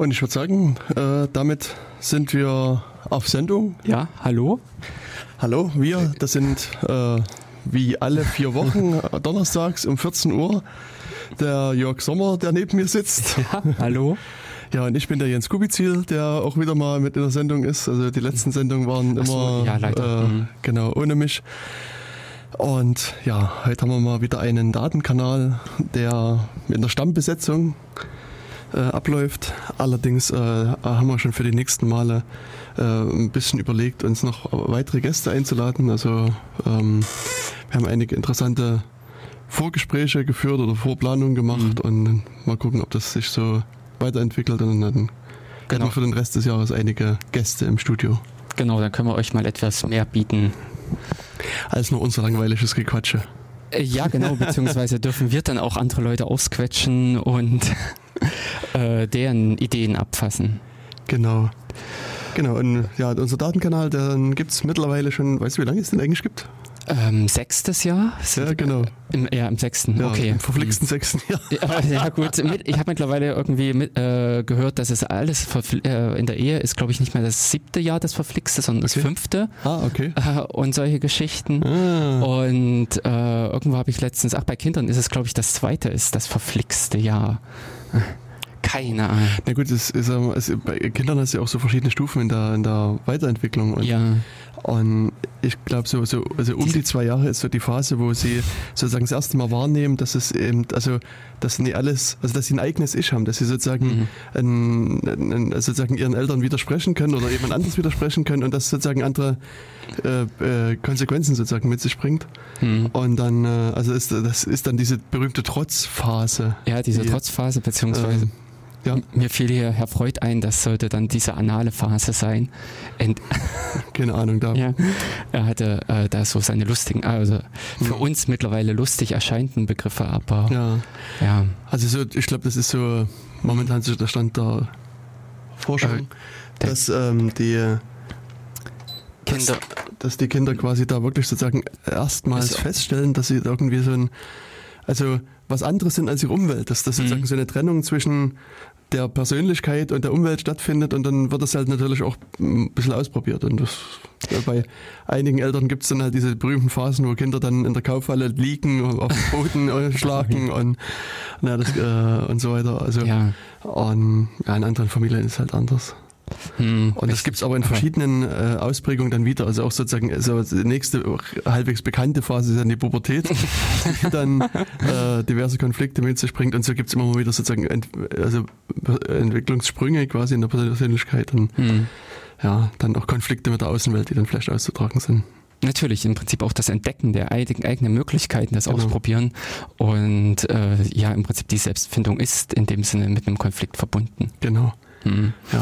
Und ich würde sagen, äh, damit sind wir auf Sendung. Ja, hallo. Hallo, wir, das sind äh, wie alle vier Wochen donnerstags um 14 Uhr der Jörg Sommer, der neben mir sitzt. Ja, hallo. Ja, und ich bin der Jens Kubizil, der auch wieder mal mit in der Sendung ist. Also die letzten Sendungen waren immer so, ja, leider. Äh, Mhm. genau ohne mich. Und ja, heute haben wir mal wieder einen Datenkanal, der in der Stammbesetzung abläuft. Allerdings äh, haben wir schon für die nächsten Male äh, ein bisschen überlegt, uns noch weitere Gäste einzuladen. Also ähm, wir haben einige interessante Vorgespräche geführt oder Vorplanungen gemacht und mal gucken, ob das sich so weiterentwickelt und dann. Genau. wir für den Rest des Jahres einige Gäste im Studio. Genau, dann können wir euch mal etwas mehr bieten. Als nur unser langweiliges Gequatsche. Äh, Ja, genau, beziehungsweise dürfen wir dann auch andere Leute ausquetschen und äh, deren Ideen abfassen. Genau. Genau, und ja, unser Datenkanal, den gibt es mittlerweile schon, weißt du, wie lange es den eigentlich gibt? Ähm, sechstes Jahr? Ja, genau. Im, ja, im sechsten, Ja, okay. Im verflixten sechsten Jahr. Ja, ja gut, mit, ich habe mittlerweile irgendwie mit, äh, gehört, dass es alles äh, in der Ehe ist, glaube ich, nicht mehr das siebte Jahr das Verflixte, sondern das Okay. fünfte Ah, okay. äh, und solche Geschichten. Ah, Und äh, irgendwo habe ich letztens, ach bei Kindern ist es glaube ich das zweite ist das verflixte Jahr. Keine Ahnung. na gut, es ist, ähm, es, bei Kindern hast du ja auch so verschiedene Stufen in der, in der Weiterentwicklung. Und, Ja, und ich glaube, so, so, also um die zwei Jahre ist so die Phase, wo sie sozusagen das erste Mal wahrnehmen, dass es eben, also, dass sie nicht alles, also dass sie ein eigenes Ich haben, dass sie sozusagen, ein, ein, also sozusagen ihren Eltern widersprechen können oder jemand anderes widersprechen können und das sozusagen andere äh, äh, Konsequenzen sozusagen mit sich bringt. hm. Und dann, äh, also ist, das ist dann diese berühmte Trotzphase. ja diese Die, Trotzphase beziehungsweise ähm, ja, mir fiel hier Herr Freud ein, das sollte dann diese anale Phase sein. Und, keine Ahnung, da. ja, er hatte äh, da so seine lustigen, also für Mhm. uns mittlerweile lustig erscheinenden Begriffe, aber ja. ja, Also so, ich glaube, das ist so momentan so der Stand der Forschung, Äh, dass ähm, die Kinder, dass die Kinder quasi da wirklich sozusagen erstmals Also- feststellen, dass sie irgendwie so ein, also was anderes sind als ihre Umwelt, dass das Mhm. sozusagen so eine Trennung zwischen der Persönlichkeit und der Umwelt stattfindet und dann wird das halt natürlich auch ein bisschen ausprobiert und das, bei einigen Eltern gibt es dann halt diese berühmten Phasen, wo Kinder dann in der Kaufhalle liegen, auf dem Boden äh, schlagen und, na, das, äh, und so weiter. Also ja, und ja, in anderen Familien ist es halt anders. Hm, Und das gibt es aber in verschiedenen äh, Ausprägungen dann wieder. Also auch sozusagen also die nächste auch halbwegs bekannte Phase ist dann die Pubertät, die dann äh, diverse Konflikte mit sich bringt. Und so gibt es immer mal wieder sozusagen Ent also Entwicklungssprünge quasi in der Persönlichkeit und hm. ja, dann auch Konflikte mit der Außenwelt, die dann vielleicht auszutragen sind. Natürlich, im Prinzip auch das Entdecken der eigen- eigenen Möglichkeiten, das Genau. Ausprobieren. Und äh, ja, im Prinzip die Selbstfindung ist in dem Sinne mit einem Konflikt verbunden. Genau. Hm. Ja.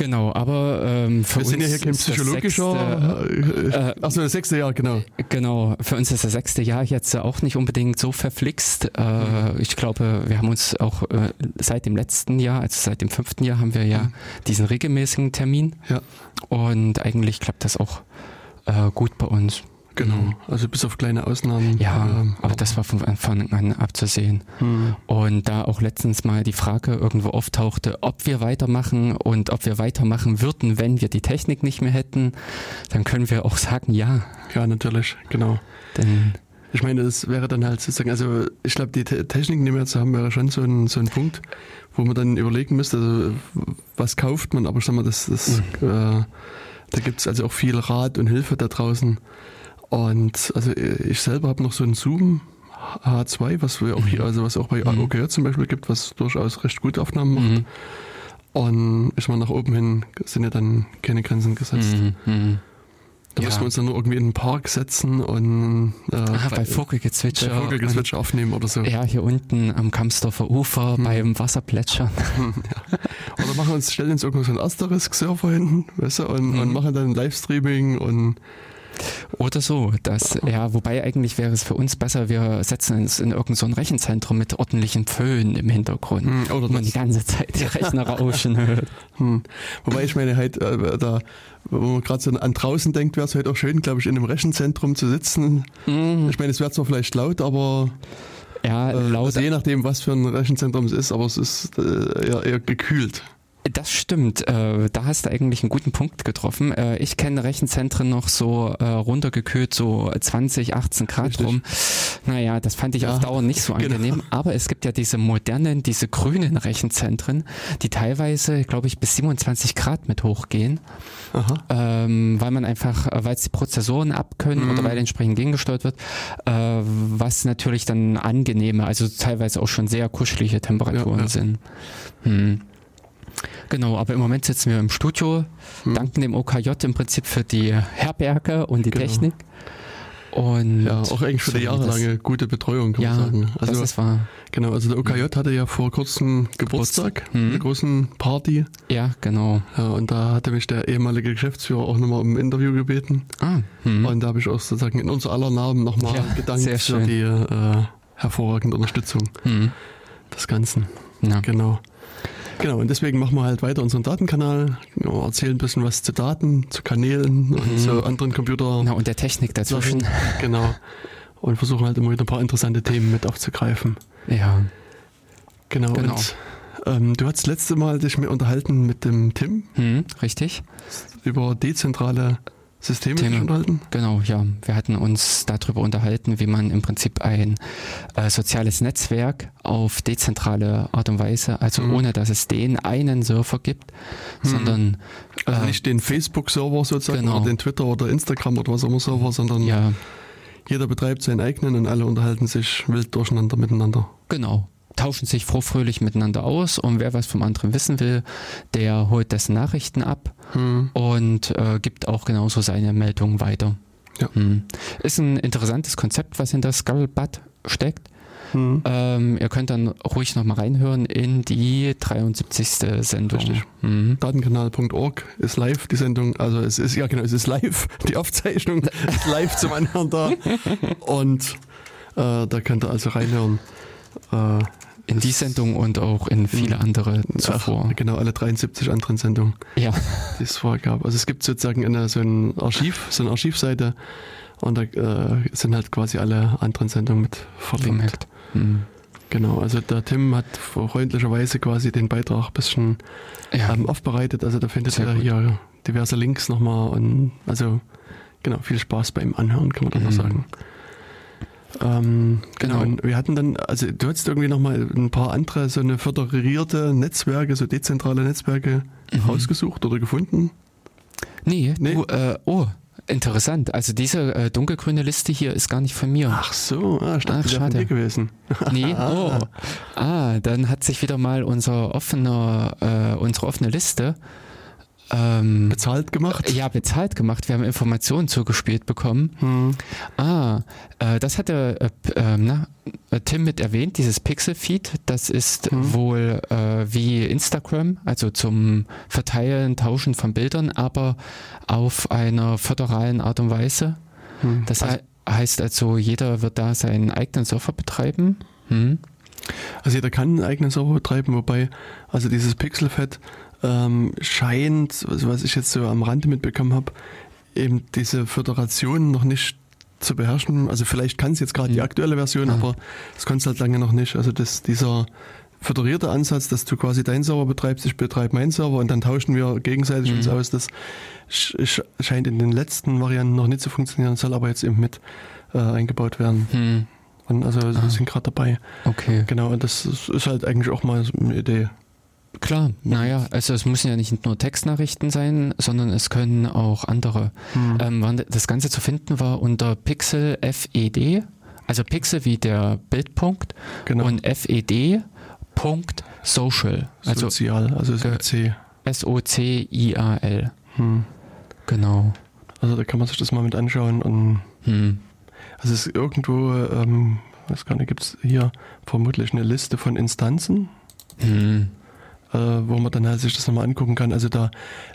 Genau, aber ähm, für Wir sind ja uns hier kein psychologischer. sechste- Äh, äh, Achso, das sechste Jahr, genau. Genau, für uns ist das sechste Jahr jetzt auch nicht unbedingt so verflixt. Äh, ich glaube, wir haben uns auch äh, seit dem letzten Jahr, also seit dem fünften Jahr, haben wir ja Mhm. diesen regelmäßigen Termin. Ja. Und eigentlich klappt das auch äh, gut bei uns. Genau. Mhm. Also bis auf kleine Ausnahmen. Ja, ähm, aber das war von Anfang an abzusehen. hm. Und da auch letztens mal die Frage irgendwo auftauchte, ob wir weitermachen und ob wir weitermachen würden, wenn wir die Technik nicht mehr hätten, dann können wir auch sagen, ja. Ja, natürlich, genau. Denn Ich meine, das wäre dann halt sozusagen, also ich glaube, die Te Techniken, die wir jetzt haben, wäre schon so ein, so ein Punkt, wo man dann überlegen müsste, also, was kauft man, aber ich sag mal, das, das, äh, da gibt es also auch viel Rat und Hilfe da draußen. Und also ich selber habe noch so einen Zoom H2, was wir auch hier, also was auch bei Mhm. AOK zum Beispiel gibt, was durchaus recht gute Aufnahmen macht. mhm, Und ich meine, nach oben hin sind ja dann keine Grenzen gesetzt. mhm, mhm. Da Ja. müssen wir uns dann nur irgendwie in den Park setzen und äh, Ah, bei Vogelgezwitscher. bei Vogelgezwitscher aufnehmen oder so. Und, ja, hier unten am Kamsdorfer Ufer Hm. beim Wasserplätschern. Oder machen uns, stellen uns irgendwo so einen Asterisk-Server hin, weißt du, und, und Mhm. machen dann Livestreaming und Oder so. Das, ja, wobei eigentlich wäre es für uns besser, wir setzen uns in irgendein so ein Rechenzentrum mit ordentlichen Föhn im Hintergrund. hm, oder Wo man die ganze Zeit die Rechner rauschen hört. hm. Wobei ich meine, halt, äh, da, wo man gerade so an draußen denkt, wäre es halt auch schön, glaube ich, in einem Rechenzentrum zu sitzen. Mhm. Ich meine, es wäre zwar vielleicht laut, aber Ja, Äh, laut also je nachdem, was für ein Rechenzentrum es ist, aber es ist äh, eher, eher gekühlt. Das stimmt. Äh, da hast du eigentlich einen guten Punkt getroffen. Äh, ich kenne Rechenzentren noch so äh, runtergekühlt, so 20, 18 Grad Richtig. rum. Naja, das fand ich Ja, auf Dauer nicht so genau. angenehm. Aber es gibt ja diese modernen, diese grünen Rechenzentren, die teilweise, glaube ich, bis 27 Grad mit hochgehen, ähm, weil man einfach, äh, weil es die Prozessoren abkönnen Mhm. oder weil entsprechend gegengesteuert wird, äh, was natürlich dann angenehme, also teilweise auch schon sehr kuschelige Temperaturen Ja, ja. sind. Hm. Genau, aber im Moment sitzen wir im Studio, Hm. danken dem OKJ im Prinzip für die Herberge und die Genau. Technik. Und Ja, auch eigentlich für die das- jahrelange gute Betreuung, kann Ja, man sagen. das Also, ist wahr. genau, also der OKJ hatte ja vor kurzem Geburtstag, Mhm. eine großen Party. Ja, genau. Ja, und da hatte mich der ehemalige Geschäftsführer auch nochmal um ein Interview gebeten. Ah, hm. Und da habe ich auch sozusagen in unser aller Namen nochmal Ja, gedankt für die äh, hervorragende Unterstützung Hm. des Ganzen. Ja. Genau. Genau, und deswegen machen wir halt weiter unseren Datenkanal, erzählen ein bisschen was zu Daten, zu Kanälen und Mhm. zu anderen Computer. Na, und der Technik dazwischen. Genau. Und versuchen halt immer wieder ein paar interessante Themen mit aufzugreifen. Ja. Genau. Genau. Und ähm, du hast das letzte Mal dich mit unterhalten mit dem Tim Hm, richtig? über dezentrale Themen. dich unterhalten. Genau, ja. Wir hatten uns darüber unterhalten, wie man im Prinzip ein äh, soziales Netzwerk auf dezentrale Art und Weise, also Mhm. ohne dass es den einen Server gibt, Mhm. sondern Also äh, nicht den Facebook-Server sozusagen Genau. oder den Twitter oder Instagram oder was auch immer Server, sondern ja, jeder betreibt seinen eigenen und alle unterhalten sich wild durcheinander miteinander. genau. Tauschen sich frohfröhlich miteinander aus und wer was vom anderen wissen will, der holt dessen Nachrichten ab Hm. und äh, gibt auch genauso seine Meldungen weiter. Ja. Hm. Ist ein interessantes Konzept, was hinter Scuttlebutt steckt. Hm. Ähm, ihr könnt dann ruhig nochmal reinhören in die 73. Sendung. Richtig. Mhm. Datenkanal.org ist live, die Sendung, also es ist, ja genau, es ist live, die Aufzeichnung ist live zum Anhören da und äh, da könnt ihr also reinhören. Äh, In die Sendung und auch in viele Mhm. andere ach, zuvor. genau, alle 73 anderen Sendungen, Ja, die es vorher gab. Also es gibt sozusagen eine, so ein Archiv, so eine Archivseite und da äh, sind halt quasi alle anderen Sendungen mit verlinkt. Mhm. Genau, also der Tim hat freundlicherweise quasi den Beitrag ein bisschen Ja, ähm, aufbereitet. Also da findet Sehr ihr gut. hier diverse Links nochmal und also genau, viel Spaß beim Anhören, kann man dann noch Mhm. sagen. Ähm, genau. Genau. wir hatten dann, also du hattest irgendwie nochmal ein paar andere, so eine föderierte Netzwerke, so dezentrale Netzwerke Mhm. rausgesucht oder gefunden. nee, Nee. Du, äh, oh, interessant. Also diese äh, dunkelgrüne Liste hier ist gar nicht von mir. Ach so, ah, dachte, Ach, schade. dir gewesen. Nee, oh. Ah, dann hat sich wieder mal unser offener, äh, unsere offene Liste ähm, Bezahlt gemacht. ja, bezahlt gemacht. Wir haben Informationen zugespielt bekommen. Hm. Ah, äh, das hatte äh, ähm, na, äh, Tim mit erwähnt, dieses Pixel-Feed. Das ist Mhm. wohl äh, wie Instagram, also zum Verteilen, Tauschen von Bildern, aber auf einer föderalen Art und Weise. Hm. Das also, hei- heißt also, jeder wird da seinen eigenen Server betreiben. Hm? also jeder kann einen eigenen Server betreiben, wobei also dieses Pixelfed ähm, scheint, also was ich jetzt so am Rande mitbekommen habe, eben diese Föderation noch nicht zu beherrschen. Also vielleicht kann es jetzt gerade die Mhm. aktuelle Version, Ah. aber das kann es halt lange noch nicht. Also das, dieser föderierte Ansatz, dass du quasi deinen Server betreibst, ich betreibe meinen Server und dann tauschen wir gegenseitig Mhm. uns aus, das sch sch scheint in den letzten Varianten noch nicht zu funktionieren, soll aber jetzt eben mit äh, eingebaut werden. Hm. Und also wir Ah. sind gerade dabei. Okay. Genau, und das ist ist halt eigentlich auch mal so eine Idee. Klar, naja, also es müssen ja nicht nur Textnachrichten sein, sondern es können auch andere. Ähm, wann das Ganze zu finden war unter Pixel FED, also Pixel wie der Bildpunkt genau. und FED Punkt Social, also Sozial, also so Ge- mit C. S-O-C-I-A-L. Hm. Genau. Also da kann man sich das mal mit anschauen und Hm. also es ist irgendwo, ähm, was kann gibt es hier vermutlich eine Liste von Instanzen, Hm. Äh, wo man dann halt sich das nochmal angucken kann. Also da,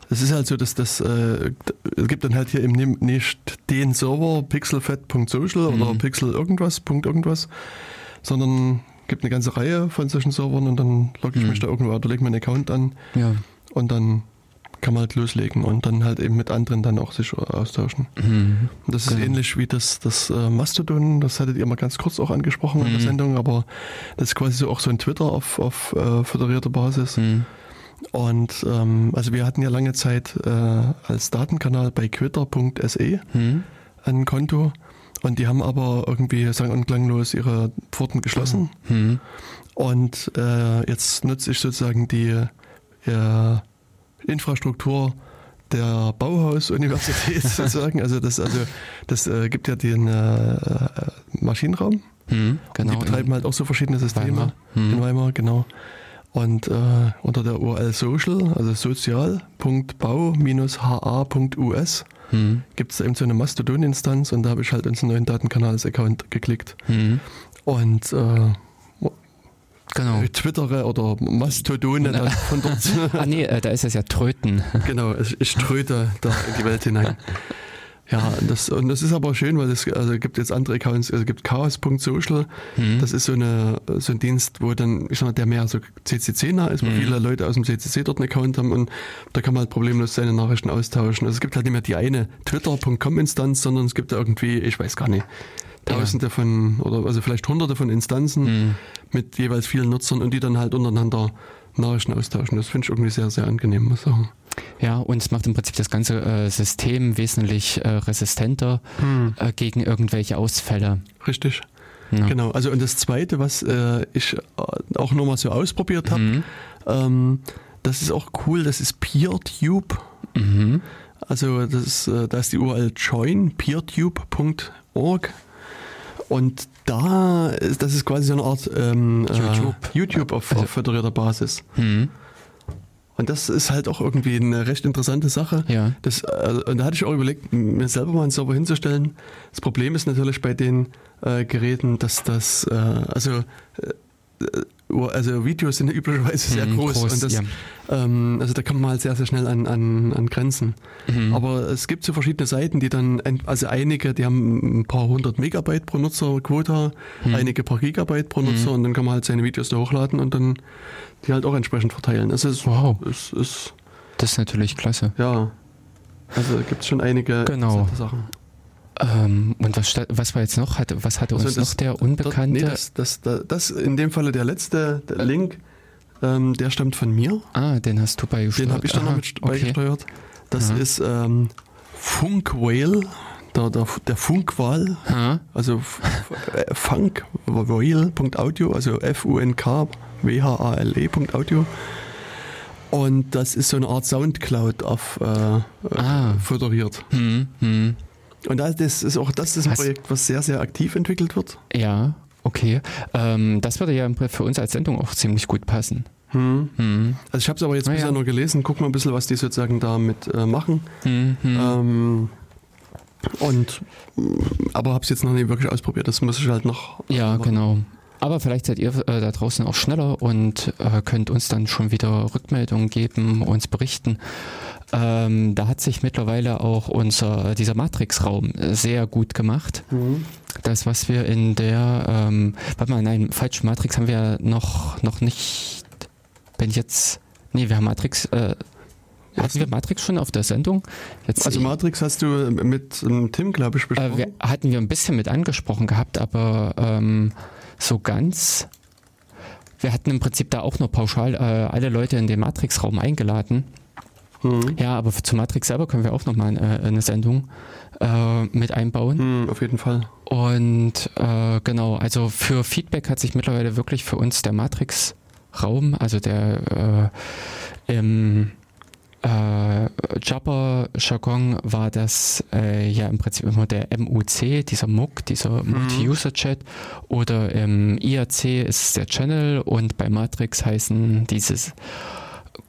es ist halt so, dass das, äh, es gibt dann halt hier eben nem- nicht den Server pixelfed.social oder Mhm. pixel irgendwas, Punkt irgendwas, sondern gibt eine ganze Reihe von solchen Servern und dann logge ich Mhm. mich da irgendwo oder lege meinen Account an Ja. und dann kann man halt loslegen und dann halt eben mit anderen dann auch sich austauschen. Mhm. Das ist Genau. ähnlich wie das, das äh, Mastodon, das hattet ihr mal ganz kurz auch angesprochen in der Mhm. Sendung, aber das ist quasi so auch so ein Twitter auf, auf äh, föderierter Basis. Mhm. Und ähm, also wir hatten ja lange Zeit äh, als Datenkanal bei quitter.se Mhm. ein Konto und die haben aber irgendwie sang- und klanglos ihre Pforten geschlossen. Mhm. Und äh, jetzt nutze ich sozusagen die äh, Infrastruktur der Bauhaus-Universität sozusagen. Also das, also das äh, gibt ja den äh, äh, Maschinenraum. Mhm. Genau. die betreiben halt auch so verschiedene Systeme Weimar. Mhm. in Weimar, genau. Und äh, unter der URL social, also sozial.bau-ha.us Mhm. gibt es eben so eine Mastodon-Instanz und da habe ich halt unseren neuen Datenkanals-Account geklickt. Mhm. Und äh, Genau. ich twittere oder Mastodone dann von dort. Ah nee, äh, da ist es ja Tröten. genau, ich, ich tröte da in die Welt hinein. Ja, das, und das ist aber schön, weil es also gibt jetzt andere Accounts, also es gibt chaos.social, Mhm. das ist so, eine, so ein Dienst, wo dann, ich sag mal, der mehr so CCC nah ist, wo Mhm. viele Leute aus dem CCC dort einen Account haben und da kann man halt problemlos seine Nachrichten austauschen. Also es gibt halt nicht mehr die eine Twitter.com-Instanz, sondern es gibt da irgendwie, ich weiß gar nicht, tausende von, oder also vielleicht hunderte von Instanzen Mhm. mit jeweils vielen Nutzern und die dann halt untereinander Nachrichten austauschen. Das finde ich irgendwie sehr, sehr angenehm, muss ich sagen. Ja, und es macht im Prinzip das ganze äh, System wesentlich äh, resistenter äh, gegen irgendwelche Ausfälle. Richtig. Ja. Genau. Also und das zweite, was äh, ich äh, auch nur mal so ausprobiert habe, Mhm. ähm, das ist auch cool, das ist PeerTube. Mhm. Also das ist, äh, da ist die URL join, peertube.org. Und da ist, das ist quasi so eine Art ähm, YouTube. Äh, YouTube auf, Also- auf föderierter Basis. Mhm. Und das ist halt auch irgendwie eine recht interessante Sache. Ja. Das, äh, und da hatte ich auch überlegt, mir selber mal einen Server hinzustellen. Das Problem ist natürlich bei den äh, Geräten, dass das, äh, also, äh, äh, also Videos sind ja üblicherweise sehr Mhm, groß, groß, und das, ja. ähm, also da kommt man halt sehr, sehr schnell an, an, an Grenzen. Mhm. Aber es gibt so verschiedene Seiten, die dann, also einige, die haben ein paar hundert Megabyte pro Nutzer Quota, Mhm. einige paar Gigabyte pro Nutzer und dann kann man halt seine Videos da hochladen und dann die halt auch entsprechend verteilen. Also es, Wow. es ist, Das ist natürlich klasse. ja, also gibt es schon einige Genau. Sachen. Ähm, und was, was war jetzt noch? Hatte, was hatte Also uns das- noch der Unbekannte? nee, das, das, das, in dem Falle der letzte der Link, ähm, der stammt von mir. ah, den hast du beigesteuert. Den habe ich dann noch Aha, mit okay. beigesteuert. Das Aha. ist ähm, Funkwhale, der, der, der Funkwal, also äh, funkwhale.audio, also F-U-N-K-W-H-A-L-E.audio. Und das ist so eine Art Soundcloud auf äh, Ah. äh, föderiert. Hm, hm. Und das ist auch das ist ein Hast- Projekt, was sehr, sehr aktiv entwickelt wird. Ja, okay. Ähm, das würde ja für uns als Sendung auch ziemlich gut passen. Hm. Hm. Also ich habe es aber jetzt Ah, bisher ja. nur gelesen. Guck mal ein bisschen, was die sozusagen damit äh, machen. Hm, hm. Ähm, und mh, aber habe es jetzt noch nicht wirklich ausprobiert. Das muss ich halt noch. Ja, machen. genau. Aber vielleicht seid ihr äh, da draußen auch schneller und äh, könnt uns dann schon wieder Rückmeldungen geben, uns berichten. Ähm, da hat sich mittlerweile auch unser dieser Matrix-Raum sehr gut gemacht. Mhm. Das, was wir in der, ähm, warte mal, nein, falsch, Matrix haben wir noch, noch nicht, wenn ich jetzt, nee, wir haben Matrix, äh, hatten wir Matrix schon auf der Sendung? Jetzt, Also Matrix hast du mit ähm, Tim, glaube ich, äh, besprochen. wir, hatten wir ein bisschen mit angesprochen gehabt, aber ähm, so ganz, wir hatten im Prinzip da auch nur pauschal äh, alle Leute in den Matrix-Raum eingeladen. Mhm. Ja, aber zu Matrix selber können wir auch nochmal äh, eine Sendung äh, mit einbauen. Mhm, auf jeden Fall. Und äh, genau, also für Feedback hat sich mittlerweile wirklich für uns der Matrix-Raum, also der äh, im äh, Jabber-Jargon war das äh, ja im Prinzip immer der MUC, dieser MUC, dieser Multi-User-Chat, oder im IAC ist es der Channel und bei Matrix heißen dieses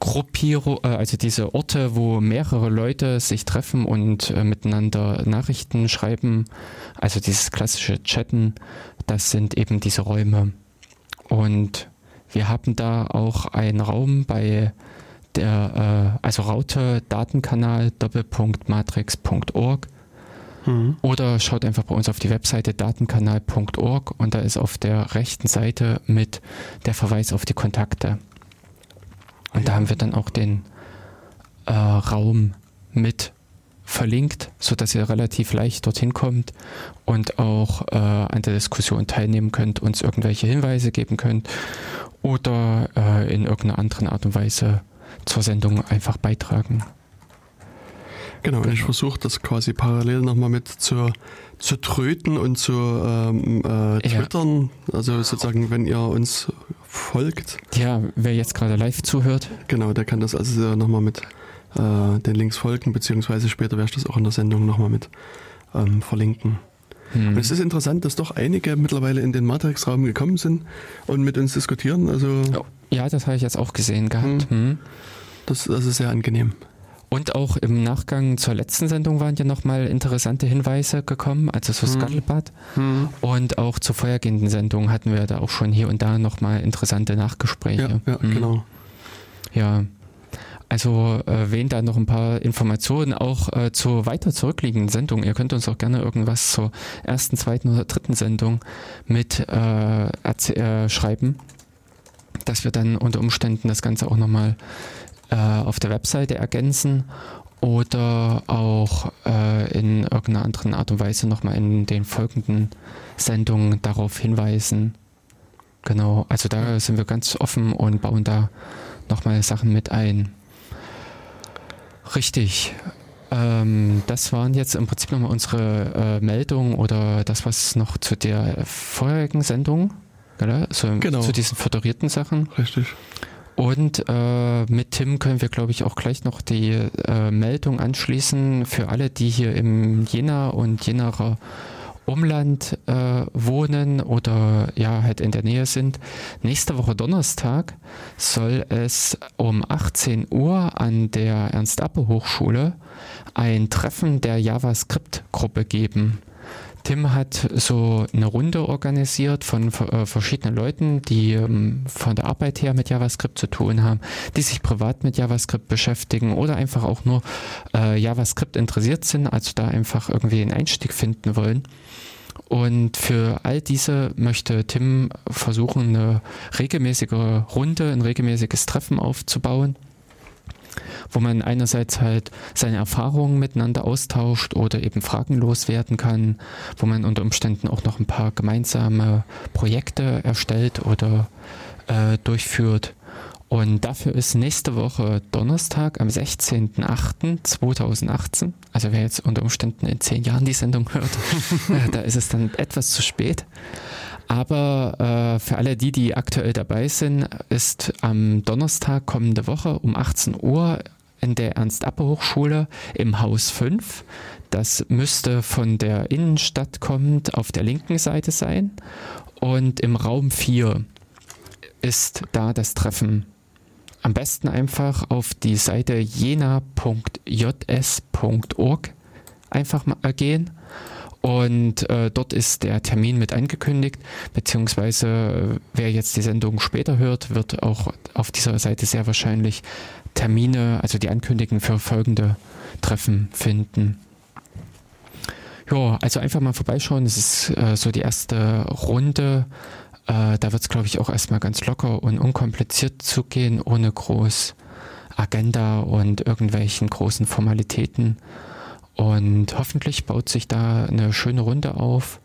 Gruppierung, äh, also diese Orte, wo mehrere Leute sich treffen und äh, miteinander Nachrichten schreiben, also dieses klassische Chatten, das sind eben diese Räume. Und wir haben da auch einen Raum bei der, äh, also Raute Datenkanal doppelpunkt-matrix.org Mhm. oder schaut einfach bei uns auf die Webseite datenkanal.org und da ist auf der rechten Seite mit der Verweis auf die Kontakte. Und da haben wir dann auch den äh, Raum mit verlinkt, sodass ihr relativ leicht dorthin kommt und auch äh, an der Diskussion teilnehmen könnt, uns irgendwelche Hinweise geben könnt oder äh, in irgendeiner anderen Art und Weise zur Sendung einfach beitragen. Genau, und ich versuche das quasi parallel nochmal mit zu, zu tröten und zu ähm, äh, twittern. Ja. Also sozusagen, wenn ihr uns folgt. Ja, wer jetzt gerade live zuhört. Genau, der kann das also nochmal mit äh, den Links folgen, beziehungsweise später werde ich das auch in der Sendung nochmal mit ähm, verlinken. Hm. Und es ist interessant, dass doch einige mittlerweile in den Matrix-Raum gekommen sind und mit uns diskutieren. Also ja, das habe ich jetzt auch gesehen gehabt. Hm. Hm. Das, das ist sehr angenehm. Und auch im Nachgang zur letzten Sendung waren ja nochmal interessante Hinweise gekommen, also zu hm. Scuttlebutt. Hm. Und auch zur vorhergehenden Sendung hatten wir da auch schon hier und da nochmal interessante Nachgespräche. Ja, ja hm. genau. Ja, also äh, wen da noch ein paar Informationen auch äh, zur weiter zurückliegenden Sendung. Ihr könnt uns auch gerne irgendwas zur ersten, zweiten oder dritten Sendung mit äh, äh, schreiben, dass wir dann unter Umständen das Ganze auch nochmal äh, auf der Webseite ergänzen oder auch äh, in irgendeiner anderen Art und Weise nochmal in den folgenden Sendungen darauf hinweisen. Genau, also da sind wir ganz offen und bauen da nochmal Sachen mit ein. Richtig. Ähm, das waren jetzt im Prinzip nochmal unsere äh, Meldungen oder das, was noch zu der vorherigen Sendung, oder? So, genau. zu diesen föderierten Sachen. Richtig. Und äh, mit Tim können wir, glaube ich, auch gleich noch die äh, Meldung anschließen für alle, die hier im Jena und Jenaer Umland äh, wohnen oder ja halt in der Nähe sind. Nächste Woche Donnerstag soll es um 18 Uhr an der Ernst-Appe-Hochschule ein Treffen der JavaScript-Gruppe geben. Tim hat so eine Runde organisiert von äh, verschiedenen Leuten, die ähm, von der Arbeit her mit JavaScript zu tun haben, die sich privat mit JavaScript beschäftigen oder einfach auch nur äh, JavaScript interessiert sind, also da einfach irgendwie einen Einstieg finden wollen. Und für all diese möchte Tim versuchen, eine regelmäßige Runde, ein regelmäßiges Treffen aufzubauen wo man einerseits halt seine Erfahrungen miteinander austauscht oder eben Fragen loswerden kann, wo man unter Umständen auch noch ein paar gemeinsame Projekte erstellt oder äh, durchführt. Und dafür ist nächste Woche Donnerstag am 16.08.2018, also wer jetzt unter Umständen in zehn Jahren die Sendung hört, äh, da ist es dann etwas zu spät. Aber äh, für alle die, die aktuell dabei sind, ist am Donnerstag kommende Woche um 18 Uhr in der Ernst-Appe-Hochschule im Haus 5. Das müsste von der Innenstadt kommend auf der linken Seite sein. Und im Raum 4 ist da das Treffen. Am besten einfach auf die Seite jena.js.org einfach mal gehen und äh, dort ist der Termin mit angekündigt, beziehungsweise äh, wer jetzt die Sendung später hört, wird auch auf dieser Seite sehr wahrscheinlich Termine, also die Ankündigungen für folgende Treffen finden. Ja, also einfach mal vorbeischauen. Es ist äh, so die erste Runde. Äh, da wird es, glaube ich, auch erstmal ganz locker und unkompliziert zugehen, ohne groß Agenda und irgendwelchen großen Formalitäten. Und hoffentlich baut sich da eine schöne Runde auf,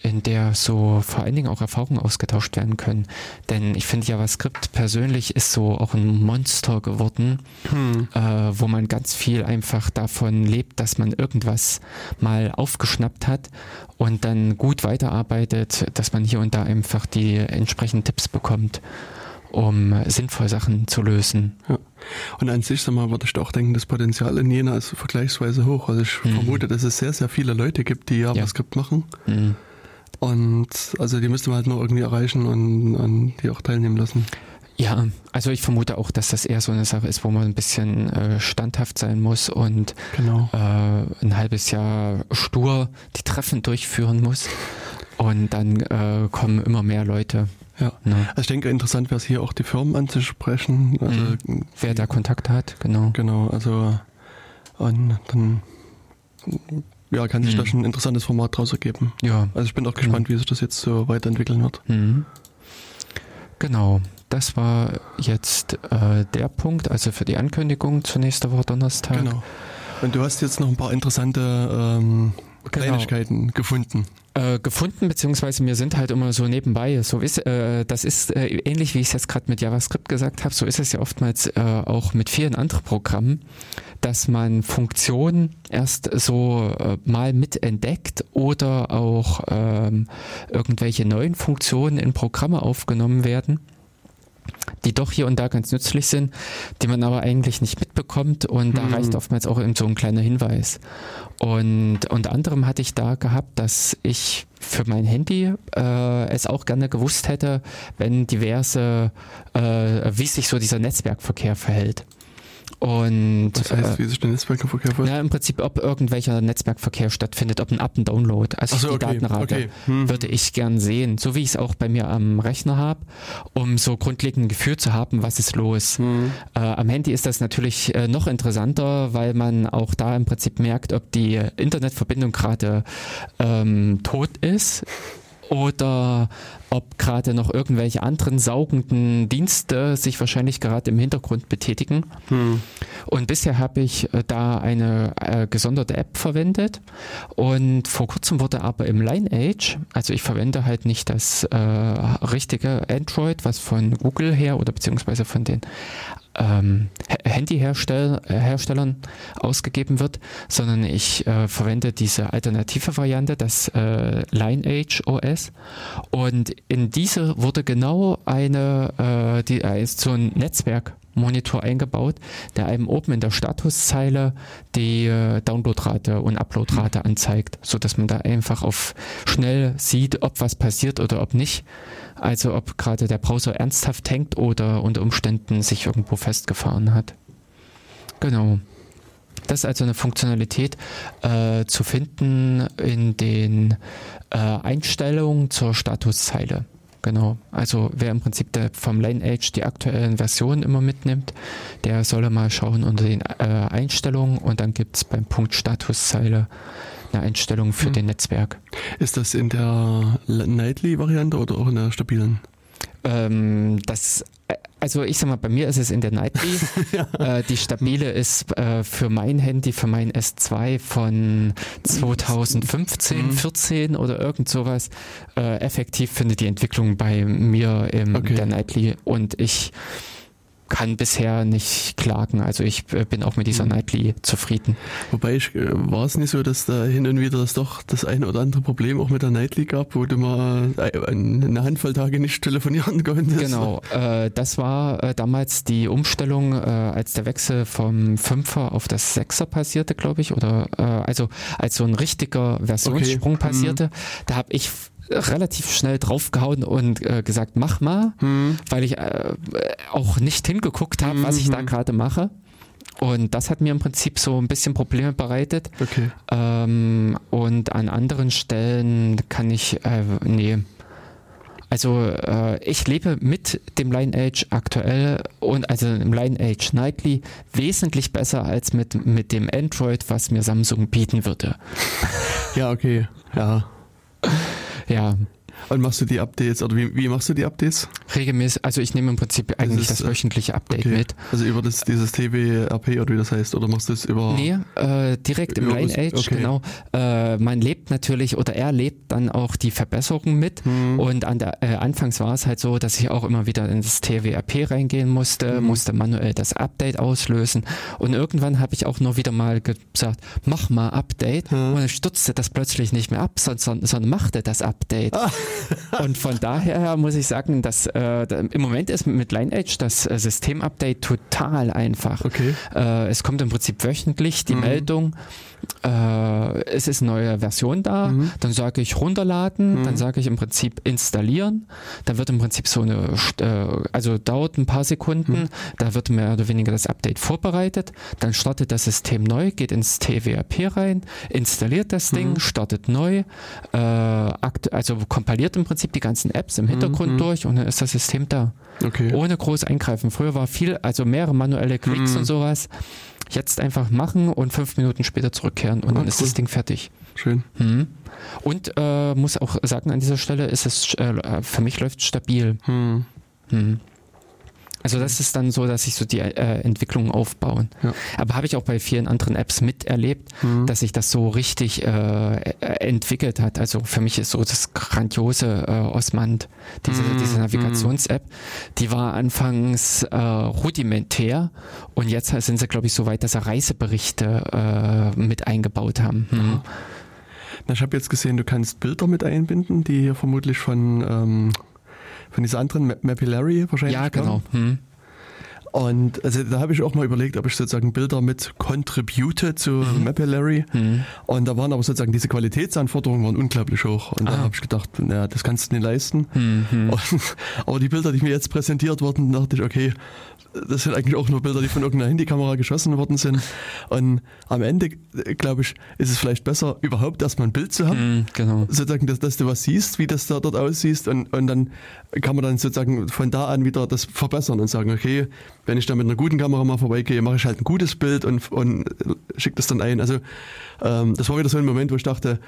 in der so vor allen Dingen auch Erfahrungen ausgetauscht werden können. Denn ich finde JavaScript persönlich ist so auch ein Monster geworden, hm. äh, wo man ganz viel einfach davon lebt, dass man irgendwas mal aufgeschnappt hat und dann gut weiterarbeitet, dass man hier und da einfach die entsprechenden Tipps bekommt um sinnvoll Sachen zu lösen. Ja. Und an sich, sag mal, würde ich auch denken, das Potenzial in Jena ist vergleichsweise hoch. Also ich mhm. vermute, dass es sehr, sehr viele Leute gibt, die JavaScript ja. machen. Mhm. Und also die müsste man halt nur irgendwie erreichen und, und, die auch teilnehmen lassen. Ja, also ich vermute auch, dass das eher so eine Sache ist, wo man ein bisschen äh, standhaft sein muss und genau. äh, ein halbes Jahr stur die Treffen durchführen muss. Und dann äh, kommen immer mehr Leute. Ja, ne? also ich denke, interessant wäre es hier auch die Firmen anzusprechen. Also, mhm. Wer da Kontakt hat, genau. Genau, also und dann ja, kann sich mhm. da schon ein interessantes Format draus ergeben. Ja. Also ich bin auch gespannt, genau. wie sich das jetzt so weiterentwickeln wird. Mhm. Genau. Das war jetzt äh, der Punkt, also für die Ankündigung zur nächsten Woche Donnerstag. Genau. Und du hast jetzt noch ein paar interessante ähm, genau. Kleinigkeiten genau. gefunden. Äh, gefunden, beziehungsweise mir sind halt immer so nebenbei. So ist, äh, das ist äh, ähnlich, wie ich es jetzt gerade mit JavaScript gesagt habe, so ist es ja oftmals äh, auch mit vielen anderen Programmen, dass man Funktionen erst so äh, mal mitentdeckt oder auch ähm, irgendwelche neuen Funktionen in Programme aufgenommen werden die doch hier und da ganz nützlich sind, die man aber eigentlich nicht mitbekommt und da mhm. reicht oftmals auch so ein kleiner Hinweis. Und unter anderem hatte ich da gehabt, dass ich für mein Handy äh, es auch gerne gewusst hätte, wenn diverse, äh, wie sich so dieser Netzwerkverkehr verhält. Und, Was heißt, äh, wie sich der Netzwerkverkehr verhält? Ja, im Prinzip, ob irgendwelcher Netzwerkverkehr stattfindet, ob ein Up- und Download, also so, die okay, Datenrate, okay. Hm. würde ich gern sehen, so wie ich es auch bei mir am Rechner habe, um so grundlegend ein Gefühl zu haben, was ist los. Hm. Äh, am Handy ist das natürlich äh, noch interessanter, weil man auch da im Prinzip merkt, ob die Internetverbindung gerade ähm, tot ist oder ob gerade noch irgendwelche anderen saugenden Dienste sich wahrscheinlich gerade im Hintergrund betätigen. Hm. Und bisher habe ich äh, da eine äh, gesonderte App verwendet und vor kurzem wurde aber im Lineage, also ich verwende halt nicht das äh, richtige Android, was von Google her oder beziehungsweise von den ähm, Handyherstellern ausgegeben wird, sondern ich äh, verwende diese alternative Variante, das äh, Lineage OS. Und in diese wurde genau eine, äh, die, äh, so ein Netzwerkmonitor eingebaut, der einem oben in der Statuszeile die äh, Downloadrate und Uploadrate anzeigt, so dass man da einfach auf schnell sieht, ob was passiert oder ob nicht. Also ob gerade der Browser ernsthaft hängt oder unter Umständen sich irgendwo festgefahren hat. Genau. Das ist also eine Funktionalität äh, zu finden in den äh, Einstellungen zur Statuszeile. Genau. Also wer im Prinzip der, vom Lineage die aktuellen Versionen immer mitnimmt, der solle mal schauen unter den äh, Einstellungen und dann gibt es beim Punkt Statuszeile eine Einstellung für hm. den Netzwerk. Ist das in der Nightly-Variante oder auch in der stabilen? Ähm, das, äh, also ich sag mal, bei mir ist es in der Nightly. ja. äh, die stabile ist äh, für mein Handy, für mein S2 von 2015, mhm. 14 oder irgend sowas. Äh, effektiv findet die Entwicklung bei mir in okay. der Nightly und ich kann bisher nicht klagen. Also ich äh, bin auch mit dieser mhm. Nightly zufrieden. Wobei ich, äh, war es nicht so, dass da hin und wieder das doch das eine oder andere Problem auch mit der Nightly gab, wo du mal äh, eine Handvoll Tage nicht telefonieren konntest. Genau, äh, das war äh, damals die Umstellung, äh, als der Wechsel vom 5er auf das 6er passierte, glaube ich, oder also als so ein richtiger Versionssprung okay. passierte. Mhm. Da habe ich relativ schnell draufgehauen und äh, gesagt, mach mal, hm. weil ich äh, auch nicht hingeguckt habe, hm. was ich da hm. gerade mache. Und das hat mir im Prinzip so ein bisschen Probleme bereitet. Okay. Ähm, und an anderen Stellen kann ich, äh, nee. Also äh, ich lebe mit dem Lineage aktuell und also im Lineage Nightly wesentlich besser als mit, mit dem Android, was mir Samsung bieten würde. Ja, okay. Ja. Ja. Und machst du die Updates oder wie, wie machst du die Updates? Regelmäßig, also ich nehme im Prinzip eigentlich das, das äh, wöchentliche Update okay. mit. Also über das, dieses TWRP oder wie das heißt, oder machst du es über. Nee, äh, direkt im Lineage, okay. genau. Äh, man lebt natürlich oder er lebt dann auch die Verbesserung mit. Hm. Und an der, äh, anfangs war es halt so, dass ich auch immer wieder in das TWRP reingehen musste, hm. musste manuell das Update auslösen. Und irgendwann habe ich auch nur wieder mal gesagt, mach mal Update. Hm. Und dann stutzte das plötzlich nicht mehr ab, sondern, sondern machte das Update. Ah. Und von daher muss ich sagen, dass äh, im Moment ist mit Lineage das äh, Systemupdate total einfach. Okay. Äh, es kommt im Prinzip wöchentlich die mhm. Meldung, äh, es ist eine neue Version da, mhm. dann sage ich runterladen, mhm. dann sage ich im Prinzip installieren, da wird im Prinzip so eine, äh, also dauert ein paar Sekunden, mhm. da wird mehr oder weniger das Update vorbereitet, dann startet das System neu, geht ins TWRP rein, installiert das Ding, mhm. startet neu, äh, also kompiliert im Prinzip die ganzen Apps im Hintergrund mhm. durch und dann ist das System da. Okay. Ohne groß eingreifen. Früher war viel, also mehrere manuelle Klicks mhm. und sowas. Jetzt einfach machen und fünf Minuten später zurückkehren und oh, dann cool. ist das Ding fertig. Schön. Mhm. Und äh, muss auch sagen, an dieser Stelle ist es, äh, für mich läuft stabil. Mhm. Mhm. Also das ist dann so, dass sich so die äh, Entwicklungen aufbauen. Ja. Aber habe ich auch bei vielen anderen Apps miterlebt, Mhm. dass sich das so richtig äh, äh, entwickelt hat. Also für mich ist so das grandiose äh, Osmand, diese, Mhm. diese Navigations-App, die war anfangs äh, rudimentär und jetzt sind sie, glaube ich, so weit, dass sie Reiseberichte äh, mit eingebaut haben. Hm. Na, ich habe jetzt gesehen, du kannst Bilder mit einbinden, die hier vermutlich von, ähm, von dieser anderen Ma- Mapillary wahrscheinlich Ja, genau. Hm. Und also, da habe ich auch mal überlegt, ob ich sozusagen Bilder mit contribute zu Mhm. Mapillary. Hm. Und da waren aber sozusagen diese Qualitätsanforderungen waren unglaublich hoch. Und da Ah. habe ich gedacht, naja, das kannst du nicht leisten. Hm, hm. Und, aber die Bilder, die mir jetzt präsentiert wurden, dachte ich, okay, das sind eigentlich auch nur Bilder, die von irgendeiner Handykamera geschossen worden sind. Und am Ende, glaube ich, ist es vielleicht besser, überhaupt erstmal ein Bild zu haben. Hm, genau. Sozusagen, dass, dass du was siehst, wie das da dort aussieht und, und dann kann man dann sozusagen von da an wieder das verbessern und sagen, okay, wenn ich da mit einer guten Kamera mal vorbeigehe, mache ich halt ein gutes Bild und, und schicke das dann ein. Also ähm, das war wieder so ein Moment, wo ich dachte,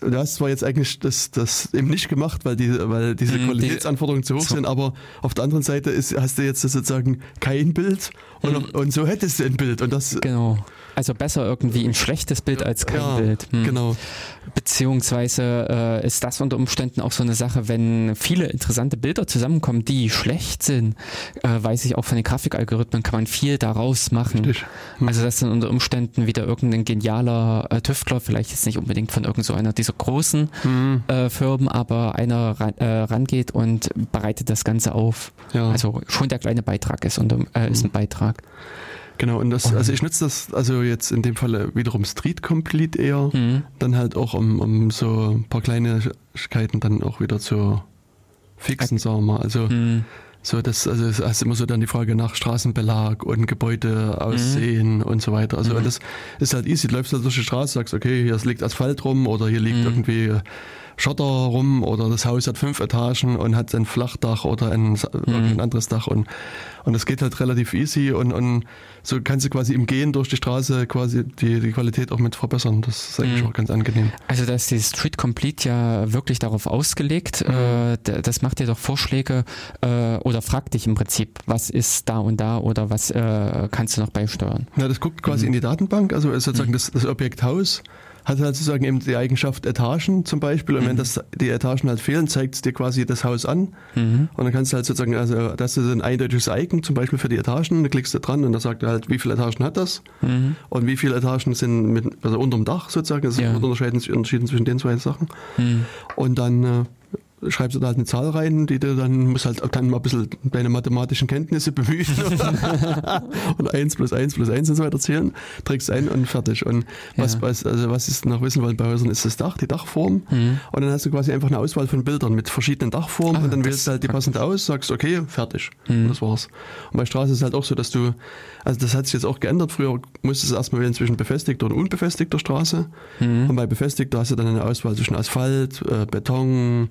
du hast zwar jetzt eigentlich das, das eben nicht gemacht, weil, die, weil diese Mhm, Qualitätsanforderungen zu hoch so. sind, aber auf der anderen Seite ist, hast du jetzt sozusagen kein Bild und, Mhm. und so hättest du ein Bild und das Genau. Also besser irgendwie ein schlechtes Bild als kein ja, Bild. Hm. Genau. Beziehungsweise äh, ist das unter Umständen auch so eine Sache, wenn viele interessante Bilder zusammenkommen, die schlecht sind, äh, weiß ich auch von den Grafikalgorithmen, kann man viel daraus machen. Richtig. Hm. Also dass dann unter Umständen wieder irgendein genialer äh, Tüftler, vielleicht jetzt nicht unbedingt von irgend so einer dieser großen Hm, äh, Firmen, aber einer ran, äh, rangeht und bereitet das Ganze auf. ja. Also schon der kleine Beitrag ist, und, äh, ist ein Beitrag. Genau, und das, also ich nutze das also jetzt in dem Falle wiederum Street Complete eher, Hm. dann halt auch um, um so ein paar Kleinigkeiten dann auch wieder zu fixen, sagen wir mal. Also Hm. so das, also es ist immer so dann die Frage nach Straßenbelag und Gebäude aussehen und so weiter. Also Mhm. das ist halt easy. Du läufst halt durch die Straße, sagst, okay, hier liegt Asphalt rum oder hier liegt Mhm. irgendwie Schotter rum oder das Haus hat fünf Etagen und hat ein Flachdach oder ein, Mhm. anderes Dach und und das geht halt relativ easy und, und so kannst du quasi im Gehen durch die Straße quasi die, die Qualität auch mit verbessern. Das ist eigentlich Mhm. auch ganz angenehm. Also da ist die Street Complete ja wirklich darauf ausgelegt. Mhm. Äh, das macht dir doch Vorschläge äh, oder fragt dich im Prinzip, was ist da und da oder was äh, kannst du noch beisteuern. Ja, das guckt quasi Mhm. in die Datenbank, also ist sozusagen das, das Objekt Haus hat halt sozusagen eben die Eigenschaft Etagen zum Beispiel und wenn Mhm. das, die Etagen halt fehlen, zeigt es dir quasi das Haus an Mhm. und dann kannst du halt sozusagen, also das ist ein eindeutiges Icon zum Beispiel für die Etagen, da klickst du dran und da sagt er halt, wie viele Etagen hat das Mhm. und wie viele Etagen sind mit, also unterm Dach sozusagen, das Ja. ist unterscheiden, unterschieden zwischen den zwei Sachen Mhm. und dann äh, schreibst du da halt eine Zahl rein, die du dann musst halt dann mal ein bisschen deine mathematischen Kenntnisse bemühen und eins plus eins plus eins und so weiter zählen, trägst ein und fertig. Und was, Ja. was, also was ist noch wissen wollen bei Häusern, ist das Dach, die Dachform. Mhm. Und dann hast du quasi einfach eine Auswahl von Bildern mit verschiedenen Dachformen Ah, und dann wählst du halt die passende aus, sagst okay, fertig. Mhm. Und das war's. Und bei Straße ist es halt auch so, dass du, also das hat sich jetzt auch geändert. Früher musstest du erstmal wählen zwischen befestigter und unbefestigter Straße. Mhm. Und bei befestigter hast du dann eine Auswahl zwischen Asphalt, äh, Beton,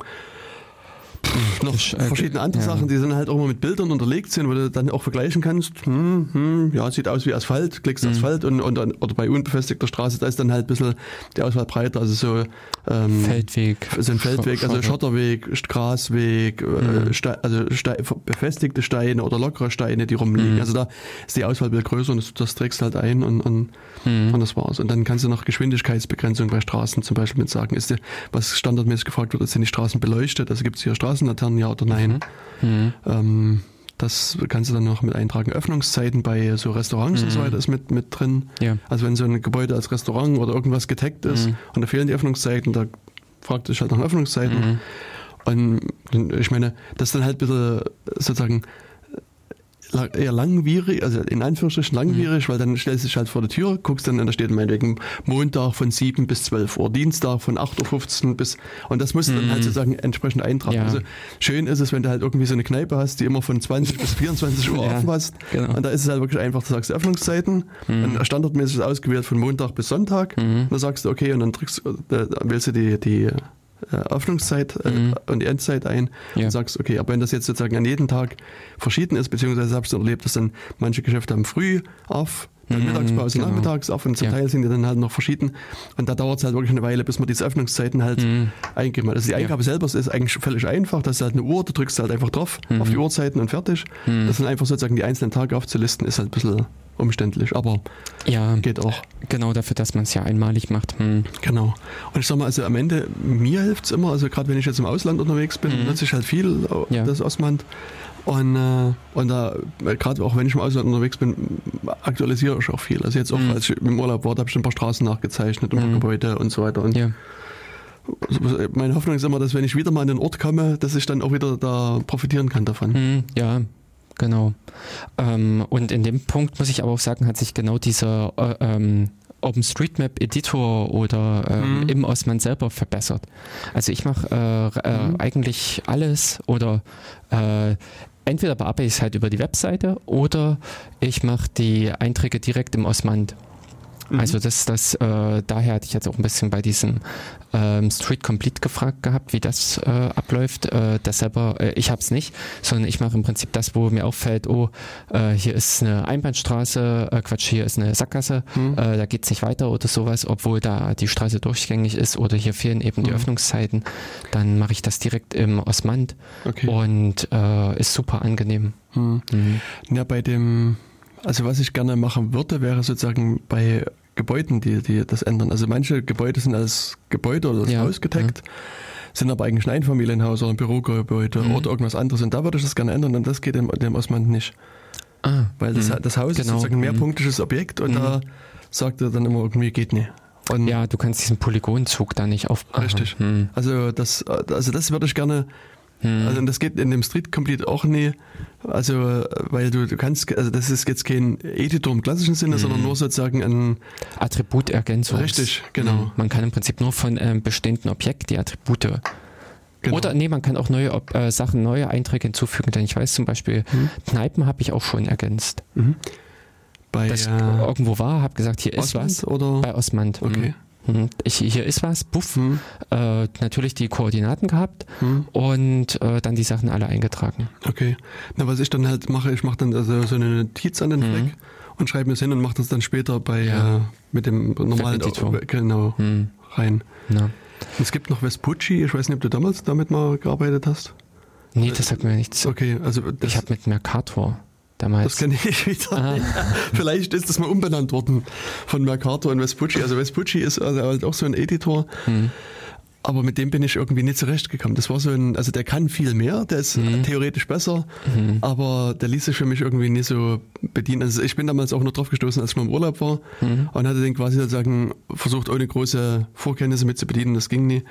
pff, noch äh, verschiedene andere ja. Sachen, die dann halt auch mal mit Bildern unterlegt sind, wo du dann auch vergleichen kannst. Hm, hm, ja, sieht aus wie Asphalt, klickst Mhm. Asphalt und, und, und oder bei unbefestigter Straße, da ist dann halt ein bisschen die Auswahl breiter, also so ähm, Feldweg. so ein Feldweg, also Schotter. Schotterweg, Grasweg, äh, Mhm. Ste also Ste befestigte Steine oder lockere Steine, die rumliegen. Mhm. Also da ist die Auswahl ein bisschen größer und das, das trägst halt ein und, und, Mhm. und das war's. Und dann kannst du noch Geschwindigkeitsbegrenzung bei Straßen zum Beispiel mit sagen. Ist die, was standardmäßig gefragt wird, sind die Straßen beleuchtet? Also gibt es hier Straßenlaternen, ja oder nein? Mhm. Ähm, das kannst du dann noch mit eintragen. Öffnungszeiten bei so Restaurants und so Mhm. weiter ist mit, mit drin. Ja. Also wenn so ein Gebäude als Restaurant oder irgendwas getaggt ist Mhm. und da fehlen die Öffnungszeiten, da fragt dich halt nach Öffnungszeiten. Mhm. Und ich meine, das ist dann halt bisschen sozusagen eher langwierig, also in Anführungsstrichen langwierig, weil dann stellst du dich halt vor der Tür, guckst dann, und da steht meinetwegen Montag von 7 bis 12 Uhr, Dienstag von 8.15 Uhr bis, und das musst du dann Mhm. halt sozusagen entsprechend eintragen. Ja. Also schön ist es, wenn du halt irgendwie so eine Kneipe hast, die immer von 20 bis 24 Uhr Ja, offen hast. genau. Und da ist es halt wirklich einfach, du sagst Öffnungszeiten, Mhm. dann standardmäßig ausgewählt von Montag bis Sonntag, Mhm. dann sagst du okay und dann drückst, äh, dann wählst du die, die Öffnungszeit äh, Mhm. und die Endzeit ein Ja. und sagst, okay, aber wenn das jetzt sozusagen an jedem Tag verschieden ist, beziehungsweise habe ich es erlebt, dass dann manche Geschäfte haben früh auf, Dann Mhm, Mittagspause genau. nachmittags auf und zum Ja. Teil sind die dann halt noch verschieden. Und da dauert es halt wirklich eine Weile, bis man diese Öffnungszeiten halt Mhm. eingeben hat. Also die Eingabe selber ist eigentlich völlig einfach. Das ist halt eine Uhr, da drückst du halt einfach drauf Mhm. auf die Uhrzeiten und fertig. Das sind einfach sozusagen die einzelnen Tage aufzulisten, ist halt ein bisschen umständlich, aber Ja, geht auch. genau dafür, dass man es ja einmalig macht. Hm. Genau. Und ich sag mal, also am Ende, mir hilft es immer, also gerade wenn ich jetzt im Ausland unterwegs bin, nutze ich halt viel äh, Ja. das Osmand. Und, äh, und da, äh, gerade auch wenn ich im Ausland unterwegs bin, aktualisiere ich auch viel. Also jetzt auch, Mhm. als ich im Urlaub war, habe ich ein paar Straßen nachgezeichnet und Mhm. Gebäude und so weiter. Und Ja. meine Hoffnung ist immer, dass wenn ich wieder mal an den Ort komme, dass ich dann auch wieder da profitieren kann davon. Hm, ja, genau. Ähm, und in dem Punkt muss ich aber auch sagen, hat sich genau dieser äh, ähm, OpenStreetMap Editor oder ähm, Mhm. im Osman selber verbessert. Also ich mache äh, äh, Mhm. eigentlich alles oder äh, entweder bearbeite ich es halt über die Webseite oder ich mache die Einträge direkt im Osmand. Mhm. Also das, das, äh, daher hatte ich jetzt auch ein bisschen bei diesem ähm, Street Complete gefragt gehabt, wie das äh, abläuft. Äh, das selber, äh, ich habe es nicht, sondern ich mache im Prinzip das, wo mir auffällt, oh, äh, hier ist eine Einbahnstraße, äh, Quatsch, hier ist eine Sackgasse, Mhm. äh, da geht's nicht weiter oder sowas, obwohl da die Straße durchgängig ist oder hier fehlen eben die Mhm. Öffnungszeiten. Dann mache ich das direkt im Osmand Okay. und äh, ist super angenehm. Mhm. Mhm. Ja, bei dem, also was ich gerne machen würde, wäre sozusagen bei Gebäuden, die, die das ändern. Also manche Gebäude sind als Gebäude oder als Ja, Haus getaggt, sind aber eigentlich ein Einfamilienhaus oder ein Bürogebäude Mhm. oder irgendwas anderes. Und da würde ich das gerne ändern und das geht dem, dem Osman nicht. Ah, Weil das, mhm. das Haus ist Genau, sozusagen ein mhm. mehrpunktisches Objekt und Mhm. da sagt er dann immer irgendwie, geht nicht. Und ja, du kannst diesen Polygonzug da nicht auf. Richtig. Aha, hm, Also das, also das würde ich gerne hm. Also das geht in dem Street Complete auch nie. Also weil du, du kannst, also das ist jetzt kein Editor im klassischen Sinne, Mhm. sondern nur sozusagen ein Attributergänzung. Richtig, genau. Mhm. Man kann im Prinzip nur von einem bestehenden Objekt die Attribute. genau. Oder nee, man kann auch neue äh, Sachen, neue Einträge hinzufügen. Denn ich weiß zum Beispiel, Mhm. Kneipen habe ich auch schon ergänzt. Mhm. bei Dass ich äh, irgendwo war, habe gesagt, hier ist Osmand was. oder Bei Osmand. okay. Mhm. Ich, hier ist was, puff. Hm, Äh, natürlich die Koordinaten gehabt hm, und äh, dann die Sachen alle eingetragen. okay. Na, was ich dann halt mache, ich mache dann also so eine Notiz an den Mhm. Fleck und schreibe mir es hin und mache das dann später bei Ja. äh, mit dem normalen genau Hm. rein. Und es gibt noch Vespucci, ich weiß nicht, ob du damals damit mal gearbeitet hast. Nee, das sagt mir nichts. Okay, also Ich habe mit Mercator damals. Das kenne ich wieder. Ah. Vielleicht ist das mal umbenannt worden von Mercator in Vespucci. Also Vespucci ist also halt auch so ein Editor, Hm. aber mit dem bin ich irgendwie nicht zurechtgekommen. Das war so ein, also der kann viel mehr, der ist Mhm. theoretisch besser, Mhm. aber der ließ sich für mich irgendwie nicht so bedienen. Also ich bin damals auch nur drauf gestoßen, als ich mal im Urlaub war Mhm. und hatte den quasi sozusagen versucht, ohne große Vorkenntnisse mit zu bedienen. Das ging nie.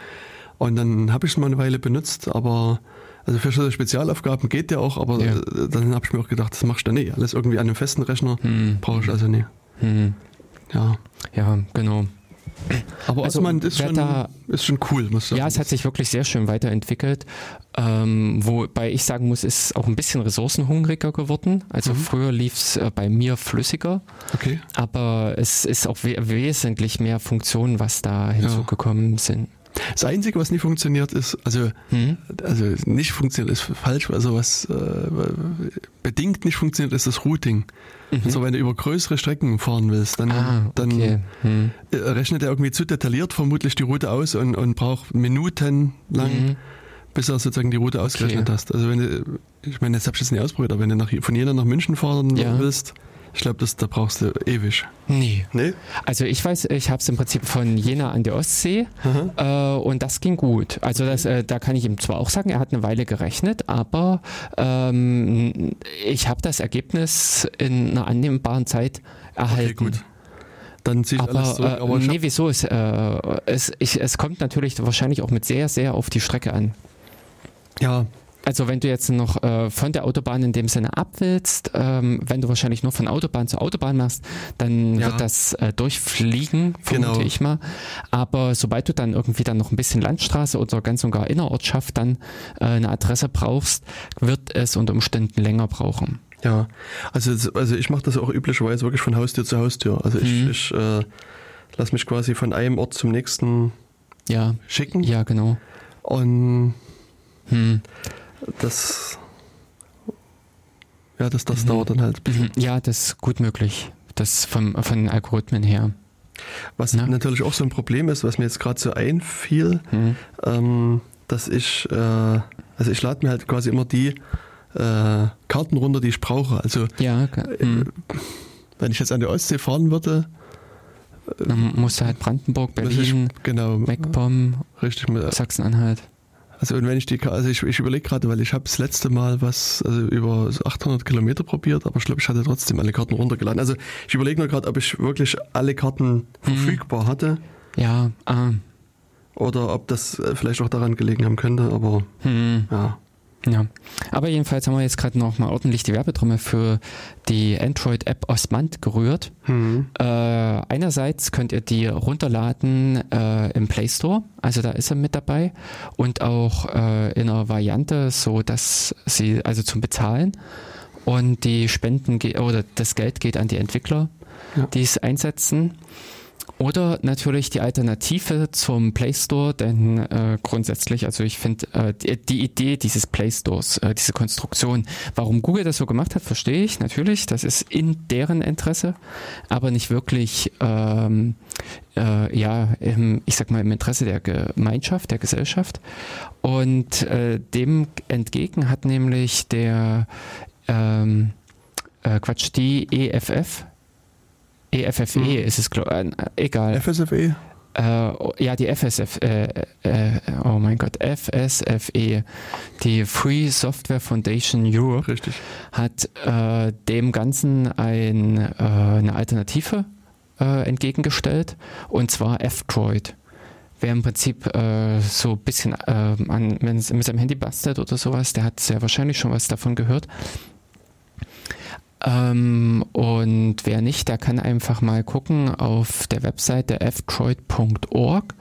Und dann habe ich es mal eine Weile benutzt, aber also für so Spezialaufgaben geht der auch, aber Ja. äh, dann habe ich mir auch gedacht, das machst du nie. Alles irgendwie an einem festen Rechner Hm. brauche ich also nie. Hm. Ja. Ja, genau. Aber Also, Osmand ist wer schon, ist schon cool, muss ich sagen. Ja, es hat sich wirklich sehr schön weiterentwickelt. Ähm, wobei ich sagen muss, es ist auch ein bisschen ressourcenhungriger geworden. Also Mhm. früher lief es äh, bei mir flüssiger, Okay. aber es ist auch we wesentlich mehr Funktionen, was da hinzugekommen sind. Das Einzige, was nie funktioniert, ist, also, Hm? also nicht funktioniert, ist falsch, also was äh, bedingt nicht funktioniert, ist das Routing. Mhm. Also wenn du über größere Strecken fahren willst, dann, ah, dann okay. Hm. äh, rechnet er irgendwie zu detailliert vermutlich die Route aus und, und braucht Minuten lang, Mhm. bis er sozusagen die Route ausgerechnet hast. Also wenn du, ich meine, jetzt hab ich das nicht ausprobiert, aber wenn du nach, von Jena nach München fahren Ja. willst, ich glaube, das da brauchst du ewig. Nee. Nee? Also ich weiß, ich habe es im Prinzip von Jena an der Ostsee äh, und das ging gut. Also das, äh, da kann ich ihm zwar auch sagen, er hat eine Weile gerechnet, aber ähm, ich habe das Ergebnis in einer annehmbaren Zeit erhalten. Okay, gut. Dann ziehe ich alles Aber, zurück. äh, Aber ich nee, wieso? Es, äh, es, ich, es kommt natürlich wahrscheinlich auch mit sehr, sehr auf die Strecke an. ja, Also wenn du jetzt noch äh, von der Autobahn in dem Sinne ab willst, ähm, wenn du wahrscheinlich nur von Autobahn zu Autobahn machst, dann Ja. wird das äh, durchfliegen, vermute Genau. ich mal. Aber sobald du dann irgendwie dann noch ein bisschen Landstraße oder ganz und gar Innerortschaft dann äh, eine Adresse brauchst, wird es unter Umständen länger brauchen. ja. Also, also ich mache das auch üblicherweise wirklich von Haustür zu Haustür. Also ich, Mhm. ich äh, lasse mich quasi von einem Ort zum nächsten Ja, schicken. ja, genau. Und Hm. Das, ja, das, das Mhm. dauert dann halt ein bisschen. Mhm. Ja, das ist gut möglich. das vom, von den Algorithmen her. Was ja. natürlich auch so ein Problem ist, was mir jetzt gerade so einfiel, mhm. ähm, dass ich, äh, also ich lade mir halt quasi immer die äh, Karten runter, die ich brauche. Also ja, mhm. äh, wenn ich jetzt an die Ostsee fahren würde, dann musst du halt Brandenburg, Berlin, ich, genau, MacPom, Sachsen-Anhalt. Also und wenn ich die, also ich, ich überlege gerade, weil ich habe das letzte Mal was also über 800 Kilometer probiert, aber ich glaube, ich hatte trotzdem alle Karten runtergeladen. Also ich überlege nur gerade, ob ich wirklich alle Karten hm. verfügbar hatte. Ja. Ah. Oder ob das äh, vielleicht auch daran gelegen haben könnte, aber hm. ja. Ja, aber jedenfalls haben wir jetzt gerade nochmal ordentlich die Werbetrommel für die Android-App Osmand gerührt. Mhm. Äh, einerseits könnt ihr die runterladen äh, im Play Store, also da ist er mit dabei und auch äh, in einer Variante, so dass sie also zum Bezahlen und die Spenden oder das Geld geht an die Entwickler, ja. die es einsetzen. Oder natürlich die Alternative zum Play Store, denn äh, grundsätzlich, also ich finde äh, die, die, Idee dieses Play Stores, äh, diese Konstruktion, warum Google das so gemacht hat, verstehe ich natürlich. Das ist in deren Interesse, aber nicht wirklich, ähm, äh, ja, im, ich sag mal im Interesse der Gemeinschaft, der Gesellschaft. Und äh, dem entgegen hat nämlich der ähm, äh, Quatsch, die EFF, EFFE mhm. ist es, äh, egal. FSFE? Äh, ja, die FSF, äh, äh, oh mein Gott, FSFE, die Free Software Foundation Europe, Richtig. hat äh, dem Ganzen ein, äh, eine Alternative entgegengestellt und zwar F-Droid. Wer im Prinzip so ein bisschen an, mit seinem Handy bastelt oder sowas, der hat sehr wahrscheinlich schon was davon gehört. Ähm, und wer nicht, der kann einfach mal gucken auf der Webseite fdroid.org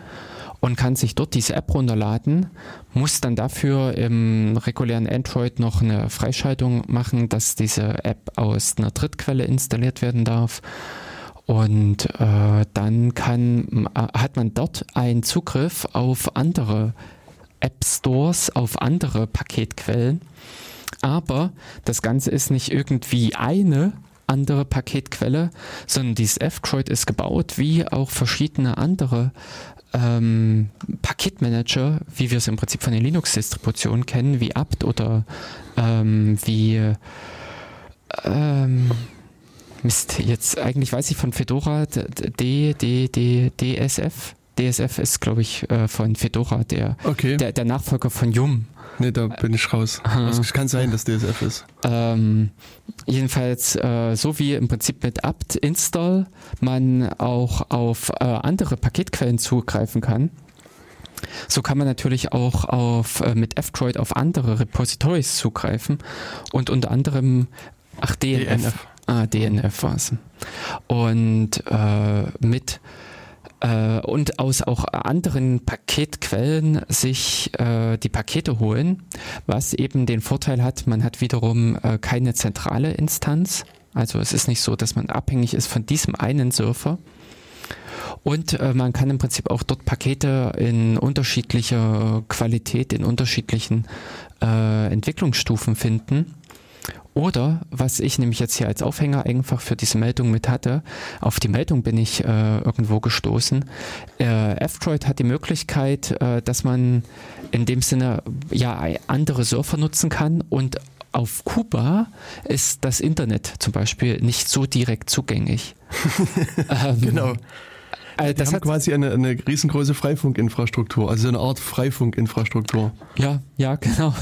und kann sich dort diese App runterladen, muss dann dafür im regulären Android noch eine Freischaltung machen, dass diese App aus einer Drittquelle installiert werden darf. Und äh, dann kann, hat man dort einen Zugriff auf andere App Stores, auf andere Paketquellen aber das Ganze ist nicht irgendwie eine andere Paketquelle, sondern dieses F-Droid ist gebaut wie auch verschiedene andere ähm, Paketmanager, wie wir es im Prinzip von den Linux-Distributionen kennen, wie apt oder ähm, wie ähm, Mist, jetzt eigentlich weiß ich von Fedora D, D, D, DSF. DSF ist, glaube ich, äh, von Fedora, der, okay. der, der Nachfolger von Yum. Nee, da bin ich raus. Also es kann sein, dass DSF ist. Ähm, jedenfalls, äh, so wie im Prinzip mit apt install man auch auf äh, andere Paketquellen zugreifen kann. So kann man natürlich auch auf, äh, mit F-Droid auf andere Repositories zugreifen und unter anderem, ach, DNF. DNF. Ah, DNF war es. Und äh, mit äh, und aus auch anderen Paketquellen sich äh, die Pakete holen, was eben den Vorteil hat, man hat wiederum äh, keine zentrale Instanz. Also es ist nicht so, dass man abhängig ist von diesem einen Surfer. Und äh, man kann im Prinzip auch dort Pakete in unterschiedlicher Qualität, in unterschiedlichen äh, Entwicklungsstufen finden. Oder, was ich nämlich jetzt hier als Aufhänger einfach für diese Meldung mit hatte, auf die Meldung bin ich äh, irgendwo gestoßen. Äh, F-Droid hat die Möglichkeit, äh, dass man in dem Sinne ja andere Surfer nutzen kann und auf Kuba ist das Internet zum Beispiel nicht so direkt zugänglich. ähm, genau. Also das haben quasi eine, eine riesengroße Freifunkinfrastruktur, also eine Art Freifunkinfrastruktur. Ja, ja, genau.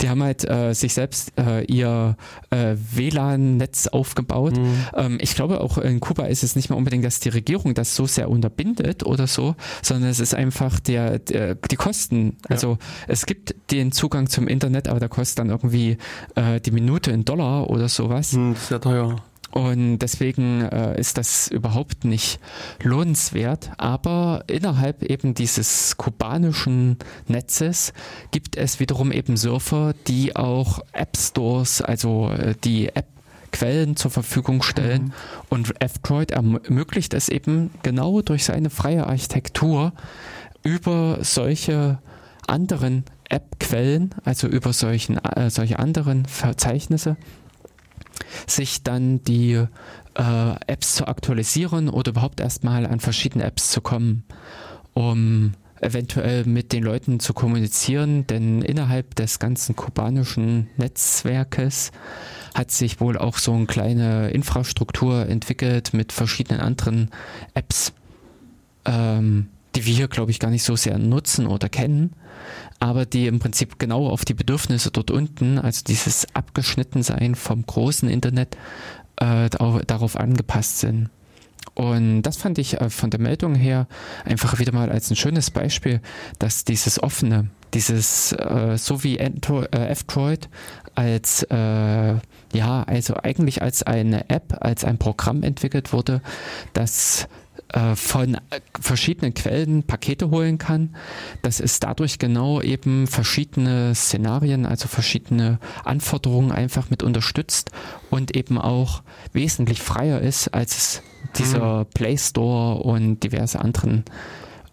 Die haben halt äh, sich selbst äh, ihr äh, WLAN-Netz aufgebaut. Mhm. Ähm, ich glaube, auch in Kuba ist es nicht mehr unbedingt, dass die Regierung das so sehr unterbindet oder so, sondern es ist einfach der, der die Kosten. Ja. Also es gibt den Zugang zum Internet, aber der kostet dann irgendwie äh, die Minute in Dollar oder sowas. Mhm, sehr teuer. Und deswegen äh, ist das überhaupt nicht lohnenswert. Aber innerhalb eben dieses kubanischen Netzes gibt es wiederum eben Surfer, die auch App Stores, also äh, die App Quellen zur Verfügung stellen. Mhm. Und F-Droid ermöglicht es eben genau durch seine freie Architektur über solche anderen App-Quellen, also über solchen, äh, solche anderen Verzeichnisse, sich dann die äh, Apps zu aktualisieren oder überhaupt erstmal an verschiedene Apps zu kommen, um eventuell mit den Leuten zu kommunizieren, denn innerhalb des ganzen kubanischen Netzwerkes hat sich wohl auch so eine kleine Infrastruktur entwickelt mit verschiedenen anderen Apps, ähm, die wir hier, glaube ich, gar nicht so sehr nutzen oder kennen, aber die im Prinzip genau auf die Bedürfnisse dort unten, also dieses Abgeschnittensein vom großen Internet, äh, darauf angepasst sind. Und das fand ich äh, von der Meldung her einfach wieder mal als ein schönes Beispiel, dass dieses offene, dieses äh, so wie äh, F-Droid als äh, ja, also eigentlich als eine App, als ein Programm entwickelt wurde, das äh, von äh, verschiedenen Quellen Pakete holen kann, dass es dadurch genau eben verschiedene Szenarien, also verschiedene Anforderungen einfach mit unterstützt und eben auch wesentlich freier ist, als es dieser mhm. Play Store und diverse anderen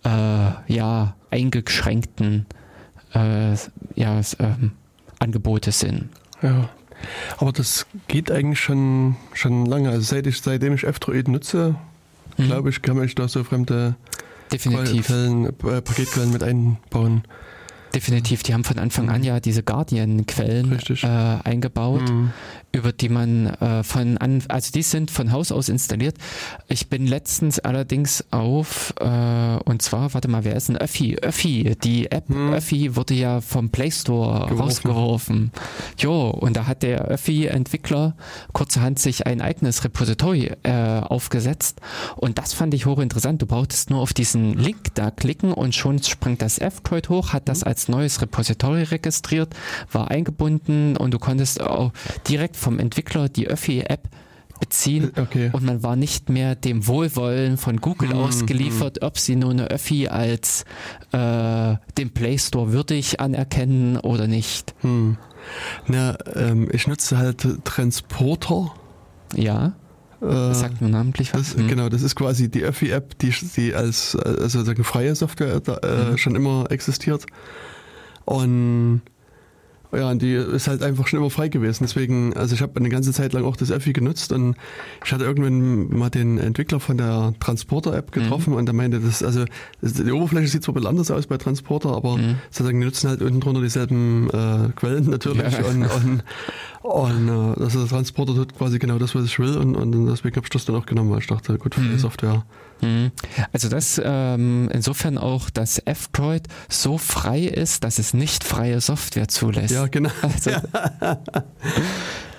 äh, ja eingeschränkten äh, ja, ähm, Angebote sind. Ja. Aber das geht eigentlich schon, schon lange. Also seit ich, seitdem ich F-Droid nutze, mhm. glaube ich, kann man da so fremde Definitiv. Quellen, äh, Paketquellen mit einbauen. Definitiv, die haben von Anfang an ja diese Guardian-Quellen äh, eingebaut, mhm. Über die man äh, von an, also die sind von Haus aus installiert. Ich bin letztens allerdings auf, äh, und zwar, warte mal, wer ist denn Öffi? Öffi, die App mhm. Öffi wurde ja vom Play Store Geworfen. rausgeworfen. Jo, und da hat der Öffi-Entwickler kurzerhand sich ein eigenes Repository äh, aufgesetzt und das fand ich hochinteressant. Du brauchtest nur auf diesen Link da klicken und schon springt das F-Droid hoch, hat das mhm. als neues Repository registriert, war eingebunden und du konntest auch direkt vom Entwickler die Öffi-App beziehen äh, okay. und man war nicht mehr dem Wohlwollen von Google hm, ausgeliefert, hm. ob sie nur eine Öffi als äh, den Play Store würdig anerkennen oder nicht. Hm. Na, ähm, ich nutze halt Transporter. Ja. Äh, sagt nur namentlich was. Das, hm. Genau, das ist quasi die Öffi-App, die, die als also freie Software da, äh, hm. schon immer existiert. Und ja, und die ist halt einfach schon immer frei gewesen. Deswegen, also ich habe eine ganze Zeit lang auch das Effi genutzt und ich hatte irgendwann mal den Entwickler von der Transporter-App getroffen mhm. und der meinte, das, also die Oberfläche sieht zwar ein bisschen anders aus bei Transporter, aber mhm. sozusagen die nutzen halt unten drunter dieselben äh, Quellen natürlich ja. und, und, und äh, das ist der Transporter tut quasi genau das, was ich will und, und deswegen habe ich das dann auch genommen, weil ich dachte, gut, für mhm. die Software Mhm. Also das ähm, insofern auch, dass F-Droid so frei ist, dass es nicht freie Software zulässt. Ja, genau. Also,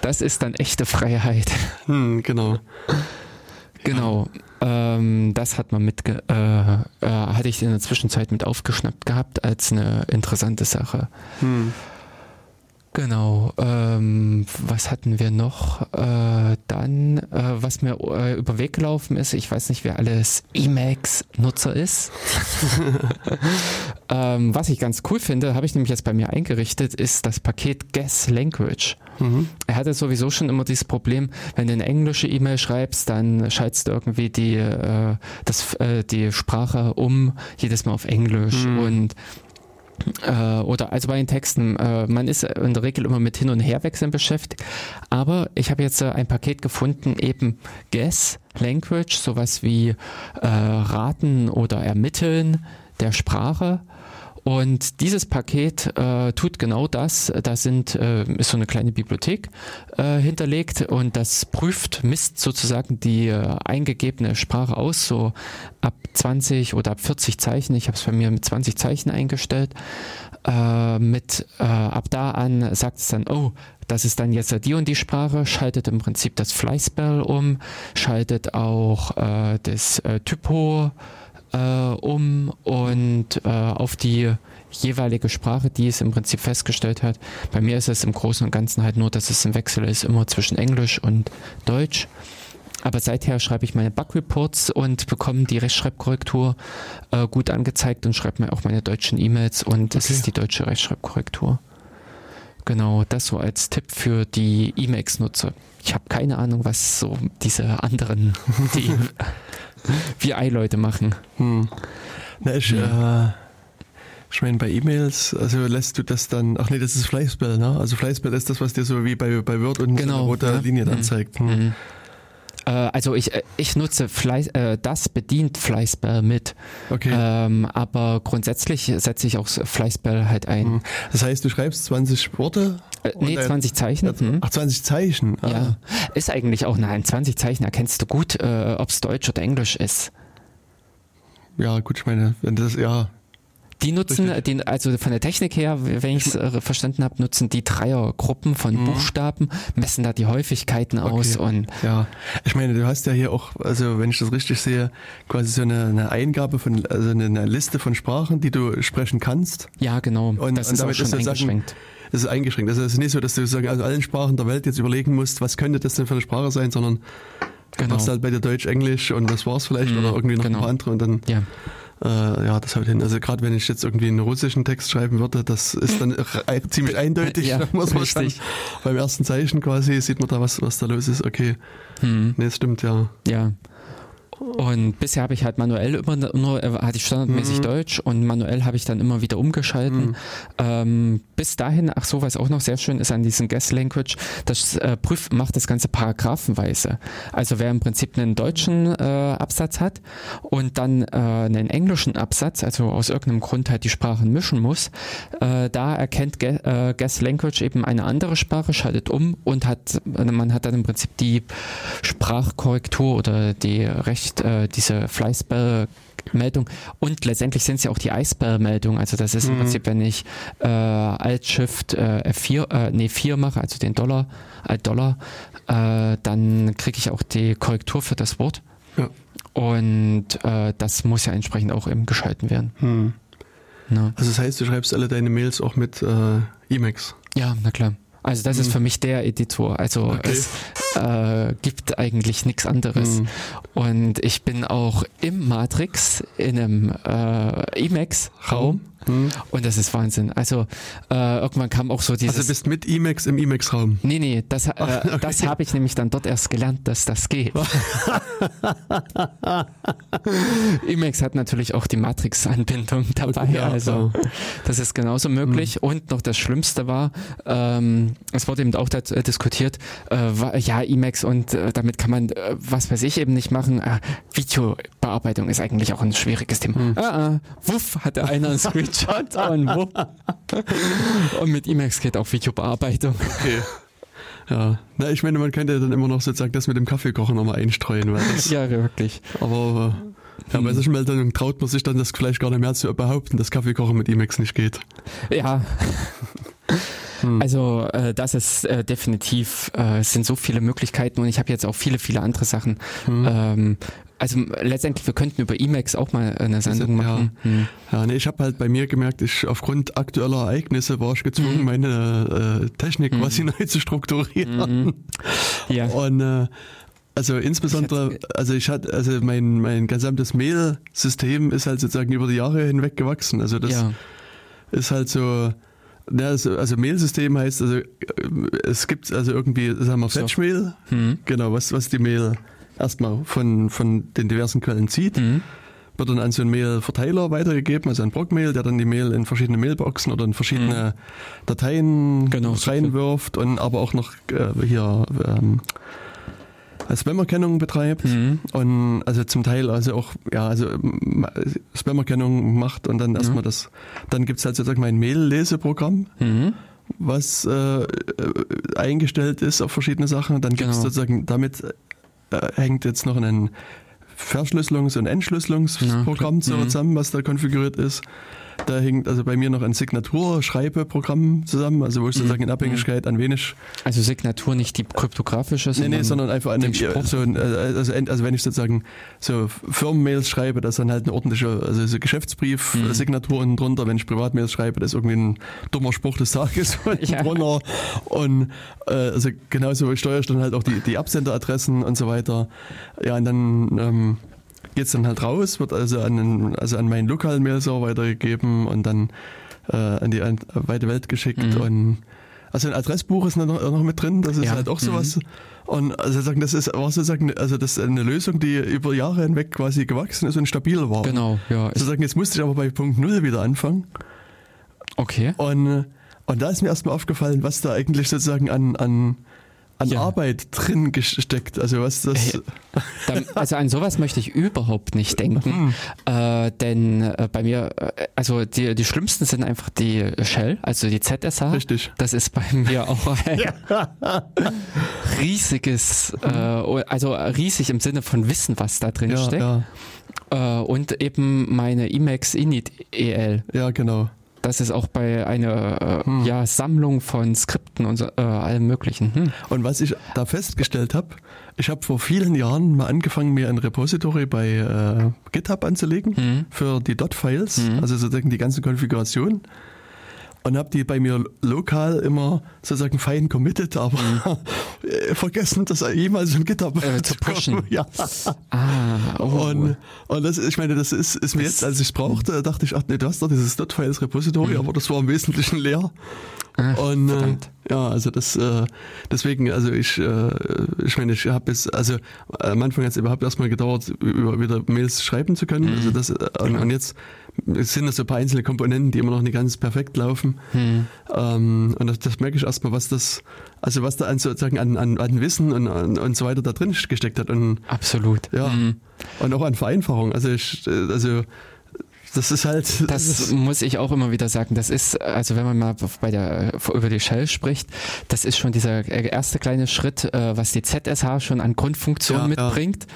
das ist dann echte Freiheit. Hm, genau. Genau. Ähm, das hat man mit, äh, äh, hatte ich in der Zwischenzeit mit aufgeschnappt gehabt als eine interessante Sache. Hm. Genau. Ähm, was hatten wir noch? Äh, dann, äh, was mir äh, über Weg gelaufen ist, ich weiß nicht, wer alles Emacs-Nutzer ist. ähm, was ich ganz cool finde, habe ich nämlich jetzt bei mir eingerichtet, ist das Paket Guess Language. Mhm. Er hatte sowieso schon immer dieses Problem, wenn du eine englische E-Mail schreibst, dann schaltest du irgendwie die, äh, das, äh, die Sprache um, jedes Mal auf Englisch. Mhm. Und äh, oder also bei den Texten, äh, man ist in der Regel immer mit Hin- und Herwechseln beschäftigt, aber ich habe jetzt äh, ein Paket gefunden, eben Guess Language, sowas wie äh, Raten oder Ermitteln der Sprache und dieses Paket äh, tut genau das. Da sind, äh, ist so eine kleine Bibliothek äh, hinterlegt und das prüft, misst sozusagen die äh, eingegebene Sprache aus, so ab 20 oder ab 40 Zeichen. Ich habe es bei mir mit 20 Zeichen eingestellt. Äh, mit äh, ab da an sagt es dann, oh, das ist dann jetzt die und die Sprache, schaltet im Prinzip das Flyspell um, schaltet auch äh, das äh, Typo um und äh, auf die jeweilige Sprache, die es im Prinzip festgestellt hat. Bei mir ist es im Großen und Ganzen halt nur, dass es ein Wechsel ist, immer zwischen Englisch und Deutsch. Aber seither schreibe ich meine Bug-Reports und bekomme die Rechtschreibkorrektur äh, gut angezeigt und schreibe mir auch meine deutschen E-Mails und okay. es ist die deutsche Rechtschreibkorrektur. Genau, das so als Tipp für die Emacs-Nutzer. Ich habe keine Ahnung, was so diese anderen, die VI-Leute machen. Hm. Na, ich, hm. äh, Ich meine, bei E-Mails, also lässt du das dann, ach nee, das ist Flyspell, ne? Also Flyspell ist das, was dir so wie bei, bei Word unten Genau, so eine rote ja. Linie dann Mhm. zeigt. Hm. Mhm. Äh, also ich, äh, ich nutze Fly, äh, das bedient Flyspell mit. Okay. Ähm, aber grundsätzlich setze ich auch Flyspell halt ein. Hm. Das heißt, du schreibst 20 Worte? Äh, nee, dann- 20 Zeichen. Hm. Ach, 20 Zeichen. Ah. Ja, ist eigentlich auch, nein, 20 Zeichen erkennst du gut, äh, ob es Deutsch oder Englisch ist. Ja, gut, ich meine, wenn das, ja. Die nutzen, den, also von der Technik her, wenn ich es äh, verstanden habe, nutzen die Dreiergruppen von Mhm. Buchstaben, messen da die Häufigkeiten aus Okay. und Ja, ich meine, du hast ja hier auch, also wenn ich das richtig sehe, quasi so eine, eine Eingabe von, also eine, eine Liste von Sprachen, die du sprechen kannst. ja, genau, Und- das und ist auch damit schon ist eingeschränkt. Das ist eingeschränkt. Also es ist nicht so, dass du sagen, also allen Sprachen der Welt jetzt überlegen musst, was könnte das denn für eine Sprache sein, sondern du Genau. machst halt bei dir Deutsch, Englisch und das war's vielleicht Mhm, oder irgendwie noch genau. ein paar andere und dann Ja, äh, ja, das halt hin. Also gerade wenn ich jetzt irgendwie einen russischen Text schreiben würde, das ist dann ziemlich eindeutig, Ja, muss man schon richtig. beim ersten Zeichen quasi sieht man da was, was da los ist. Okay, hm. nee, das stimmt ja. ja. Und bisher habe ich halt manuell immer nur, äh, hatte ich standardmäßig Mhm. Deutsch und manuell habe ich dann immer wieder umgeschalten. Mhm. Ähm, bis dahin, ach so, was auch noch sehr schön ist an diesem Guest Language, das äh, prüft, macht das Ganze paragraphenweise. Also wer im Prinzip einen deutschen äh, Absatz hat und dann äh, einen englischen Absatz, also aus irgendeinem Grund halt die Sprachen mischen muss, äh, da erkennt Ge äh, Guest Language eben eine andere Sprache, schaltet um und hat, man hat dann im Prinzip die Sprachkorrektur oder die Recht, äh, diese Flyspell Meldung und letztendlich sind es ja auch die iSpell-Meldungen. Also das ist im Mhm. Prinzip, wenn ich äh, Alt-Shift äh, F4, äh, nee 4 mache, also den Dollar, Alt-Dollar, äh, dann kriege ich auch die Korrektur für das Wort. Ja. Und äh, das muss ja entsprechend auch eben geschalten werden. Hm. Ne? Also das heißt, du schreibst alle deine Mails auch mit äh, Emacs. Ja, na klar. Also das ist Hm. für mich der Editor. Also Okay. es äh, gibt eigentlich nichts anderes. Hm. Und ich bin auch im Matrix in einem äh, Emacs-Raum. Hm. Und das ist Wahnsinn. Also äh, irgendwann kam auch so dieses. Also du bist mit Emacs im Emacs-Raum. nee, nee, das, äh, okay. das habe ich nämlich dann dort erst gelernt, dass das geht. Emacs hat natürlich auch die Matrix-Anbindung dabei. Ja, also klar. das ist genauso möglich. Und noch das Schlimmste war, ähm, es wurde eben auch äh, diskutiert, äh, wa- ja, Emacs und äh, damit kann man, äh, was weiß ich, eben nicht machen. Äh, Videobearbeitung ist eigentlich auch ein schwieriges Thema. Hm. Ah, ah, wuff, hatte einer einen Screenshot und wuff. Und mit Emacs geht auch Videobearbeitung. Okay. Ja, na, ich meine, man könnte dann immer noch sozusagen das mit dem Kaffeekochen nochmal einstreuen, weil das, Ja, wirklich. aber äh, ja, bei solchen Meldungen traut man sich dann das vielleicht gar nicht mehr zu behaupten, dass Kaffeekochen mit Emacs nicht geht. Ja. Hm. Also äh, das ist äh, definitiv, äh, es sind so viele Möglichkeiten und ich habe jetzt auch viele, viele andere Sachen. Hm. Ähm, also letztendlich, wir könnten über Emacs auch mal eine Sendung ja. machen. Hm. Ja, nee, ich habe halt bei mir gemerkt, ich aufgrund aktueller Ereignisse war ich gezwungen, Mhm. meine äh, Technik Mhm. quasi neu zu strukturieren. Mhm. Ja. Und äh, also insbesondere, also ich hatte, also mein, mein gesamtes Mail-System ist halt sozusagen über die Jahre hinweg gewachsen. Also das ja. ist halt so, ja, also, also Mail-System heißt, also äh, es gibt also irgendwie, sagen wir, So. Fetch-Mail, Hm. genau, was, was die Mail erstmal von, von den diversen Quellen zieht, Hm. wird dann an so einen Mail-Verteiler weitergegeben, also an Brock-Mail, der dann die Mail in verschiedene Mailboxen oder in verschiedene Dateien Genau, reinwirft und aber auch noch äh, hier ähm, Spam-Erkennung betreibt. Hm. Und also zum Teil also auch, ja, also Spam-Erkennung macht und dann erstmal Mhm. das, dann gibt's halt sozusagen mein Mail-Leseprogramm, Hm. was äh, äh, eingestellt ist auf verschiedene Sachen. Dann gibt's Genau. sozusagen, damit äh, hängt jetzt noch ein Verschlüsselungs- und Entschlüsselungsprogramm Ja, so mhm. zusammen, was da konfiguriert ist. Da hängt also bei mir noch ein Signaturschreibeprogramm zusammen, also wo ich Mhm. sozusagen in Abhängigkeit an wen ich Also Signatur nicht die kryptografische, Nee, sondern, nee, sondern einfach an den dem, Spruch. so, ein, äh, also, also wenn ich sozusagen so Firmenmails schreibe, das ist dann halt eine ordentliche, also so Mhm. Geschäftsbrief-Signatur unten drunter. Wenn ich Privatmails schreibe, das ist irgendwie ein dummer Spruch des Tages unten Ja. drunter. Und äh, also genauso steuere ich dann halt auch die, die Absenderadressen und so weiter. Ja, und dann ähm, geht's dann halt raus, wird also an, den, also an meinen lokalen Mail-Server weitergegeben und dann äh, an die an, weite Welt geschickt Mhm. und also ein Adressbuch ist noch, noch mit drin, das ist Ja, halt auch mhm. sowas. Und also sagen, das ist war sozusagen, also das ist eine Lösung, die über Jahre hinweg quasi gewachsen ist und stabil war. Genau, ja. Sozusagen, jetzt musste ich aber bei Punkt Null wieder anfangen. Okay. Und, und da ist mir erstmal aufgefallen, was da eigentlich sozusagen an, an, an Ja. Arbeit drin gesteckt. Also was das. Also an sowas möchte ich überhaupt nicht denken, äh, denn äh, bei mir, äh, also die, die schlimmsten sind einfach die Shell, also die ZSH. Richtig. Das ist bei mir auch ein riesiges, äh, also riesig im Sinne von Wissen, was da drin Ja, steckt. ja, Äh, und eben meine Emacs Init EL. ja, genau. Das ist auch bei einer äh, Hm. ja, Sammlung von Skripten und so, äh, allem möglichen. Hm. Und was ich da festgestellt habe, ich habe vor vielen Jahren mal angefangen, mir ein Repository bei äh, GitHub anzulegen Hm. für die Dot-Files, also sozusagen die ganze Konfiguration. Und habe die bei mir lokal immer sozusagen fein committed, aber äh, vergessen, das jemals in GitHub Äh, zu pushen. Ja. Ah, oh. Und, und das, ich meine, das ist, ist mir jetzt, als ich es brauchte, dachte ich, ach nee, du hast doch dieses Dot-Files Repository, aber das war im Wesentlichen leer. Ach, Und äh, ja, also das äh, deswegen, also ich, äh, ich meine, ich habe jetzt, also äh, am Anfang hat es überhaupt erstmal gedauert, über wieder Mails schreiben zu können. Also das äh, und, und jetzt sind das so ein paar einzelne Komponenten, die immer noch nicht ganz perfekt laufen. Hm. Ähm, und das, das merke ich erstmal, was das, also was da an sozusagen an, an, an Wissen und, und, und so weiter da drin gesteckt hat. Und Absolut. ja, Hm. und auch an Vereinfachung. Also ich, äh, also das ist halt Das ist- muss ich auch immer wieder sagen. Das ist, also wenn man mal bei der, über die Shell spricht, das ist schon dieser erste kleine Schritt, äh, was die ZSH schon an Grundfunktionen Ja, ja. mitbringt,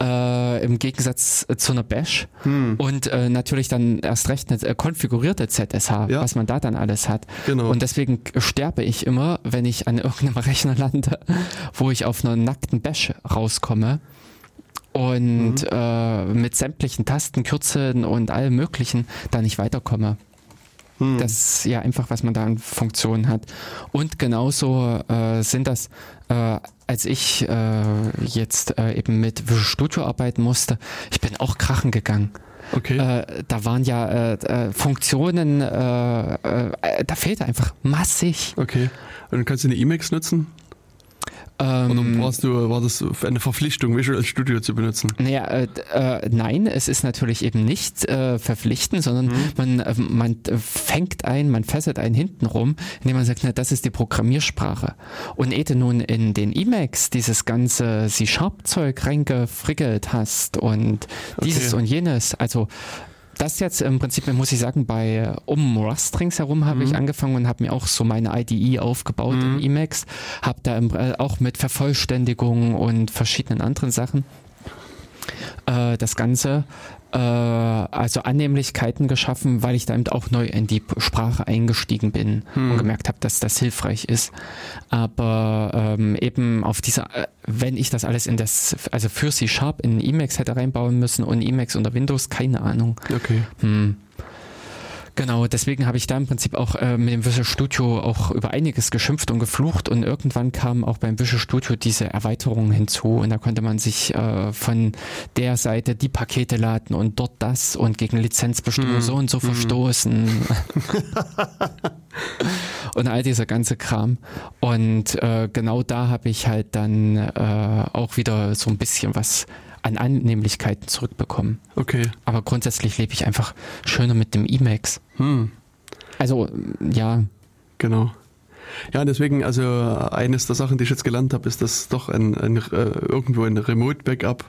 Äh, im Gegensatz zu einer Bash. hm, Und äh, natürlich dann erst recht eine äh, konfigurierte ZSH, Ja. was man da dann alles hat. genau. Und deswegen sterbe ich immer, wenn ich an irgendeinem Rechner lande, wo ich auf einer nackten Bash rauskomme und Mhm. äh, mit sämtlichen Tastenkürzeln und allem Möglichen da nicht weiterkomme. Hm. Das ist ja einfach, was man da an Funktionen hat. Und genauso äh, sind das, äh, als ich äh, jetzt äh, eben mit Visual Studio arbeiten musste, ich bin auch krachen gegangen. okay. Äh, da waren ja äh, äh, Funktionen, äh, da fehlt einfach massig. Okay. Und dann kannst du eine Emacs nutzen? Oder Ähm, warst du, war das eine Verpflichtung, Visual Studio zu benutzen? naja, äh, äh, nein, es ist natürlich eben nicht äh, verpflichtend, sondern Mhm. man, äh, man fängt ein, man fesselt einen hintenrum, indem man sagt, na, das ist die Programmiersprache. Und ehe du nun in den Emacs dieses ganze C-Sharp-Zeug reingefrickelt hast und dieses Okay. und jenes, also das jetzt im Prinzip, muss ich sagen, bei um Rust ringsherum habe ich angefangen und habe mir auch so meine IDE aufgebaut Mhm. in Emacs, habe da im, äh, auch mit Vervollständigung und verschiedenen anderen Sachen äh, das Ganze, äh, also Annehmlichkeiten geschaffen, weil ich da eben auch neu in die Sprache eingestiegen bin Hm. und gemerkt habe, dass das hilfreich ist. Aber ähm, eben auf dieser, äh, wenn ich das alles in das, also für C Sharp in Emacs hätte reinbauen müssen und Emacs unter Windows, keine Ahnung. Okay. Hm. Genau, deswegen habe ich da im Prinzip auch äh, mit dem Visual Studio auch über einiges geschimpft und geflucht. Und irgendwann kamen auch beim Visual Studio diese Erweiterungen hinzu. Und da konnte man sich äh, von der Seite die Pakete laden und dort das und gegen Lizenzbestimmungen Hm. so und so verstoßen. Und all dieser ganze Kram. Und äh, genau da habe ich halt dann äh, auch wieder so ein bisschen was an Annehmlichkeiten zurückbekommen. Okay. Aber grundsätzlich lebe ich einfach schöner mit dem Emacs. Hm. Also, ja, Genau. Ja, deswegen, also eines der Sachen, die ich jetzt gelernt habe, ist, dass doch ein, ein äh, irgendwo ein Remote-Backup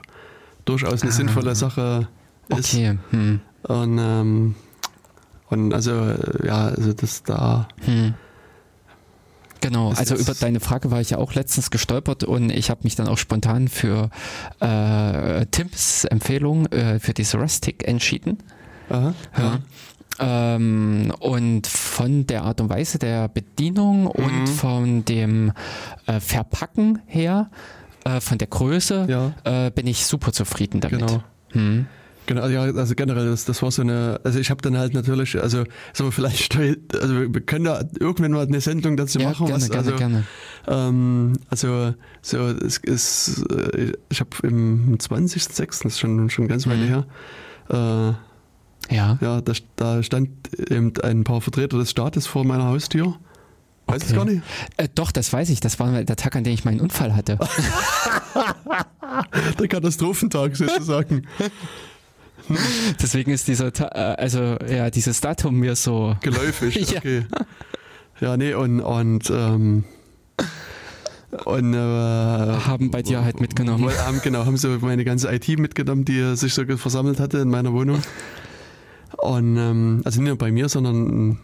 durchaus eine Ah. sinnvolle Sache ist. okay. Hm, Und, ähm, und also, ja, also das da. hm. Genau, also über deine Frage war ich ja auch letztens gestolpert und ich habe mich dann auch spontan für äh, Tims Empfehlung äh, für diese Rustic entschieden. Aha. Ja. Ähm, und von der Art und Weise der Bedienung und Mhm. von dem äh, Verpacken her, äh, von der Größe, Ja, äh, bin ich super zufrieden damit. genau. Hm. Genau, ja, also generell, das, das war so eine, also ich habe dann halt natürlich, also so vielleicht, also wir können da irgendwann mal eine Sendung dazu Ja, machen, gerne, was, gerne, also, gerne. Ähm, also so es ist, äh, ich habe im 20.06., das ist schon, schon ganz weit Mhm. her, äh, Ja. ja, da, da stand eben ein paar Vertreter des Staates vor meiner Haustür. Weiß Okay. gar nicht. Äh, doch, das weiß ich. Das war der Tag, an dem ich meinen Unfall hatte. Der Katastrophentag sozusagen. Deswegen ist dieser, äh, also ja, dieses Datum mir so geläufig. Ja. Okay. Ja, nee, und, und, ähm, und äh, haben bei dir halt mitgenommen. haben, genau, haben so meine ganze IT mitgenommen, die sich so versammelt hatte in meiner Wohnung. Und ähm, also nicht nur bei mir, sondern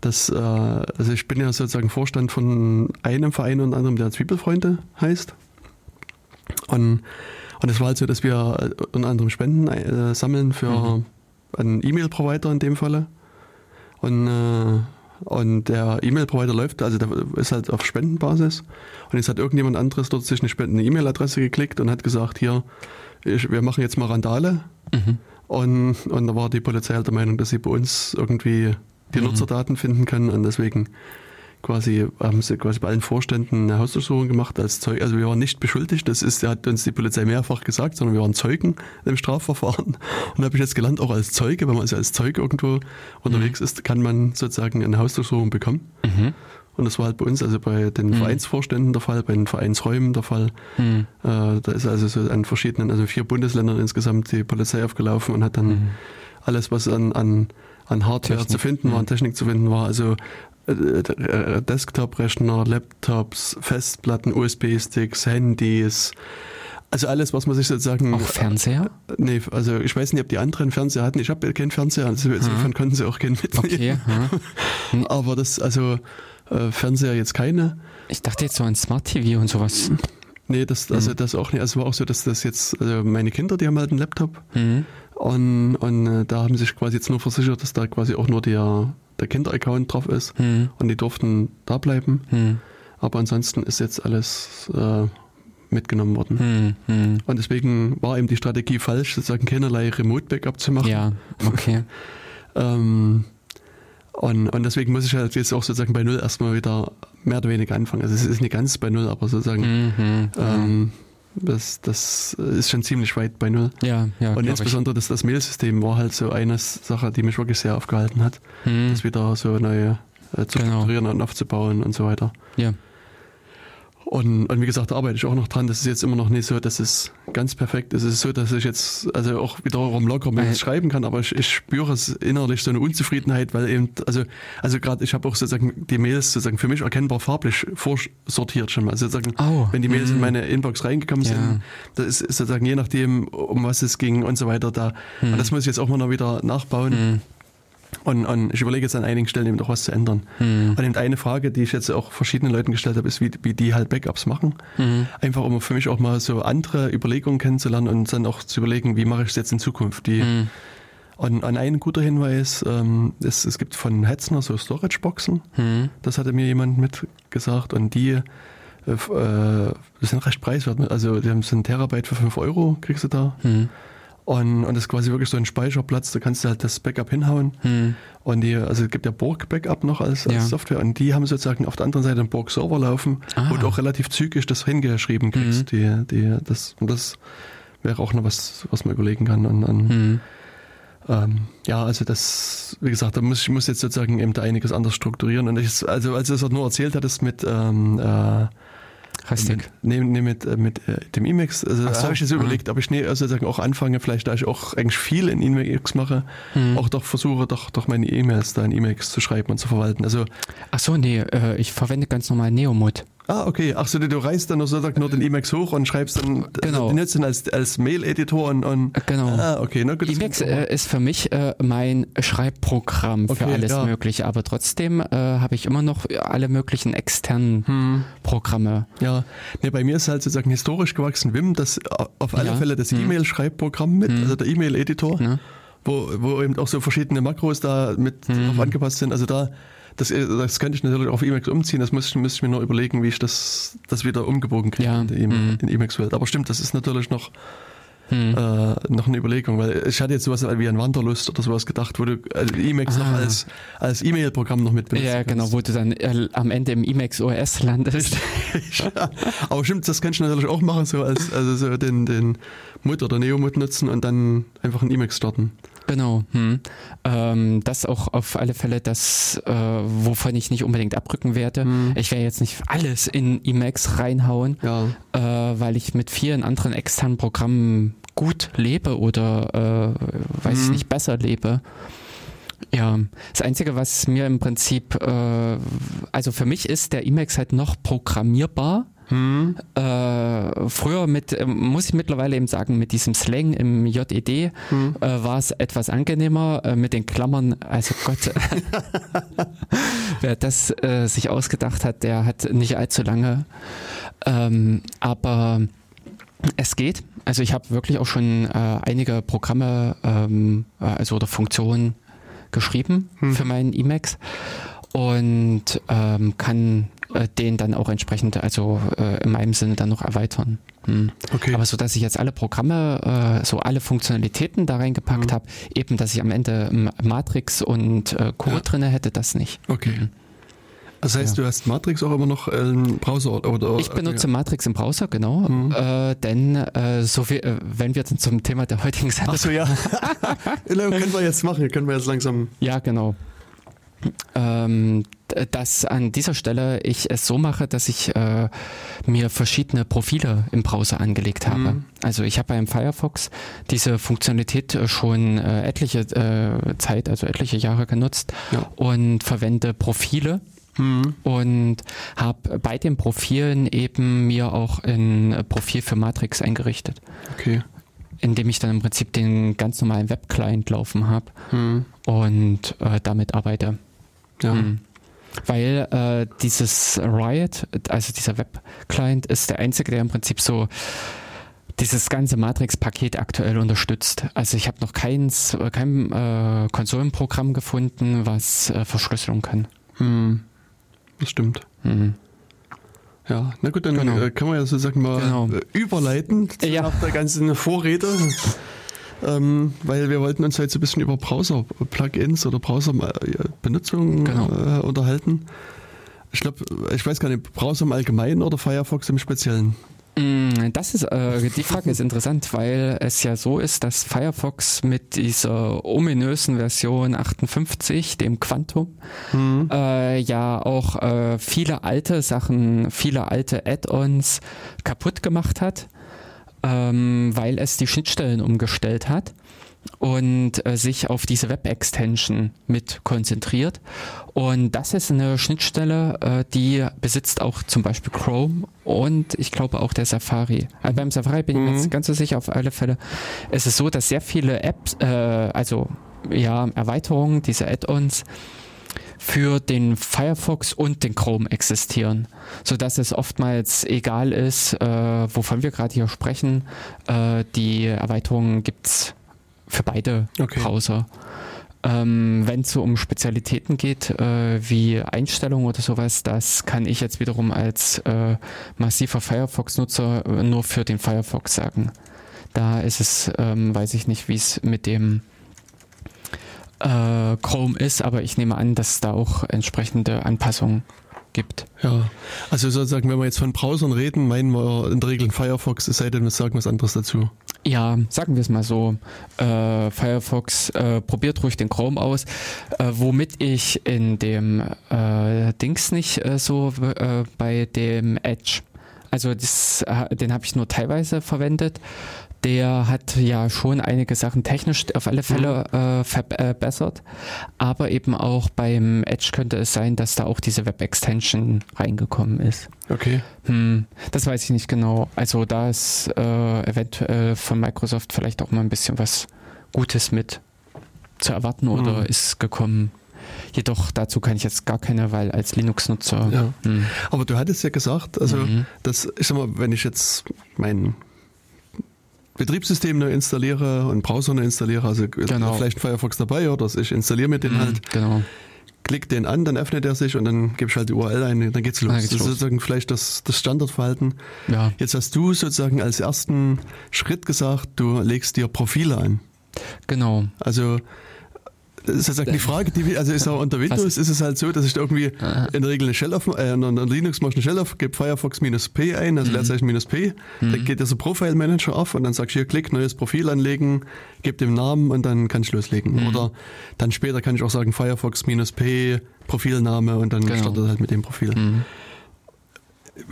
das, äh, also ich bin ja sozusagen Vorstand von einem Verein unter anderem, der Zwiebelfreunde heißt. Und und es war halt so, dass wir äh, unter anderem Spenden äh, sammeln für Mhm. einen E-Mail-Provider in dem Falle. Und, äh, und der E-Mail-Provider läuft, also der ist halt auf Spendenbasis. Und jetzt hat irgendjemand anderes dort sich eine Spenden- eine E-Mail-Adresse geklickt und hat gesagt, hier, ich, wir machen jetzt mal Randale. Mhm. Und, und da war die Polizei halt der Meinung, dass sie bei uns irgendwie die Mhm. Nutzerdaten finden können und deswegen quasi haben sie quasi bei allen Vorständen eine Hausdurchsuchung gemacht als Zeug. Also wir waren nicht beschuldigt, das ist, hat uns die Polizei mehrfach gesagt, sondern wir waren Zeugen im Strafverfahren. Und da habe ich jetzt gelernt, auch als Zeuge, wenn man also als Zeuge irgendwo unterwegs ist, kann man sozusagen eine Hausdurchsuchung bekommen. Mhm. Und das war halt bei uns, also bei den Mhm. Vereinsvorständen der Fall, bei den Vereinsräumen der Fall. Mhm. Äh, da ist also so an verschiedenen, also vier Bundesländern insgesamt die Polizei aufgelaufen und hat dann Mhm. alles, was an, an, an Hardware Technik, zu finden war, mhm. an Technik zu finden war, also äh, äh, Desktop-Rechner, Laptops, Festplatten, USB-Sticks, Handys, also alles, was man sich sozusagen. Auch Fernseher? Nee, also ich weiß nicht, ob die anderen Fernseher hatten. Ich habe keinen Fernseher, also insofern konnten sie auch keinen mitnehmen. Okay. ja. Aber das, also äh, Fernseher jetzt keine. Ich dachte jetzt so an Smart TV und sowas. Nee, das, also Mhm. das auch nicht. Also es war auch so, dass das jetzt, also meine Kinder, die haben halt einen Laptop Mhm. und, und äh, da haben sich quasi jetzt nur versichert, dass da quasi auch nur der, der Kinder-Account drauf ist Mhm. und die durften da bleiben. Mhm. Aber ansonsten ist jetzt alles äh, mitgenommen worden. Mhm. Mhm. Und deswegen war eben die Strategie falsch, sozusagen keinerlei Remote-Backup zu machen. Ja, okay. Ähm, und, und deswegen muss ich halt jetzt auch sozusagen bei Null erstmal wieder mehr oder weniger anfangen. Also es ist nicht ganz bei Null, aber sozusagen Mhm. ähm, das, das ist schon ziemlich weit bei Null. Ja, ja. und insbesondere das, das Mail-System war halt so eine Sache, die mich wirklich sehr aufgehalten hat, ich. Mhm. das wieder so neu äh, zu Genau. strukturieren und aufzubauen und so weiter. Ja. Und, und wie gesagt, da arbeite ich auch noch dran. Das ist jetzt immer noch nicht so, dass es ganz perfekt ist. Es ist so, dass ich jetzt also auch wiederum locker Mails schreiben kann, aber ich, ich spüre es innerlich so eine Unzufriedenheit, weil eben, also, also gerade ich habe auch sozusagen die Mails sozusagen für mich erkennbar farblich vorsortiert schon mal. Also sozusagen, Oh, wenn die Mails in mhm. meine Inbox reingekommen Ja. sind, da ist, sozusagen je nachdem, um was es ging und so weiter, da. Und das muss ich jetzt auch mal noch wieder nachbauen. Mhm. Und, und ich überlege jetzt an einigen Stellen eben noch was zu ändern. Mhm. Und eben eine Frage, die ich jetzt auch verschiedenen Leuten gestellt habe, ist, wie, wie die halt Backups machen. Mhm. Einfach um für mich auch mal so andere Überlegungen kennenzulernen und dann auch zu überlegen, wie mache ich es jetzt in Zukunft. Die, Mhm. Und, und ein guter Hinweis, ähm, es, es gibt von Hetzner so Storage-Boxen, Mhm. das hatte mir jemand mitgesagt und die äh, äh, sind recht preiswert. ne? Also die haben so ein Terabyte für 5 Euro, kriegst du da. Und, und das ist quasi wirklich so ein Speicherplatz, da kannst du halt das Backup hinhauen. Mhm. Und die, also es gibt ja Borg Backup noch als, als Ja. Software und die haben sozusagen auf der anderen Seite einen Borg Server laufen Ah. und auch relativ zügig das hingeschrieben kriegst. Die, die, das, und das wäre auch noch was, was man überlegen kann. Und, und Mhm. ähm, ja, also das, wie gesagt, da muss ich muss jetzt sozusagen eben da einiges anders strukturieren. Und ich, also als du es nur erzählt hattest mit ähm, äh, Mit, nee, nee, mit, äh, mit äh, dem Emacs, also so, habe ich jetzt überlegt, ob ich nee, also sozusagen auch anfange, vielleicht da ich auch eigentlich viel in Emacs mache, Mhm. auch doch versuche, doch, doch meine E-Mails da in Emacs zu schreiben und zu verwalten. Also, Ach so, nee, äh, ich verwende ganz normal Neomod. Ah, okay, ach so, du, reißt dann nur sozusagen nur den Emacs hoch und schreibst dann, Genau. nutzt dann als, als Mail-Editor und, und, Genau. ah, okay, na gut. Emacs äh, ist für mich äh, mein Schreibprogramm für Okay, alles ja. Mögliche, aber trotzdem äh, habe ich immer noch alle möglichen externen Hm. Programme. Ja, nee, bei mir ist halt sozusagen historisch gewachsen Vim, das auf alle Ja. Fälle das Hm. E-Mail-Schreibprogramm mit, Hm. also der E-Mail-Editor, Ne? wo, wo eben auch so verschiedene Makros da mit Hm. drauf angepasst sind. Also da, das, das könnte ich natürlich auf Emacs umziehen, das müsste, müsste ich mir nur überlegen, wie ich das, das wieder umgebogen kriege Ja. in die Hm. in Emacs-Welt. Aber stimmt, das ist natürlich noch, Hm. äh, noch eine Überlegung, weil ich hatte jetzt sowas wie ein Wanderlust oder sowas gedacht, wo du also Emacs noch Ah. als, als E-Mail-Programm noch mit benutzt. Ja, genau, wo du dann äh, am Ende im Emacs OS landest. Aber stimmt, das kannst du natürlich auch machen, so als also so den, den Mut oder Neo-Mut nutzen und dann einfach ein Emacs starten. Genau. Hm. Ähm, das auch auf alle Fälle das, äh, wovon ich nicht unbedingt abrücken werde. Hm. Ich werde jetzt nicht alles in Emacs reinhauen, Ja. äh, weil ich mit vielen anderen externen Programmen gut lebe oder äh, weiß ich Mhm. nicht, besser lebe. Ja, das Einzige, was mir im Prinzip, äh, also für mich ist der Emacs halt noch programmierbar. Hm. Äh, früher mit, äh, muss ich mittlerweile eben sagen, mit diesem Slang im JED Hm. äh, war es etwas angenehmer äh, mit den Klammern. Also Gott, wer das äh, sich ausgedacht hat, der hat nicht allzu lange. Ähm, aber es geht. Also ich habe wirklich auch schon äh, einige Programme, ähm, äh, also oder Funktionen geschrieben Hm. für meinen Emacs und ähm, kann den dann auch entsprechend, also äh, in meinem Sinne dann noch erweitern. Hm. Okay. Aber so, dass ich jetzt alle Programme, äh, so alle Funktionalitäten da reingepackt Mhm. habe, eben, dass ich am Ende M- Matrix und äh, Code Ja. drinne hätte, das nicht. okay. Mhm. Das heißt, Ja. du hast Matrix auch immer noch äh, im Browser oder Ich benutze Matrix im Browser, genau, Mhm. äh, denn äh, so viel, äh, wenn wir zum Thema der heutigen Sendung Achso, ja. ja. können wir jetzt machen, können wir jetzt langsam. Ja, genau. Ähm, dass an dieser Stelle ich es so mache, dass ich äh, mir verschiedene Profile im Browser angelegt habe. Mhm. Also ich habe beim Firefox diese Funktionalität äh, schon äh, etliche äh, Zeit, also etliche Jahre genutzt Ja. und verwende Profile Hm. und habe bei den Profilen eben mir auch ein Profil für Matrix eingerichtet, Okay. indem ich dann im Prinzip den ganz normalen Webclient laufen habe Hm. und äh, damit arbeite. Ja. Mhm. Weil äh, dieses Riot, also dieser Web-Client, ist der einzige, der im Prinzip so dieses ganze Matrix-Paket aktuell unterstützt. Also ich habe noch keins, äh, kein äh, Konsolenprogramm gefunden, was äh, Verschlüsselung kann. Hm. Das stimmt. Mhm. Ja, na gut, dann Genau. äh, können wir ja sozusagen mal Genau. äh, überleiten zu- Ja. nach der ganzen Vorrede. Ähm, weil wir wollten uns heute so ein bisschen über Browser-Plugins oder Browser-Benutzung Genau. äh, unterhalten. Ich glaube, ich weiß gar nicht, Browser im Allgemeinen oder Firefox im Speziellen? Mm, Das ist, äh, die Frage ist interessant, weil es ja so ist, dass Firefox mit dieser ominösen Version 58, dem Quantum, Hm. äh, ja auch äh, viele alte Sachen, viele alte Add-ons kaputt gemacht hat, ähm, weil es die Schnittstellen umgestellt hat und äh, sich auf diese Web-Extension mit konzentriert. Und das ist eine Schnittstelle, äh, die besitzt auch zum Beispiel Chrome und ich glaube auch der Safari. Also beim Safari bin ich mir Mhm. jetzt ganz so sicher auf alle Fälle. Es ist so, dass sehr viele Apps, äh, also ja, Erweiterungen, diese Add-ons, für den Firefox und den Chrome existieren, so dass es oftmals egal ist, äh, wovon wir gerade hier sprechen. Äh, die Erweiterungen gibt's für beide Okay. Browser. Ähm, Wenn es so um Spezialitäten geht, äh, wie Einstellungen oder sowas, das kann ich jetzt wiederum als äh, massiver Firefox-Nutzer äh, nur für den Firefox sagen. Da ist es, ähm, weiß ich nicht, wie es mit dem äh, Chrome ist, aber ich nehme an, dass es da auch entsprechende Anpassungen gibt. Ja, also sozusagen, wenn wir jetzt von Browsern reden, meinen wir in der Regel Firefox, es sei denn, wir sagen was anderes dazu. Ja, sagen wir es mal so. Äh, Firefox äh, probiert ruhig den Chrome aus, äh, womit ich in dem äh, Dings nicht äh, so äh, bei dem Edge. Also das, den habe ich nur teilweise verwendet. Der hat ja schon einige Sachen technisch auf alle Fälle äh, verbessert, aber eben auch beim Edge könnte es sein, dass da auch diese Web-Extension reingekommen ist. Okay. Hm, das weiß ich nicht genau. Also da ist äh, eventuell von Microsoft vielleicht auch mal ein bisschen was Gutes mit zu erwarten oder Hm. ist gekommen. Jedoch dazu kann ich jetzt gar keine, weil als Linux-Nutzer. Ja. Hm, Aber du hattest ja gesagt, also Mhm. dass, ich sag mal, wenn ich jetzt mein Betriebssystem neu installiere und Browser neu installiere, also ist Genau. vielleicht ein Firefox dabei oder ich installiere mir den hm, halt, Genau. klick den an, dann öffnet er sich und dann gebe ich halt die URL ein, dann geht's los. Dann geht's das ist los. sozusagen vielleicht das, das Standardverhalten. Ja, Jetzt hast du sozusagen als ersten Schritt gesagt, du legst dir Profile an. genau. Also ist sozusagen die Frage, die wir, also ist auch unter Windows ist es halt so, dass ich da irgendwie Ah. in der Regel eine Shell auf, äh, in der Linux mache ich eine Shell auf, gebe Firefox minus P ein, Mhm. also Leerzeichen minus P, dann geht der so Profile Manager auf und dann sagst du hier Klick, neues Profil anlegen, gib dem Namen und dann kann ich loslegen. Mhm. Oder dann später kann ich auch sagen Firefox minus P, Profilname und dann Genau. startet halt mit dem Profil. Hm.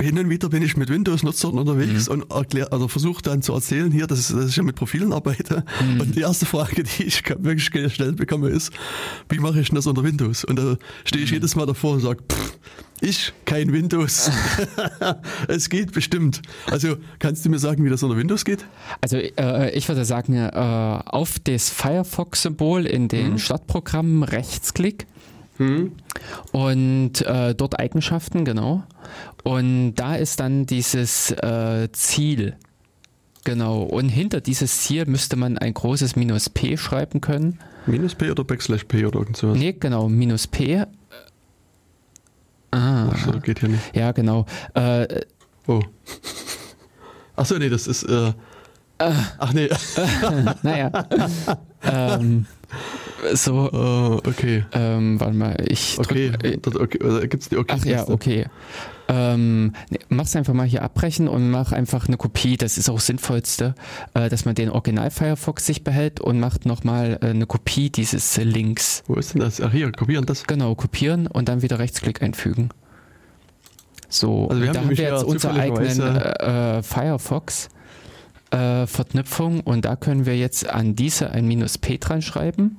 Hin und wieder bin ich mit Windows-Nutzern unterwegs Mhm. und erklär, also versuche dann zu erzählen hier, dass, dass ich ja mit Profilen arbeite. Mhm. Und die erste Frage, die ich wirklich gestellt bekomme, ist, wie mache ich denn das unter Windows? Und da stehe Mhm. ich jedes Mal davor und sage, pff, ich, kein Windows. es geht bestimmt. Also kannst du mir sagen, wie das unter Windows geht? Also äh, ich würde sagen, äh, auf das Firefox-Symbol in den Mhm. Startprogrammen Rechtsklick und äh, dort Eigenschaften, genau. Und da ist dann dieses äh, Ziel. Genau. Und hinter dieses Ziel müsste man ein großes Minus P schreiben können. Minus P oder Backslash P oder irgend sowas? Nee, genau, Minus P. Ah, Ach so, geht hier nicht. ja, genau. Äh, Oh. Ach so, nee, das ist. Äh, ach nee. naja. ähm, so, Oh, okay. ähm, warte mal, ich drück, Okay. äh, okay. Da gibt's die okay. Ach ja, okay. Ähm, nee, mach's einfach mal hier abbrechen und mach einfach eine Kopie. Das ist auch das Sinnvollste, äh, dass man den Original Firefox sich behält und macht nochmal äh, eine Kopie dieses äh, Links. Wo ist denn das? Ach hier, kopieren das. Genau, kopieren und dann wieder Rechtsklick einfügen. So, Also wir haben da haben wir jetzt ja unsere eigenen äh, äh, Firefox äh, Verknüpfung und da können wir jetzt an diese ein Minus P dran schreiben.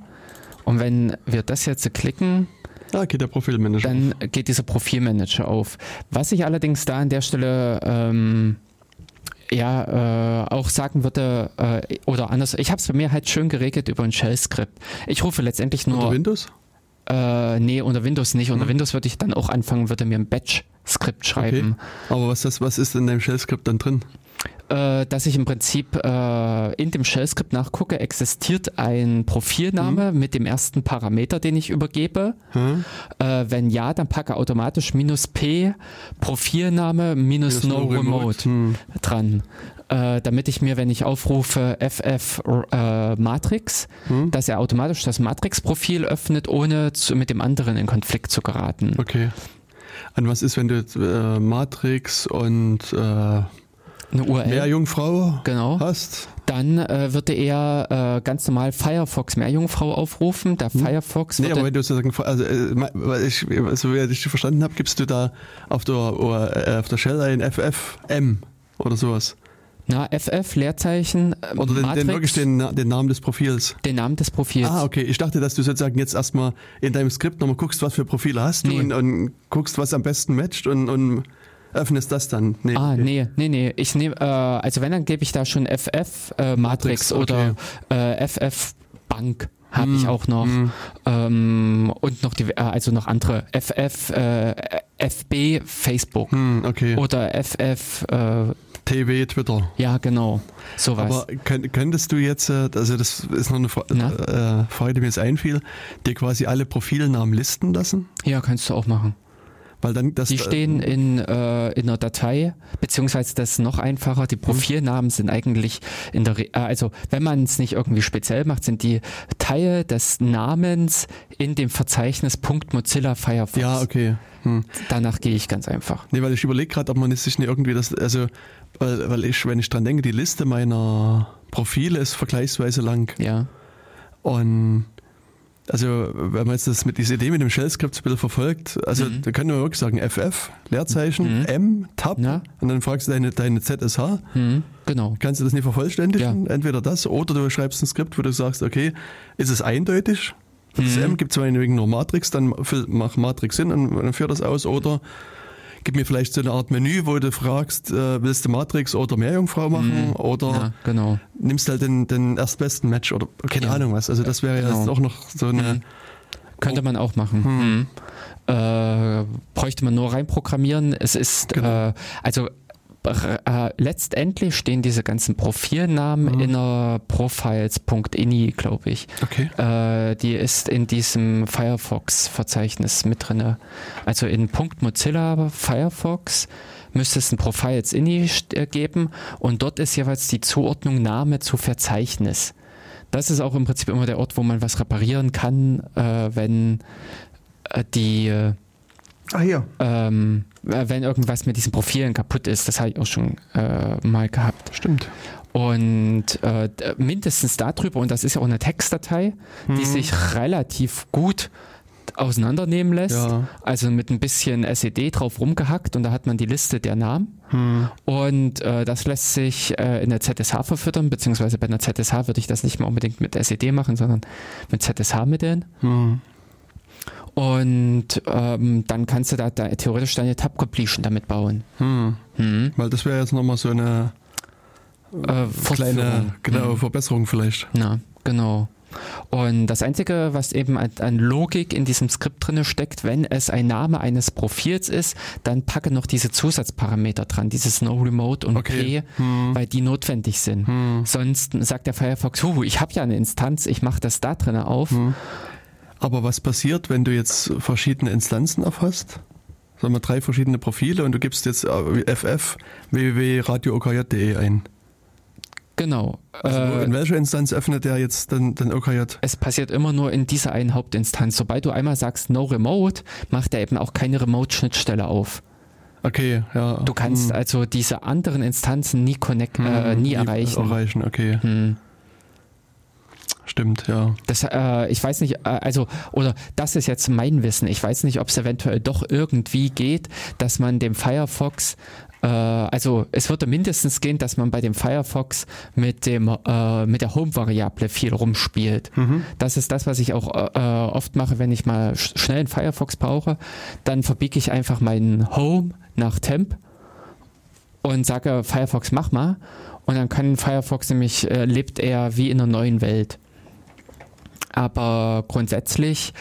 Und wenn wir das jetzt klicken, Ah, geht der Profilmanager. dann geht dieser Profilmanager auf. Was ich allerdings da an der Stelle ähm, ja äh, auch sagen würde, äh, oder anders, ich habe es bei mir halt schön geregelt über ein Shell-Skript. Ich rufe letztendlich Unter nur, Windows? äh, nee, unter Windows nicht. Unter Mhm. Windows würde ich dann auch anfangen, würde mir ein Batch-Skript schreiben. Aber was, das, was ist in deinem Shell-Skript dann drin? Äh, dass ich im Prinzip äh, in dem Shell-Skript nachgucke, existiert ein Profilname Mhm. mit dem ersten Parameter, den ich übergebe. Hm? Äh, wenn ja, dann packe automatisch minus P Profilname minus no, remote, Hm. dran. Äh, damit ich mir, wenn ich aufrufe FF äh, Matrix, Hm? dass er automatisch das Matrix-Profil öffnet, ohne zu, mit dem anderen in Konflikt zu geraten. Okay. Und was ist, wenn du jetzt, äh, Matrix und Eine URL. Meerjungfrau Genau. hast? Dann äh, würde er äh, ganz normal Firefox Meerjungfrau aufrufen. Der Firefox Hm? Nee, würde, aber wenn du sozusagen, also, äh, ich, so wie ich dich verstanden habe, gibst du da auf der, äh, auf der Shell ein FFM oder sowas. na, FF, Leerzeichen, äh, Oder den, Matrix, den wirklich den, den Namen des Profils. den Namen des Profils. Ah, okay. Ich dachte, dass du sozusagen jetzt erstmal in deinem Skript nochmal guckst, was für Profile hast du Nee. und, und guckst, was am besten matcht und, und öffnest das dann. Nee. Ah, nee, nee, nee. Ich nehme, äh, also wenn, dann gebe ich da schon FF äh, Matrix, Matrix, okay. oder äh, FF Bank habe ich Hm, auch noch. hm. Ähm, und noch die, äh, also noch andere. FF, äh, FB Facebook. Hm, okay. Oder FF, äh, TW, Twitter. ja, genau. Sowas. Aber könnt, könntest du jetzt, äh, also das ist noch eine Fra äh, Frage, die mir jetzt einfiel, dir quasi alle Profilnamen listen lassen? ja, kannst du auch machen. Weil dann das Die stehen in, äh, in einer Datei, beziehungsweise das ist noch einfacher. Die Profilnamen sind eigentlich in der, Re äh, also wenn man es nicht irgendwie speziell macht, sind die Teil des Namens in dem Verzeichnis .mozilla Firefox. Ja, okay. Hm. Danach gehe ich ganz einfach. Nee, weil ich überlege gerade, ob man es sich nicht irgendwie das, also, weil, weil ich, wenn ich dran denke, die Liste meiner Profile ist vergleichsweise lang. Ja. Und also, wenn man jetzt das mit dieser Idee mit dem Shell-Skript so ein bisschen verfolgt, also Mhm. da können wir wirklich sagen FF, Leerzeichen, Mhm. M, Tab Ja. und dann fragst du deine, deine ZSH. Hm, genau. Kannst du das nicht vervollständigen? Entweder das oder du schreibst ein Skript, wo du sagst, okay, ist es eindeutig? Das Mhm. M gibt es meinetwegen nur Matrix, dann mach Matrix hin und dann führ das aus. Oder gib mir vielleicht so eine Art Menü, wo du fragst, äh, willst du Matrix oder Meerjungfrau machen? Oder Mhm. Ja, genau. nimmst halt den, den erstbesten Match oder keine Ja. Ahnung was. Also das wäre ja Genau. auch noch so eine. Mhm. Könnte man auch machen. Hm. Hm. Äh, bräuchte man nur reinprogrammieren. Es ist, Genau. äh, also äh, letztendlich stehen diese ganzen Profilnamen Mhm. in einer profiles.ini, glaube ich. Okay. Äh, die ist in diesem Firefox-Verzeichnis mit drinne. Also in .mozilla Firefox müsste es ein Profiles ini äh, geben und dort ist jeweils die Zuordnung Name zu Verzeichnis. Das ist auch im Prinzip immer der Ort, wo man was reparieren kann, äh, wenn äh, die äh, Ah, hier. ähm, äh, wenn irgendwas mit diesen Profilen kaputt ist. Das habe ich auch schon äh, mal gehabt. Stimmt. Und äh, mindestens darüber, und das ist ja auch eine Textdatei, die Mhm. sich relativ gut auseinandernehmen lässt. Ja. Also mit ein bisschen SED drauf rumgehackt und da hat man die Liste der Namen. Hm. Und äh, das lässt sich äh, in der ZSH verfüttern, beziehungsweise bei einer ZSH würde ich das nicht mehr unbedingt mit SED machen, sondern mit ZSH-Mitteln. Hm. Und ähm, dann kannst du da, da theoretisch deine Tab-Completion damit bauen. Hm. Hm. Weil das wäre jetzt nochmal so eine Äh, kleine genau, Hm. Verbesserung vielleicht. Na, genau. Und das Einzige, was eben an, an Logik in diesem Skript drinne steckt, wenn es ein Name eines Profils ist, dann packe noch diese Zusatzparameter dran, dieses No Remote und Okay. P, Hm. weil die notwendig sind. Hm. Sonst sagt der Firefox, hu, ich habe ja eine Instanz, ich mache das da drinne auf. Hm. Aber was passiert, wenn du jetzt verschiedene Instanzen aufhast? Sagen wir drei verschiedene Profile und du gibst jetzt äh, ff www.radiookj.de ein. Genau. Also Äh, in welcher Instanz öffnet der jetzt dann den OKJ? es passiert immer nur in dieser einen Hauptinstanz. Sobald du einmal sagst No Remote, macht er eben auch keine Remote-Schnittstelle auf. Okay, ja. Du kannst Hm. also diese anderen Instanzen nie connect, äh, Hm, nie erreichen. Erreichen, okay. Hm. Stimmt, ja. Das, äh, ich weiß nicht, äh, also, oder das ist jetzt mein Wissen. Ich weiß nicht, ob es eventuell doch irgendwie geht, dass man dem Firefox, äh, also es würde mindestens gehen, dass man bei dem Firefox mit dem äh, mit der Home-Variable viel rumspielt. Mhm. Das ist das, was ich auch äh, äh, oft mache, wenn ich mal sch schnell einen Firefox brauche. Dann verbiege ich einfach meinen Home nach Temp und sage Firefox mach mal. Und dann kann Firefox nämlich, äh, lebt er wie in einer neuen Welt. Aber grundsätzlich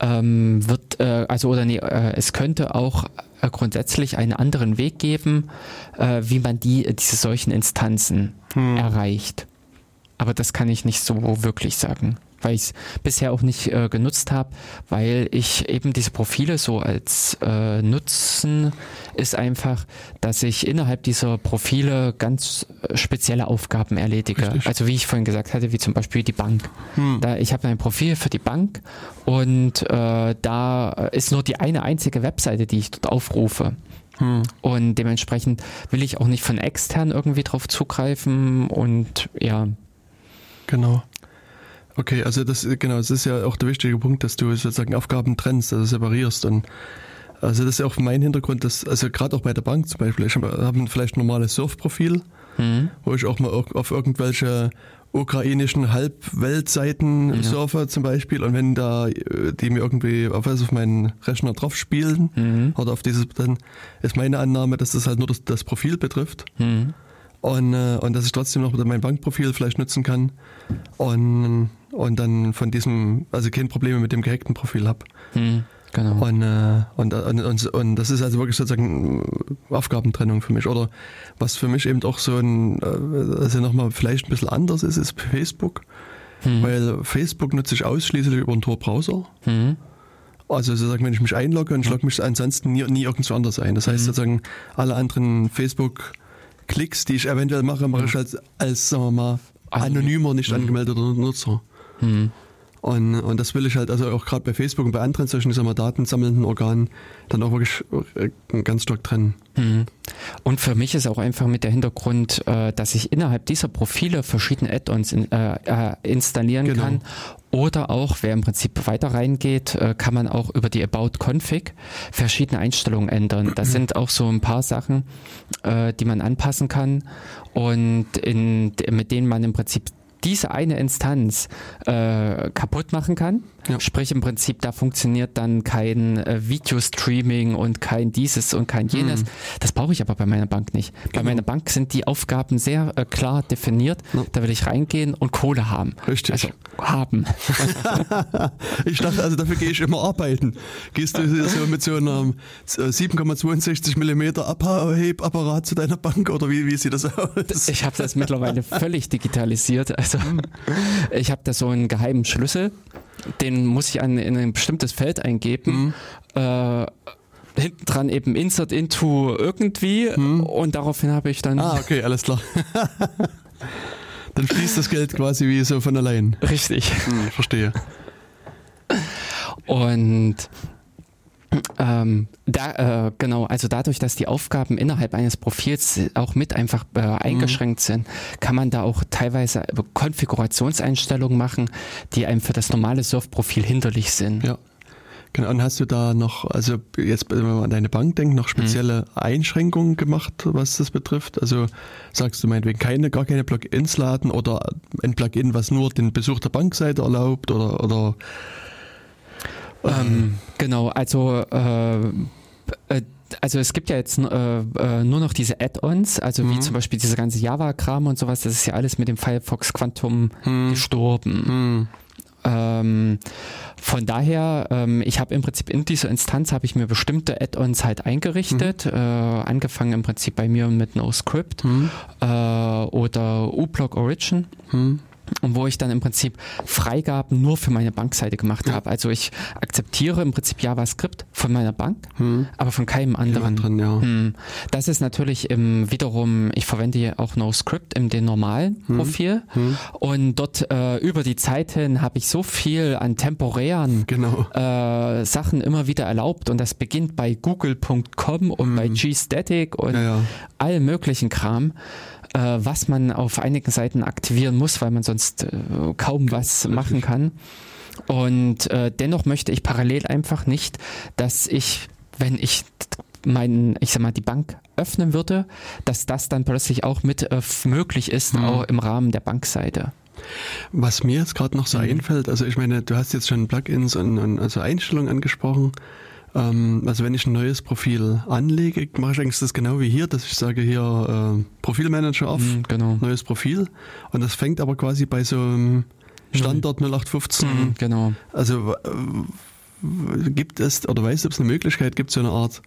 ähm, wird, äh, also oder nee, äh, es könnte auch äh, grundsätzlich einen anderen Weg geben, äh, wie man die, diese solchen Instanzen Hm. erreicht. Aber das kann ich nicht so wirklich sagen, weil ich es bisher auch nicht äh, genutzt habe, weil ich eben diese Profile so als äh, Nutzen ist einfach, dass ich innerhalb dieser Profile ganz äh, spezielle Aufgaben erledige. Richtig. Also wie ich vorhin gesagt hatte, wie zum Beispiel die Bank. Hm. Da, ich habe ein Profil für die Bank und äh, da ist nur die eine einzige Webseite, die ich dort aufrufe. Hm. Und dementsprechend will ich auch nicht von extern irgendwie drauf zugreifen und ja, Genau. Okay, also das genau, das ist ja auch der wichtige Punkt, dass du sozusagen Aufgaben trennst, also separierst und also das ist ja auch mein Hintergrund, dass also gerade auch bei der Bank zum Beispiel, ich habe hab ein vielleicht normales Surfprofil, hm, wo ich auch mal au- auf irgendwelche ukrainischen Halbweltseiten Ja. surfe zum Beispiel und wenn da äh, die mir irgendwie auf, was auf meinen Rechner drauf spielen hm, oder auf dieses, dann ist meine Annahme, dass das halt nur das, das Profil betrifft. Hm, und, äh, und dass ich trotzdem noch mein Bankprofil vielleicht nutzen kann und, und dann von diesem, also keine Probleme mit dem gehackten Profil habe. hm, genau. Und, äh, und, und, und, und das ist also wirklich sozusagen Aufgabentrennung für mich. Oder was für mich eben auch so ein, äh, also nochmal vielleicht ein bisschen anders ist, ist Facebook. Hm, Weil Facebook nutze ich ausschließlich über einen Tor-Browser. hm, Also sozusagen, wenn ich mich einlogge und ich logge mich ansonsten nie, nie irgendwo anders ein. Das heißt Mhm. sozusagen, alle anderen Facebook-Klicks, die ich eventuell mache, mache ich als, als sagen wir mal, anonymer, nicht Mhm. angemeldeter Nutzer. hm, Und, und das will ich halt, also auch gerade bei Facebook und bei anderen solchen mal, datensammelnden Organen, dann auch wirklich äh, ganz stark trennen. hm. Und für mich ist auch einfach mit der Hintergrund, äh, dass ich innerhalb dieser Profile verschiedene Add-ons in, äh, äh, installieren Genau. kann. Oder auch, wer im Prinzip weiter reingeht, kann man auch über die About Config verschiedene Einstellungen ändern. Das sind auch so ein paar Sachen, die man anpassen kann und in, mit denen man im Prinzip diese eine Instanz äh, kaputt machen kann. Ja. Sprich im Prinzip, da funktioniert dann kein äh, Videostreaming und kein dieses und kein jenes. Das brauche ich aber bei meiner Bank nicht. Bei Genau. meiner Bank sind die Aufgaben sehr äh, klar definiert. Ja. Da will ich reingehen und Kohle haben. Richtig. Also haben. Ich dachte, also dafür gehe ich immer arbeiten. Gehst du so mit so einem äh, 7,62 mm Abhebapparat zu deiner Bank oder wie, wie sieht das aus? Ich habe das mittlerweile völlig digitalisiert. Also ich habe da so einen geheimen Schlüssel, den muss ich an, in ein bestimmtes Feld eingeben. Äh, hinten dran eben Insert into irgendwie und daraufhin habe ich dann Ah, okay, alles klar. Dann fließt das Geld quasi wie so von allein. richtig. Hm, ich verstehe. Und ähm, da, äh, genau, also dadurch, dass die Aufgaben innerhalb eines Profils auch mit einfach äh, eingeschränkt sind, kann man da auch teilweise Konfigurationseinstellungen machen, die einem für das normale Surf-Profil hinderlich sind. Ja. Genau, und hast du da noch, also jetzt, wenn man an deine Bank denkt, noch spezielle mhm. Einschränkungen gemacht, was das betrifft? Also sagst du meinetwegen keine, gar keine Plugins laden oder ein Plugin, was nur den Besuch der Bankseite erlaubt oder, oder ähm, genau, also äh, äh, also es gibt ja jetzt äh, äh, nur noch diese Add-ons, also mhm. wie zum Beispiel diese ganze Java-Kram und sowas, das ist ja alles mit dem Firefox Quantum mhm. gestorben. Mhm. Ähm, von daher, ähm, ich habe im Prinzip in dieser Instanz habe ich mir bestimmte Add-ons halt eingerichtet, mhm. äh, angefangen im Prinzip bei mir mit NoScript mhm. äh, oder uBlock Origin. Und wo ich dann im Prinzip Freigaben nur für meine Bankseite gemacht ja. habe. Also ich akzeptiere im Prinzip JavaScript von meiner Bank, hm. aber von keinem anderen. Drin, ja. hm. Das ist natürlich im, wiederum, ich verwende auch NoScript in dem normalen hm. Profil hm. und dort äh, über die Zeit hin habe ich so viel an temporären genau. äh, Sachen immer wieder erlaubt und das beginnt bei google.com und bei hm. gstatic und ja. allen möglichen Kram äh, was man auf einigen Seiten aktivieren muss, weil man sonst äh, kaum was machen kann. Und äh, dennoch möchte ich parallel einfach nicht, dass ich, wenn ich meinen, ich sag mal, die Bank öffnen würde, dass das dann plötzlich auch mit äh, möglich ist, mhm. auch im Rahmen der Bankseite. Was mir jetzt gerade noch so mhm. einfällt, also ich meine, du hast jetzt schon Plugins und, und also Einstellungen angesprochen. Ähm, also wenn ich ein neues Profil anlege, mache ich eigentlich das genau wie hier, dass ich sage hier äh, Profilmanager auf, mhm, genau. neues Profil. Und das fängt aber quasi bei so einem Standard 0815. Mhm, genau. Also äh, gibt es, oder weißt du, ob es eine Möglichkeit gibt, so eine Art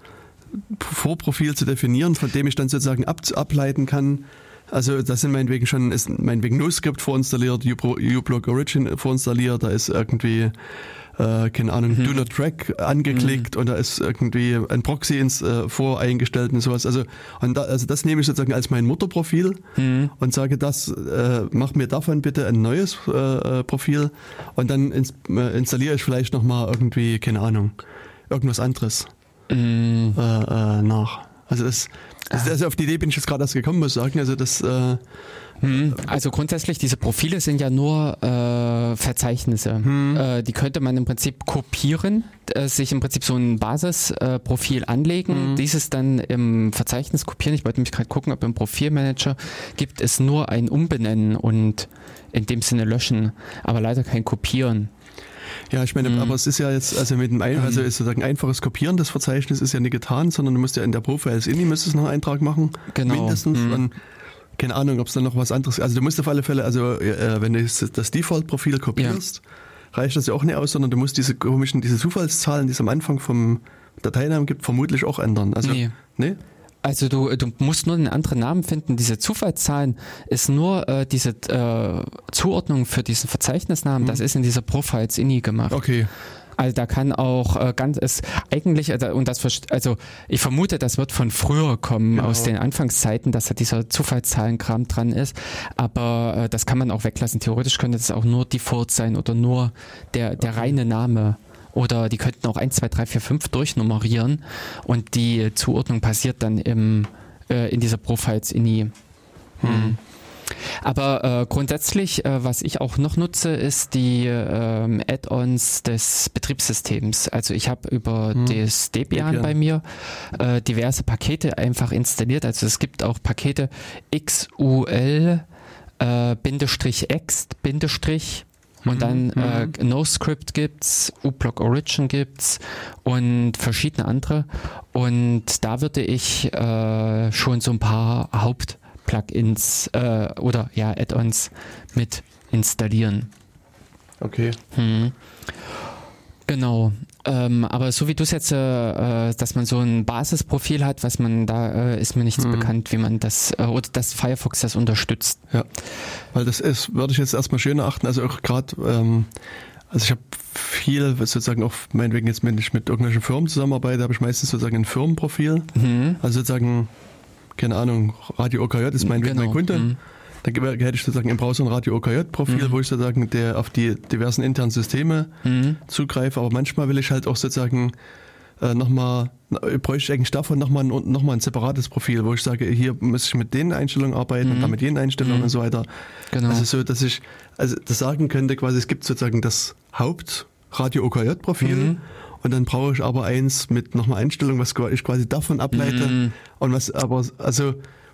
Vorprofil zu definieren, von dem ich dann sozusagen ab, ableiten kann, also da sind meinetwegen schon, ist meinetwegen NoScript vorinstalliert, uBlock Origin vorinstalliert, da ist irgendwie äh, keine Ahnung, mhm. Do Not Track angeklickt mhm. und da ist irgendwie ein Proxy ins äh, voreingestellt und sowas. Also, und da, also das nehme ich sozusagen als mein Mutterprofil mhm. und sage, das äh, mach mir davon bitte ein neues äh, äh Profil und dann ins, äh, installiere ich vielleicht nochmal irgendwie, keine Ahnung, irgendwas anderes mhm. äh, äh, nach. Also das, das, also auf die Idee bin ich jetzt gerade erst gekommen, muss ich sagen. Also das äh, hm. Also grundsätzlich, diese Profile sind ja nur äh, Verzeichnisse. Hm. Äh, die könnte man im Prinzip kopieren, äh, sich im Prinzip so ein Basisprofil anlegen, hm. dieses dann im Verzeichnis kopieren. Ich wollte mich gerade gucken, ob im Profilmanager gibt es nur ein Umbenennen und in dem Sinne löschen, aber leider kein Kopieren. Ja, ich meine, mhm. aber es ist ja jetzt, also mit dem ein, also ist sozusagen einfaches Kopieren des Verzeichnisses ist ja nicht getan, sondern du musst ja in der Profiles Inni müsstest noch einen Eintrag machen. Genau. Mindestens. Mhm. Und keine Ahnung, ob es dann noch was anderes Also du musst auf alle Fälle, also äh, wenn du das Default-Profil kopierst, ja. reicht das ja auch nicht aus, sondern du musst diese komischen, diese Zufallszahlen, die es am Anfang vom Dateinamen gibt, vermutlich auch ändern. Also, nee. nee? Also du, du musst nur einen anderen Namen finden. Diese Zufallszahlen ist nur äh, diese äh, Zuordnung für diesen Verzeichnisnamen. Mhm. Das ist in dieser Profiles INI gemacht. Okay. Also da kann auch äh, ganz es eigentlich also, und das also ich vermute, das wird von früher kommen genau. aus den Anfangszeiten, dass da dieser Zufallszahlenkram dran ist. Aber äh, das kann man auch weglassen. Theoretisch könnte das auch nur Default sein oder nur der der okay. reine Name. Oder die könnten auch 1, 2, 3, 4, 5 durchnummerieren und die Zuordnung passiert dann im, äh, in dieser Profiles INI. Hm. Aber äh, grundsätzlich, äh, was ich auch noch nutze, ist die ähm, Add-ons des Betriebssystems. Also ich habe über hm. das Debian, Debian, bei mir äh, diverse Pakete einfach installiert. Also es gibt auch Pakete XUL äh, Bindestrich Ext Bindestrich und mhm, dann äh, mhm. NoScript gibt's, uBlock Origin gibt's und verschiedene andere. Und da würde ich äh, schon so ein paar Haupt Plugins äh, oder ja Add-ons mit installieren. Okay. Hm. Genau. Ähm, aber so wie du es jetzt, äh, äh, dass man so ein Basisprofil hat, was man da äh, ist mir nicht so mhm. bekannt, wie man das äh, oder dass Firefox das unterstützt. Ja, weil das ist, würde ich jetzt erstmal schön achten. Also auch gerade, ähm, also ich habe viel sozusagen auch meinetwegen jetzt, wenn ich mit irgendwelchen Firmen zusammenarbeite, habe ich meistens sozusagen ein Firmenprofil. Mhm. Also sozusagen keine Ahnung, Radio OKJ ist mein, genau. mein Kunde. Mhm. Dann hätte ich sozusagen im Browser ein Radio OKJ-Profil, mhm. wo ich sozusagen der auf die diversen internen Systeme mhm. zugreife. Aber manchmal will ich halt auch sozusagen äh, nochmal, bräuchte ich eigentlich davon nochmal ein, noch ein separates Profil, wo ich sage, hier muss ich mit den Einstellungen arbeiten mhm. und dann mit jenen Einstellungen mhm. und so weiter. Genau. Also so, dass ich also das sagen könnte, quasi es gibt sozusagen das Haupt Radio OKJ-Profil mhm. Und dann brauche ich aber eins mit nochmal Einstellung, was ich quasi davon ableite Mhm. und was aber, also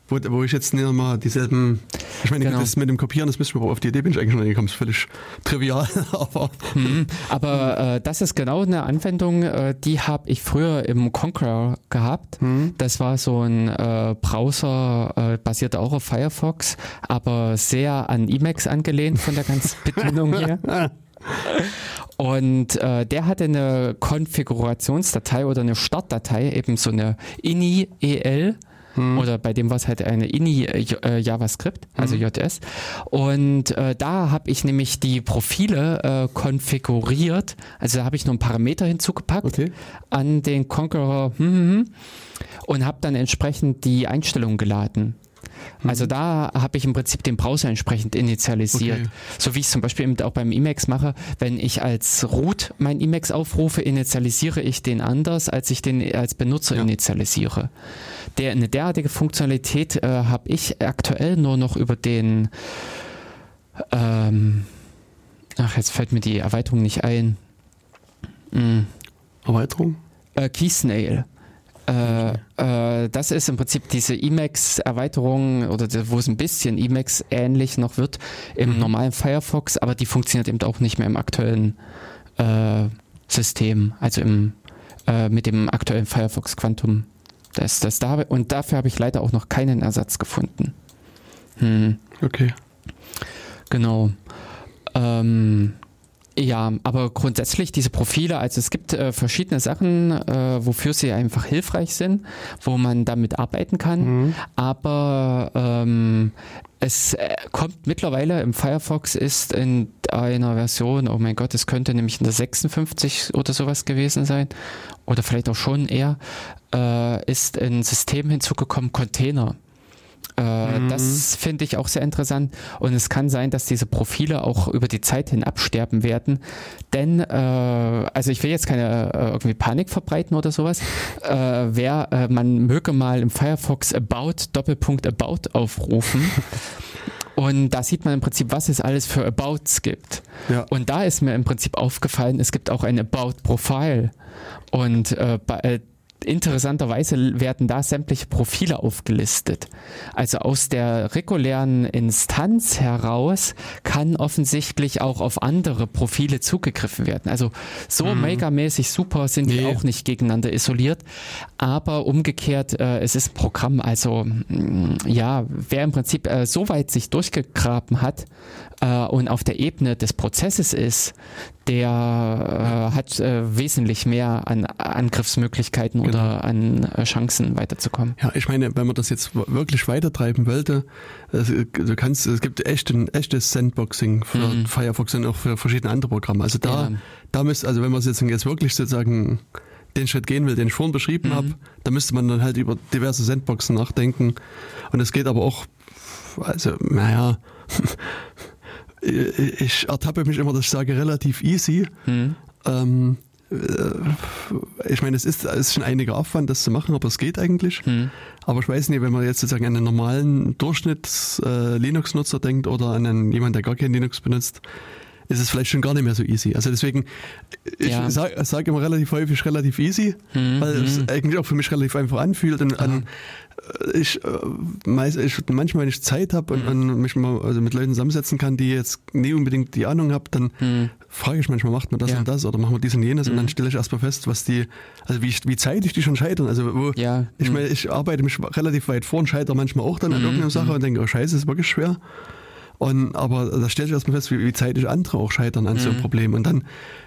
wo, wo ich jetzt nicht nochmal dieselben, ich meine, Genau. das mit dem Kopieren, das müssen wir auf die Idee bin ich eigentlich nicht gekommen, ist völlig trivial, aber Mhm. Aber äh, das ist genau eine Anwendung, äh, die habe ich früher im Conqueror gehabt. hm, Das war so ein äh, Browser, äh, basierte auch auf Firefox, aber sehr an Emacs angelehnt von der ganzen Bedienung her. Und äh, der hatte eine Konfigurationsdatei oder eine Startdatei, eben so eine ini-el. Oder bei dem war es halt eine ini äh, JavaScript, also JS. Und äh, da habe ich nämlich die Profile äh, konfiguriert. Also da habe ich noch ein Parameter hinzugepackt okay. an den Conqueror hm, hm, hm, und habe dann entsprechend die Einstellungen geladen. Also da habe ich im Prinzip den Browser entsprechend initialisiert. Okay. So wie ich es zum Beispiel eben auch beim Emacs mache. Wenn ich als Root mein Emacs aufrufe, initialisiere ich den anders, als ich den als Benutzer Ja. initialisiere. Der, eine derartige Funktionalität äh, habe ich aktuell nur noch über den ähm, ach, jetzt fällt mir die Erweiterung nicht ein. Hm. Erweiterung? Äh, Keysnail. Äh, äh, das ist im Prinzip diese Emacs-Erweiterung oder wo es ein bisschen Emacs ähnlich noch wird im Mhm. normalen Firefox, aber die funktioniert eben auch nicht mehr im aktuellen äh, System, also im, äh, mit dem aktuellen Firefox Quantum. Das, das da, und dafür habe ich leider auch noch keinen Ersatz gefunden. Hm. Okay. Genau. Ähm, ja, aber grundsätzlich diese Profile, also es gibt äh, verschiedene Sachen, äh, wofür sie einfach hilfreich sind, wo man damit arbeiten kann. Mhm. Aber ähm, es äh, kommt mittlerweile im Firefox ist in einer Version, oh mein Gott, es könnte nämlich in der 56 oder sowas gewesen sein, oder vielleicht auch schon eher, äh, ist ein System hinzugekommen, Container. Äh, Mhm. Das finde ich auch sehr interessant und es kann sein, dass diese Profile auch über die Zeit hin absterben werden, denn äh, also ich will jetzt keine äh, irgendwie Panik verbreiten oder sowas. Äh, wer äh, man möge mal im Firefox About Doppelpunkt About aufrufen. Und da sieht man im Prinzip, was es alles für Abouts gibt. Ja. Und da ist mir im Prinzip aufgefallen, es gibt auch ein About Profile. Und bei, äh, interessanterweise werden da sämtliche Profile aufgelistet. Also aus der regulären Instanz heraus kann offensichtlich auch auf andere Profile zugegriffen werden. Also so megamäßig super sind die Nee. auch nicht gegeneinander isoliert. Aber umgekehrt, äh, es ist ein Programm. Also mh, ja, wer im Prinzip äh, so weit sich durchgegraben hat äh, und auf der Ebene des Prozesses ist, der äh, hat äh, wesentlich mehr an Angriffsmöglichkeiten Genau. oder an äh, Chancen weiterzukommen. Ja, ich meine, wenn man das jetzt wirklich weitertreiben wollte, also, du kannst, es gibt echt ein echtes Sandboxing für Mhm. Firefox und auch für verschiedene andere Programme. Also da, Ja. da müsste, also wenn man jetzt, jetzt wirklich sozusagen den Schritt gehen will, den ich vorhin beschrieben Mhm. habe, da müsste man dann halt über diverse Sandboxen nachdenken. Und es geht aber auch, also, naja, ich ertappe mich immer, dass ich sage, relativ easy. Hm. Ähm, äh, ich meine, es ist, es ist schon einiger Aufwand, das zu machen, aber es geht eigentlich. Hm. Aber ich weiß nicht, wenn man jetzt sozusagen an einen normalen Durchschnitts-Linux-Nutzer denkt oder an einen, jemanden, der gar kein Linux benutzt, ist es vielleicht schon gar nicht mehr so easy. Also deswegen, ich Ja. sage sag immer relativ häufig relativ easy, Hm. weil es Hm. eigentlich auch für mich relativ einfach anfühlt und an, ich, äh, meist, ich manchmal, wenn ich Zeit habe und, Mhm. und mich mal also mit Leuten zusammensetzen kann, die jetzt nie unbedingt die Ahnung haben, dann Hm. frage ich manchmal, macht man das Ja. und das oder machen wir dies und jenes und Mhm. dann stelle ich erstmal fest, was die, also wie, wie zeitig die schon scheitern. Also wo, Ja. ich meine, ich arbeite mich relativ weit vor und scheitere manchmal auch dann an Mhm, irgendeiner Sache mhm. und denke, oh scheiße, ist wirklich schwer. Und, aber da stelle ich erstmal fest, wie, wie zeitig andere auch scheitern an so einem Mhm. Problem. Und dann,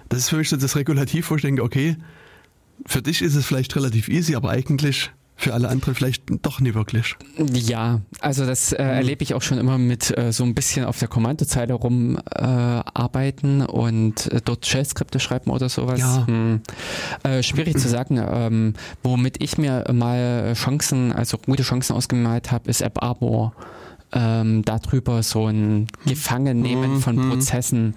das ist für mich so das Regulativ, wo ich denke, okay, für dich ist es vielleicht relativ easy, aber eigentlich für alle anderen vielleicht doch nie wirklich. Ja, also das Mhm. äh, erlebe ich auch schon immer mit äh, so ein bisschen auf der Kommandozeile rum äh, und dort Shell-Skripte schreiben oder sowas. Ja. Hm. Äh, schwierig zu sagen. Ähm, womit ich mir mal Chancen, also gute Chancen ausgemalt habe, ist App Arbor. Ähm, darüber so ein Gefangennehmen Mhm. von Prozessen,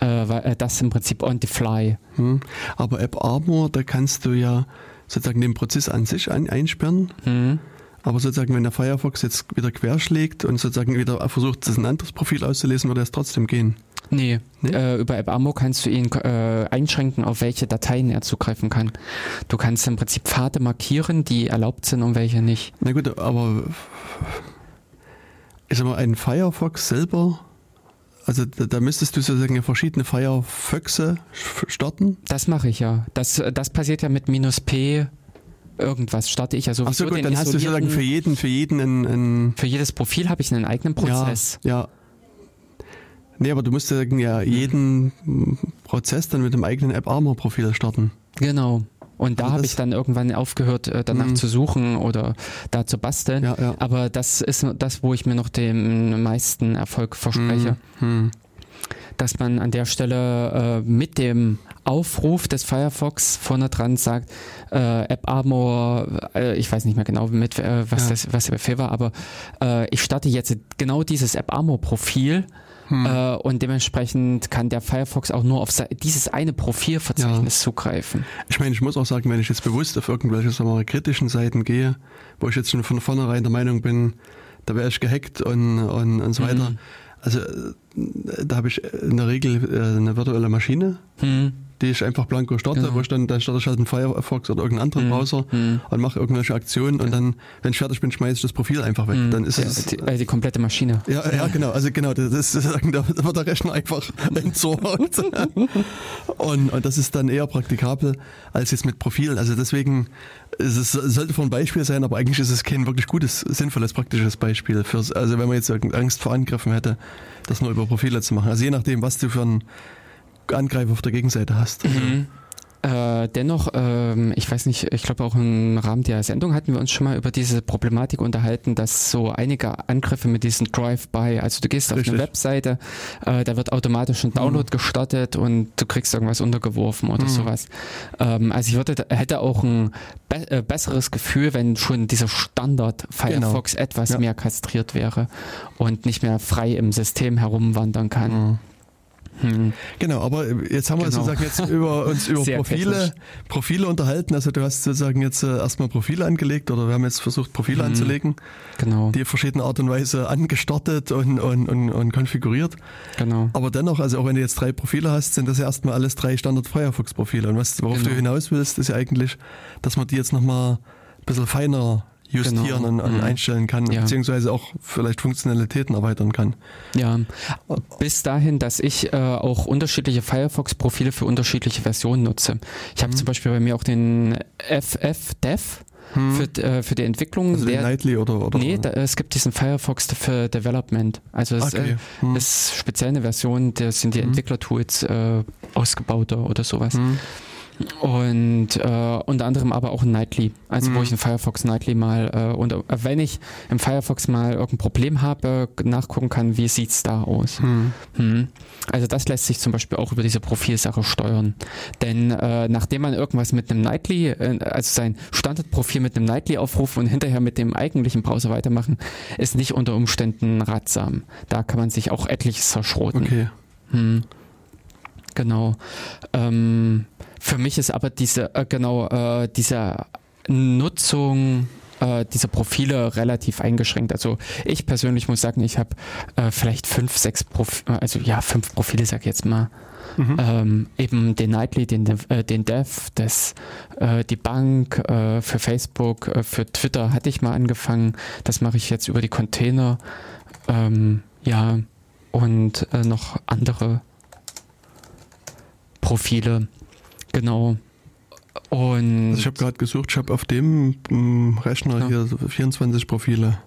äh, äh, das im Prinzip on the fly. Hm. Aber App Armor, da kannst du ja sozusagen den Prozess an sich ein, einsperren. Hm. Aber sozusagen, wenn der Firefox jetzt wieder querschlägt und sozusagen wieder versucht, das ein anderes Profil auszulesen, würde es trotzdem gehen. Nee, nee? Äh, über AppArmor kannst du ihn äh, einschränken, auf welche Dateien er zugreifen kann. Du kannst im Prinzip Pfade markieren, die erlaubt sind und welche nicht. Na gut, aber ich sag mal, ein Firefox selber, also da, da müsstest du sozusagen verschiedene Firefoxe starten? Das mache ich ja. Das, das passiert ja mit minus P irgendwas starte ich. Also Ach so gut, dann hast du sozusagen für jeden, für jeden einen, einen Für jedes Profil habe ich einen eigenen Prozess. Ja, ja. Nee, aber du musst ja jeden Prozess dann mit dem eigenen App-Armor-Profil starten. Genau. Und da also habe ich dann irgendwann aufgehört, äh, danach mhm. zu suchen oder da zu basteln. Ja, ja. Aber das ist das, wo ich mir noch den meisten Erfolg verspreche. Mhm. Dass man an der Stelle äh, mit dem Aufruf des Firefox vorne dran sagt, äh, App Armor, äh, ich weiß nicht mehr genau, mit, äh, was, ja. das, was der Befehl war, aber äh, ich starte jetzt genau dieses App Armor Profil hm. Äh, und dementsprechend kann der Firefox auch nur auf dieses eine Profilverzeichnis ja. zugreifen. Ich meine, ich muss auch sagen, wenn ich jetzt bewusst auf irgendwelche sagen wir, kritischen Seiten gehe, wo ich jetzt schon von vornherein der Meinung bin, da wäre ich gehackt und, und, und so weiter. Mhm. Also äh, da habe ich in der Regel äh, eine virtuelle Maschine. Mhm die ich einfach blanko starte, genau. wo ich dann, dann starte ich halt einen Firefox oder irgendeinen anderen mhm. Browser mhm. und mache irgendwelche Aktionen und dann, wenn ich fertig bin, schmeiße ich das Profil einfach weg. Mhm. Dann ist ja, es. Die, also die komplette Maschine. Ja, ja, genau. Also genau, das ist, da wird der Rechner einfach entsorgt. und, und das ist dann eher praktikabel als jetzt mit Profilen. Also deswegen, es, ist, sollte von ein Beispiel sein, aber eigentlich ist es kein wirklich gutes, sinnvolles, praktisches Beispiel. Fürs, also wenn man jetzt Angst vor Angriffen hätte, das nur über Profile zu machen. Also je nachdem, was du für ein Angreifer auf der Gegenseite hast. Mhm. Äh, dennoch, ähm, ich weiß nicht, ich glaube auch im Rahmen der Sendung hatten wir uns schon mal über diese Problematik unterhalten, dass so einige Angriffe mit diesem Drive-by, also du gehst Richtig. auf eine Webseite, äh, da wird automatisch ein Download mhm. gestartet und du kriegst irgendwas untergeworfen oder mhm. sowas. Ähm, also ich würde, hätte auch ein be äh, besseres Gefühl, wenn schon dieser Standard Firefox genau. etwas ja. mehr kastriert wäre und nicht mehr frei im System herumwandern kann. Mhm. Hm. Genau, aber jetzt haben wir genau. sozusagen jetzt über uns über Profile, Profile unterhalten. Also du hast sozusagen jetzt äh, erstmal Profile angelegt oder wir haben jetzt versucht, Profile hm. anzulegen. Genau. Die verschiedene Art und Weise angestartet und, und, und, und, konfiguriert. Genau. Aber dennoch, also auch wenn du jetzt drei Profile hast, sind das ja erstmal alles drei Standard Firefox-Profile. Und was, worauf genau. du hinaus willst, ist ja eigentlich, dass man die jetzt nochmal ein bisschen feiner justieren genau. und, und mhm. einstellen kann, ja. beziehungsweise auch vielleicht Funktionalitäten erweitern kann. Ja, bis dahin, dass ich äh, auch unterschiedliche Firefox-Profile für unterschiedliche Versionen nutze. Ich habe mhm. zum Beispiel bei mir auch den FFDev. Hm. Für, äh, für die Entwicklung also der Nightly oder, oder nee da, es gibt diesen Firefox für Development also es okay. äh, hm. ist speziell eine Version da sind die hm. Entwicklertools äh, ausgebauter oder sowas hm. Und äh, unter anderem aber auch ein Nightly, also mhm. wo ich in Firefox Nightly mal äh, und äh, wenn ich im Firefox mal irgendein Problem habe, nachgucken kann, wie sieht's da aus. Mhm. Mhm. Also das lässt sich zum Beispiel auch über diese Profilsache steuern. Denn äh, nachdem man irgendwas mit einem Nightly, äh, also sein Standardprofil mit einem Nightly aufruft und hinterher mit dem eigentlichen Browser weitermachen, ist nicht unter Umständen ratsam. Da kann man sich auch etliches zerschroten. Okay. Hm. Genau. Ähm, für mich ist aber diese, äh, genau, äh, diese Nutzung äh, dieser Profile relativ eingeschränkt. Also ich persönlich muss sagen, ich habe äh, vielleicht fünf, sechs Profile, also ja, fünf Profile, sag ich jetzt mal. Mhm. Ähm, eben den Nightly, den, äh, den Dev, das, äh, die Bank äh, für Facebook, äh, für Twitter hatte ich mal angefangen. Das mache ich jetzt über die Container. Ähm, ja, und äh, noch andere Profile. Genau. Und also ich habe gerade gesucht, ich habe auf dem mm, Rechner ja. hier 24 Profile.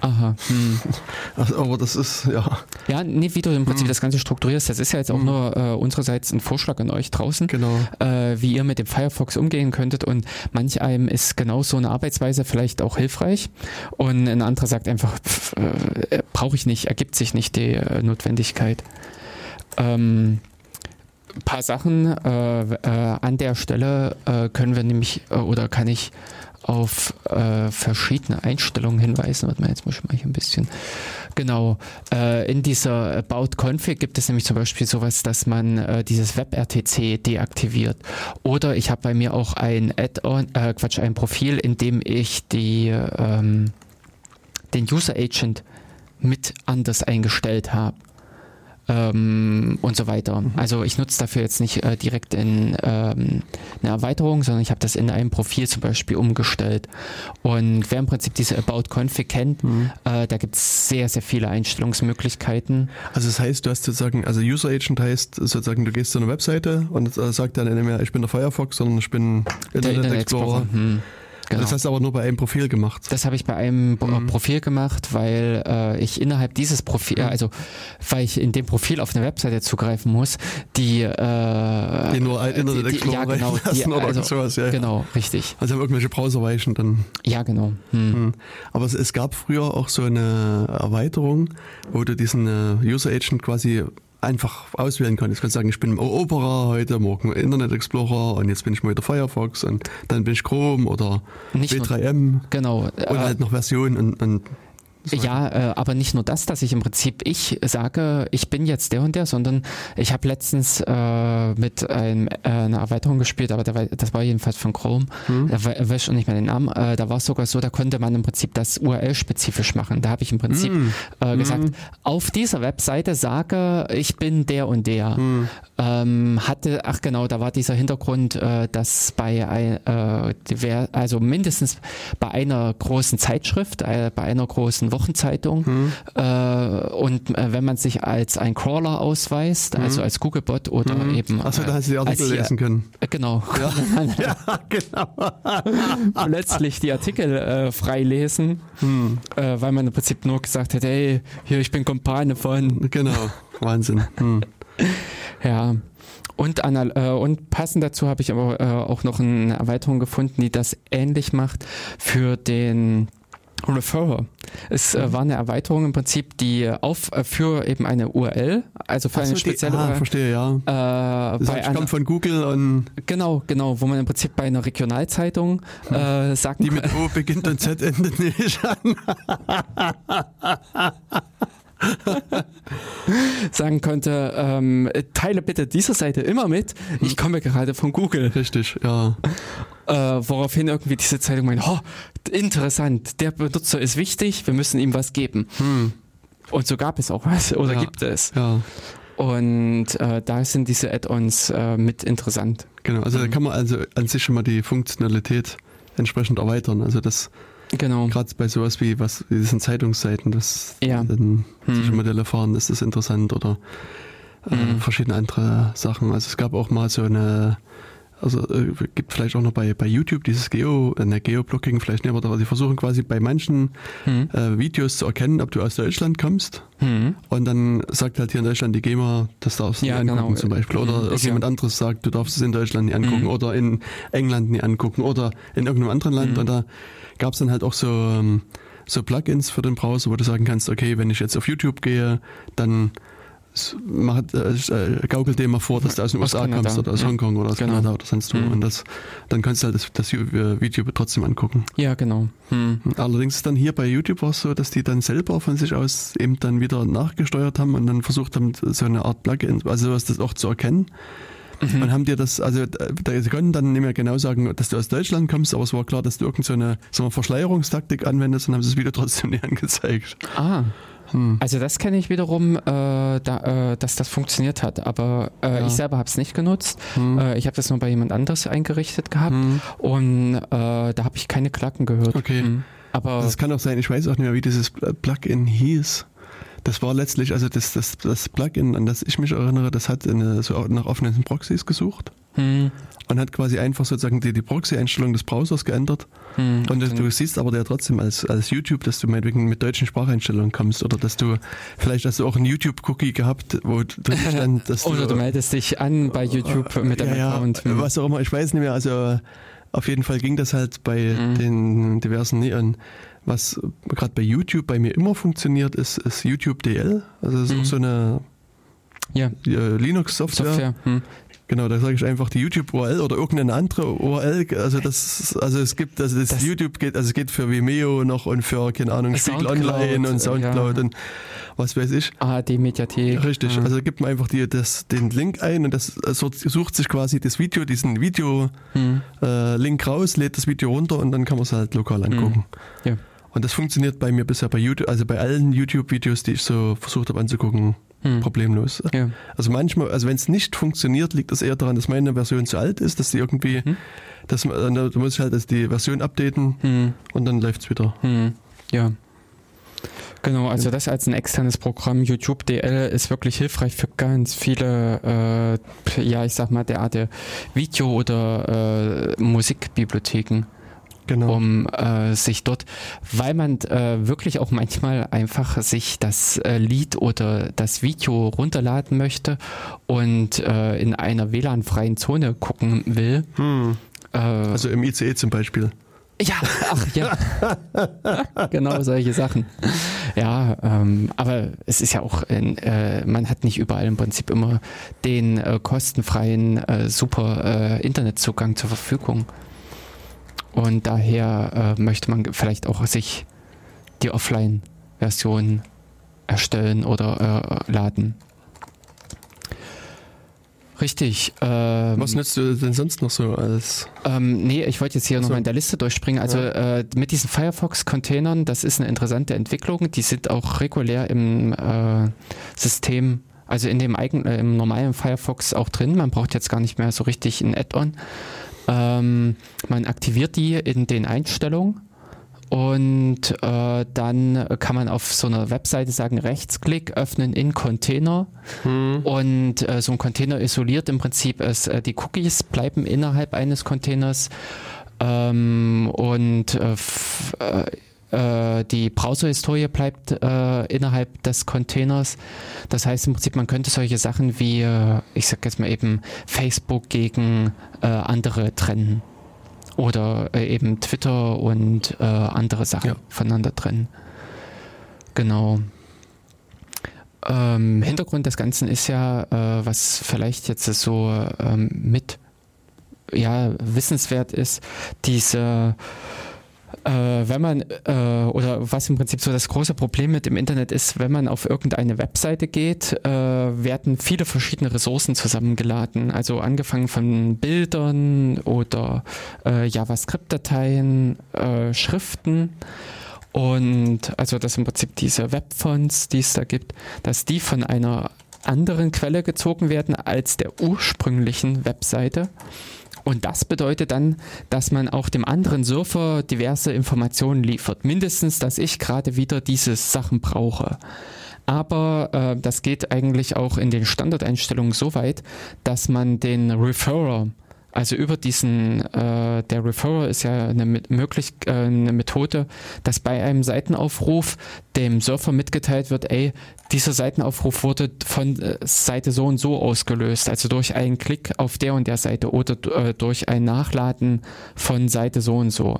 Aha. Hm. Also, aber das ist, ja. Ja, nee, wie du im Prinzip hm. das Ganze strukturierst, das ist ja jetzt auch hm. nur äh, unsererseits ein Vorschlag an euch draußen, genau. äh, wie ihr mit dem Firefox umgehen könntet. Und manch einem ist genau so eine Arbeitsweise vielleicht auch hilfreich. Und ein anderer sagt einfach, äh, brauche ich nicht, ergibt sich nicht die äh, Notwendigkeit. Ähm, paar Sachen äh, äh, an der Stelle äh, können wir nämlich äh, oder kann ich auf äh, verschiedene Einstellungen hinweisen. Warte mal, jetzt muss ich mal hier ein bisschen. Genau. Äh, in dieser About Config gibt es nämlich zum Beispiel sowas, dass man dieses WebRTC deaktiviert. Oder ich habe bei mir auch ein Add-on, Quatsch, ein Profil, in dem ich die, ähm, den User Agent mit anders eingestellt habe. Ähm, und so weiter. Mhm. Also ich nutze dafür jetzt nicht äh, direkt in ähm, eine Erweiterung, sondern ich habe das in einem Profil zum Beispiel umgestellt. Und wer im Prinzip diese About Config kennt, mhm. äh, da gibt es sehr, sehr viele Einstellungsmöglichkeiten. Also das heißt, du hast sozusagen, also User Agent heißt sozusagen, du gehst zu einer Webseite und äh, sagt dann nicht mehr, ich bin der Firefox, sondern ich bin Internet, Internet Explorer. Explorer. Hm. Genau. Das hast du aber nur bei einem Profil gemacht. Das habe ich bei einem mhm. Profil gemacht, weil äh, ich innerhalb dieses Profil, mhm. also weil ich in dem Profil auf eine Webseite zugreifen muss, die, äh, die nur Internet Explorer ja, genau, die, oder also, sowas, ja. Genau, richtig. Also irgendwelche Browserweichen dann. Ja, genau. Hm. Mhm. Aber es, es, gab früher auch so eine Erweiterung, wo du diesen äh, User Agent quasi einfach auswählen kann. Ich kann sagen, ich bin im Opera heute, morgen Internet Explorer und jetzt bin ich mal wieder Firefox und dann bin ich Chrome oder Nicht W3M. Genau. Und äh, halt noch Versionen und, und ja, äh, aber nicht nur das, dass ich im Prinzip ich sage, ich bin jetzt der und der, sondern ich habe letztens äh, mit einem, äh, einer Erweiterung gespielt, aber war, das war jedenfalls von Chrome, hm. da weiß schon nicht mehr den Namen, äh, da war es sogar so, da konnte man im Prinzip das URL spezifisch machen. Da habe ich im Prinzip hm. äh, gesagt, hm. auf dieser Webseite sage, ich bin der und der. Hm. Ähm, hatte, ach genau, da war dieser Hintergrund, äh, dass bei ein, äh, also mindestens bei einer großen Zeitschrift, äh, bei einer großen Wochenzeitung. Hm. Äh, und äh, wenn man sich als ein Crawler ausweist, hm. also als Googlebot oder hm. eben. Achso, da hast du die Artikel lesen können. Äh, genau. Ja, ja genau. Letztlich die Artikel äh, frei lesen, hm. äh, weil man im Prinzip nur gesagt hat, hey, hier, ich bin Kumpane von. Genau, Wahnsinn. Hm. Ja. Und, äh, und passend dazu habe ich aber äh, auch noch eine Erweiterung gefunden, die das ähnlich macht für den Referrer. Es äh, war eine Erweiterung im Prinzip, die auf äh, für eben eine URL, also für Ach eine spezielle die, ah, URL. verstehe, ja. Äh, das bei kommt von Google und genau, genau, wo man im Prinzip bei einer Regionalzeitung hm. äh, sagen Die mit O beginnt und Z endet nicht an. sagen könnte, ähm, teile bitte diese Seite immer mit. Ich hm. komme gerade von Google. Richtig, ja. Äh, woraufhin irgendwie diese Zeitung meint, oh, interessant, der Benutzer ist wichtig, wir müssen ihm was geben. Hm. Und so gab es auch was, oder ja, gibt es. Ja. Und äh, da sind diese Add-ons äh, mit interessant. Genau, also mhm. da kann man also an sich schon mal die Funktionalität entsprechend erweitern. Also das Genau. Gerade bei sowas wie was wie diesen Zeitungsseiten, dass ja. dann hm. Modelle fahren, ist das interessant oder äh, hm. verschiedene andere Sachen. Also es gab auch mal so eine also äh, gibt vielleicht auch noch bei, bei YouTube dieses Geo, äh, ne, Geoblocking vielleicht nicht, aber die versuchen quasi bei manchen mhm. äh, Videos zu erkennen, ob du aus Deutschland kommst. Mhm. Und dann sagt halt hier in Deutschland die GEMA, das darfst du ja, nicht angucken genau. zum Beispiel. Oder mhm. irgendjemand ja. anderes sagt, du darfst es in Deutschland nicht angucken mhm. oder in England nicht angucken oder in irgendeinem anderen Land. Mhm. Und da gab es dann halt auch so, ähm, so Plugins für den Browser, wo du sagen kannst, okay, wenn ich jetzt auf YouTube gehe, dann macht, äh, äh, gaukelt dir mal vor, dass du aus den USA Kanada. kommst oder aus ja. Hongkong oder aus genau. Kanada oder sonst wo. Mhm. Und das, dann kannst du halt das, das äh, Video trotzdem angucken. Ja, genau. Mhm. Allerdings ist dann hier bei YouTube auch so, dass die dann selber von sich aus eben dann wieder nachgesteuert haben und dann versucht haben, so eine Art Plugin, also was das auch zu erkennen. Mhm. Und haben dir das, also sie konnten dann nicht mehr genau sagen, dass du aus Deutschland kommst, aber es war klar, dass du irgendeine so eine Verschleierungstaktik anwendest und haben sie das Video trotzdem nicht angezeigt. Ah. Hm. Also das kenne ich wiederum, äh, da, äh, dass das funktioniert hat, aber äh, ja. ich selber habe es nicht genutzt. Hm. Äh, ich habe das nur bei jemand anderes eingerichtet gehabt hm. und äh, da habe ich keine Klacken gehört. Okay. Hm. Aber das kann auch sein, ich weiß auch nicht mehr, wie dieses Plugin hieß. Das war letztlich, also das, das, das Plugin, an das ich mich erinnere, das hat eine, so nach offenen Proxys gesucht. Hm. Und hat quasi einfach sozusagen die, die Proxy-Einstellung des Browsers geändert. Hm, und du, du siehst aber ja trotzdem als, als YouTube, dass du meinetwegen mit deutschen Spracheinstellungen kommst oder dass du, vielleicht hast du auch einen YouTube-Cookie gehabt, wo drin stand, dass du. oder du meldest dich an bei YouTube mit deinem ja, Account. Ja, was auch immer, ich weiß nicht mehr, also auf jeden Fall ging das halt bei hm. den diversen Neon. Was gerade bei YouTube bei mir immer funktioniert, ist, ist YouTube DL. Also das ist mhm. auch so eine ja. Äh, Linux-Software, Software. Hm. Genau, da sage ich einfach die YouTube-URL oder irgendeine andere URL. Also das, also es gibt, also das, das, YouTube geht, also es geht für Vimeo noch und für, keine Ahnung, Spiegel Online und Soundcloud ja. und was weiß ich. ARD Mediathek. Richtig, mhm. also gibt man einfach die, das, den Link ein und das sucht sich quasi das Video, diesen Video-Link mhm. äh, raus, lädt das Video runter und dann kann man es halt lokal angucken. Mhm. Ja. Und das funktioniert bei mir bisher bei YouTube, also bei allen YouTube-Videos, die ich so versucht habe anzugucken, hm. problemlos. Ja. Also manchmal, also wenn es nicht funktioniert, liegt das eher daran, dass meine Version zu alt ist, dass die irgendwie, hm. dass man, da muss ich halt dass die Version updaten hm. und dann läuft es wieder. Hm. Ja. Genau, also das als ein externes Programm, YouTube DL, ist wirklich hilfreich für ganz viele, äh, ja, ich sag mal, derart Video- oder äh, Musikbibliotheken genau. um äh, sich dort, weil man äh, wirklich auch manchmal einfach sich das äh, Lied oder das Video runterladen möchte und äh, in einer WLAN-freien Zone gucken will. Hm. Äh, also im ICE zum Beispiel. Ja, ach ja. genau solche Sachen. Ja, ähm, aber es ist ja auch, in, äh, man hat nicht überall im Prinzip immer den äh, kostenfreien, äh, super äh, Internetzugang zur Verfügung. Und daher äh, möchte man vielleicht auch sich die Offline-Version erstellen oder äh, laden. Richtig. Ähm, Was nützt du denn sonst noch so als? Ähm, nee, ich wollte jetzt hier so. nochmal in der Liste durchspringen. Also ja. äh, mit diesen Firefox-Containern, das ist eine interessante Entwicklung. Die sind auch regulär im äh, System, also in dem eigen, äh, im normalen Firefox auch drin. Man braucht jetzt gar nicht mehr so richtig ein Add-on. Ähm, man aktiviert die in den Einstellungen und äh, dann kann man auf so einer Webseite sagen, Rechtsklick, öffnen in Container. Hm. Und äh, so ein Container isoliert im Prinzip es, äh, die Cookies bleiben innerhalb eines Containers. Ähm, und äh, äh, die Browser-Historie bleibt äh, innerhalb des Containers. Das heißt im Prinzip, man könnte solche Sachen wie, äh, ich sag jetzt mal eben, Facebook gegen äh, andere trennen. Oder äh, eben Twitter und andere Sachen ja. voneinander trennen. Genau. Ähm, Hintergrund des Ganzen ist ja, was vielleicht jetzt so ähm, mit ja, wissenswert ist, diese äh, wenn man, äh, oder was im Prinzip so das große Problem mit dem Internet ist, wenn man auf irgendeine Webseite geht, äh, werden viele verschiedene Ressourcen zusammengeladen. Also angefangen von Bildern oder äh, JavaScript-Dateien, äh, Schriften. Und also dass im Prinzip diese Webfonts, die es da gibt, dass die von einer anderen Quelle gezogen werden als der ursprünglichen Webseite. Und das bedeutet dann, dass man auch dem anderen Surfer diverse Informationen liefert. Mindestens, dass ich gerade wieder diese Sachen brauche. Aber äh, das geht eigentlich auch in den Standardeinstellungen so weit, dass man den Referrer also über diesen, äh, der Referrer ist ja eine, möglich, äh, eine Methode, dass bei einem Seitenaufruf dem Surfer mitgeteilt wird, ey, dieser Seitenaufruf wurde von äh, Seite so und so ausgelöst, also durch einen Klick auf der und der Seite oder äh, durch ein Nachladen von Seite so und so.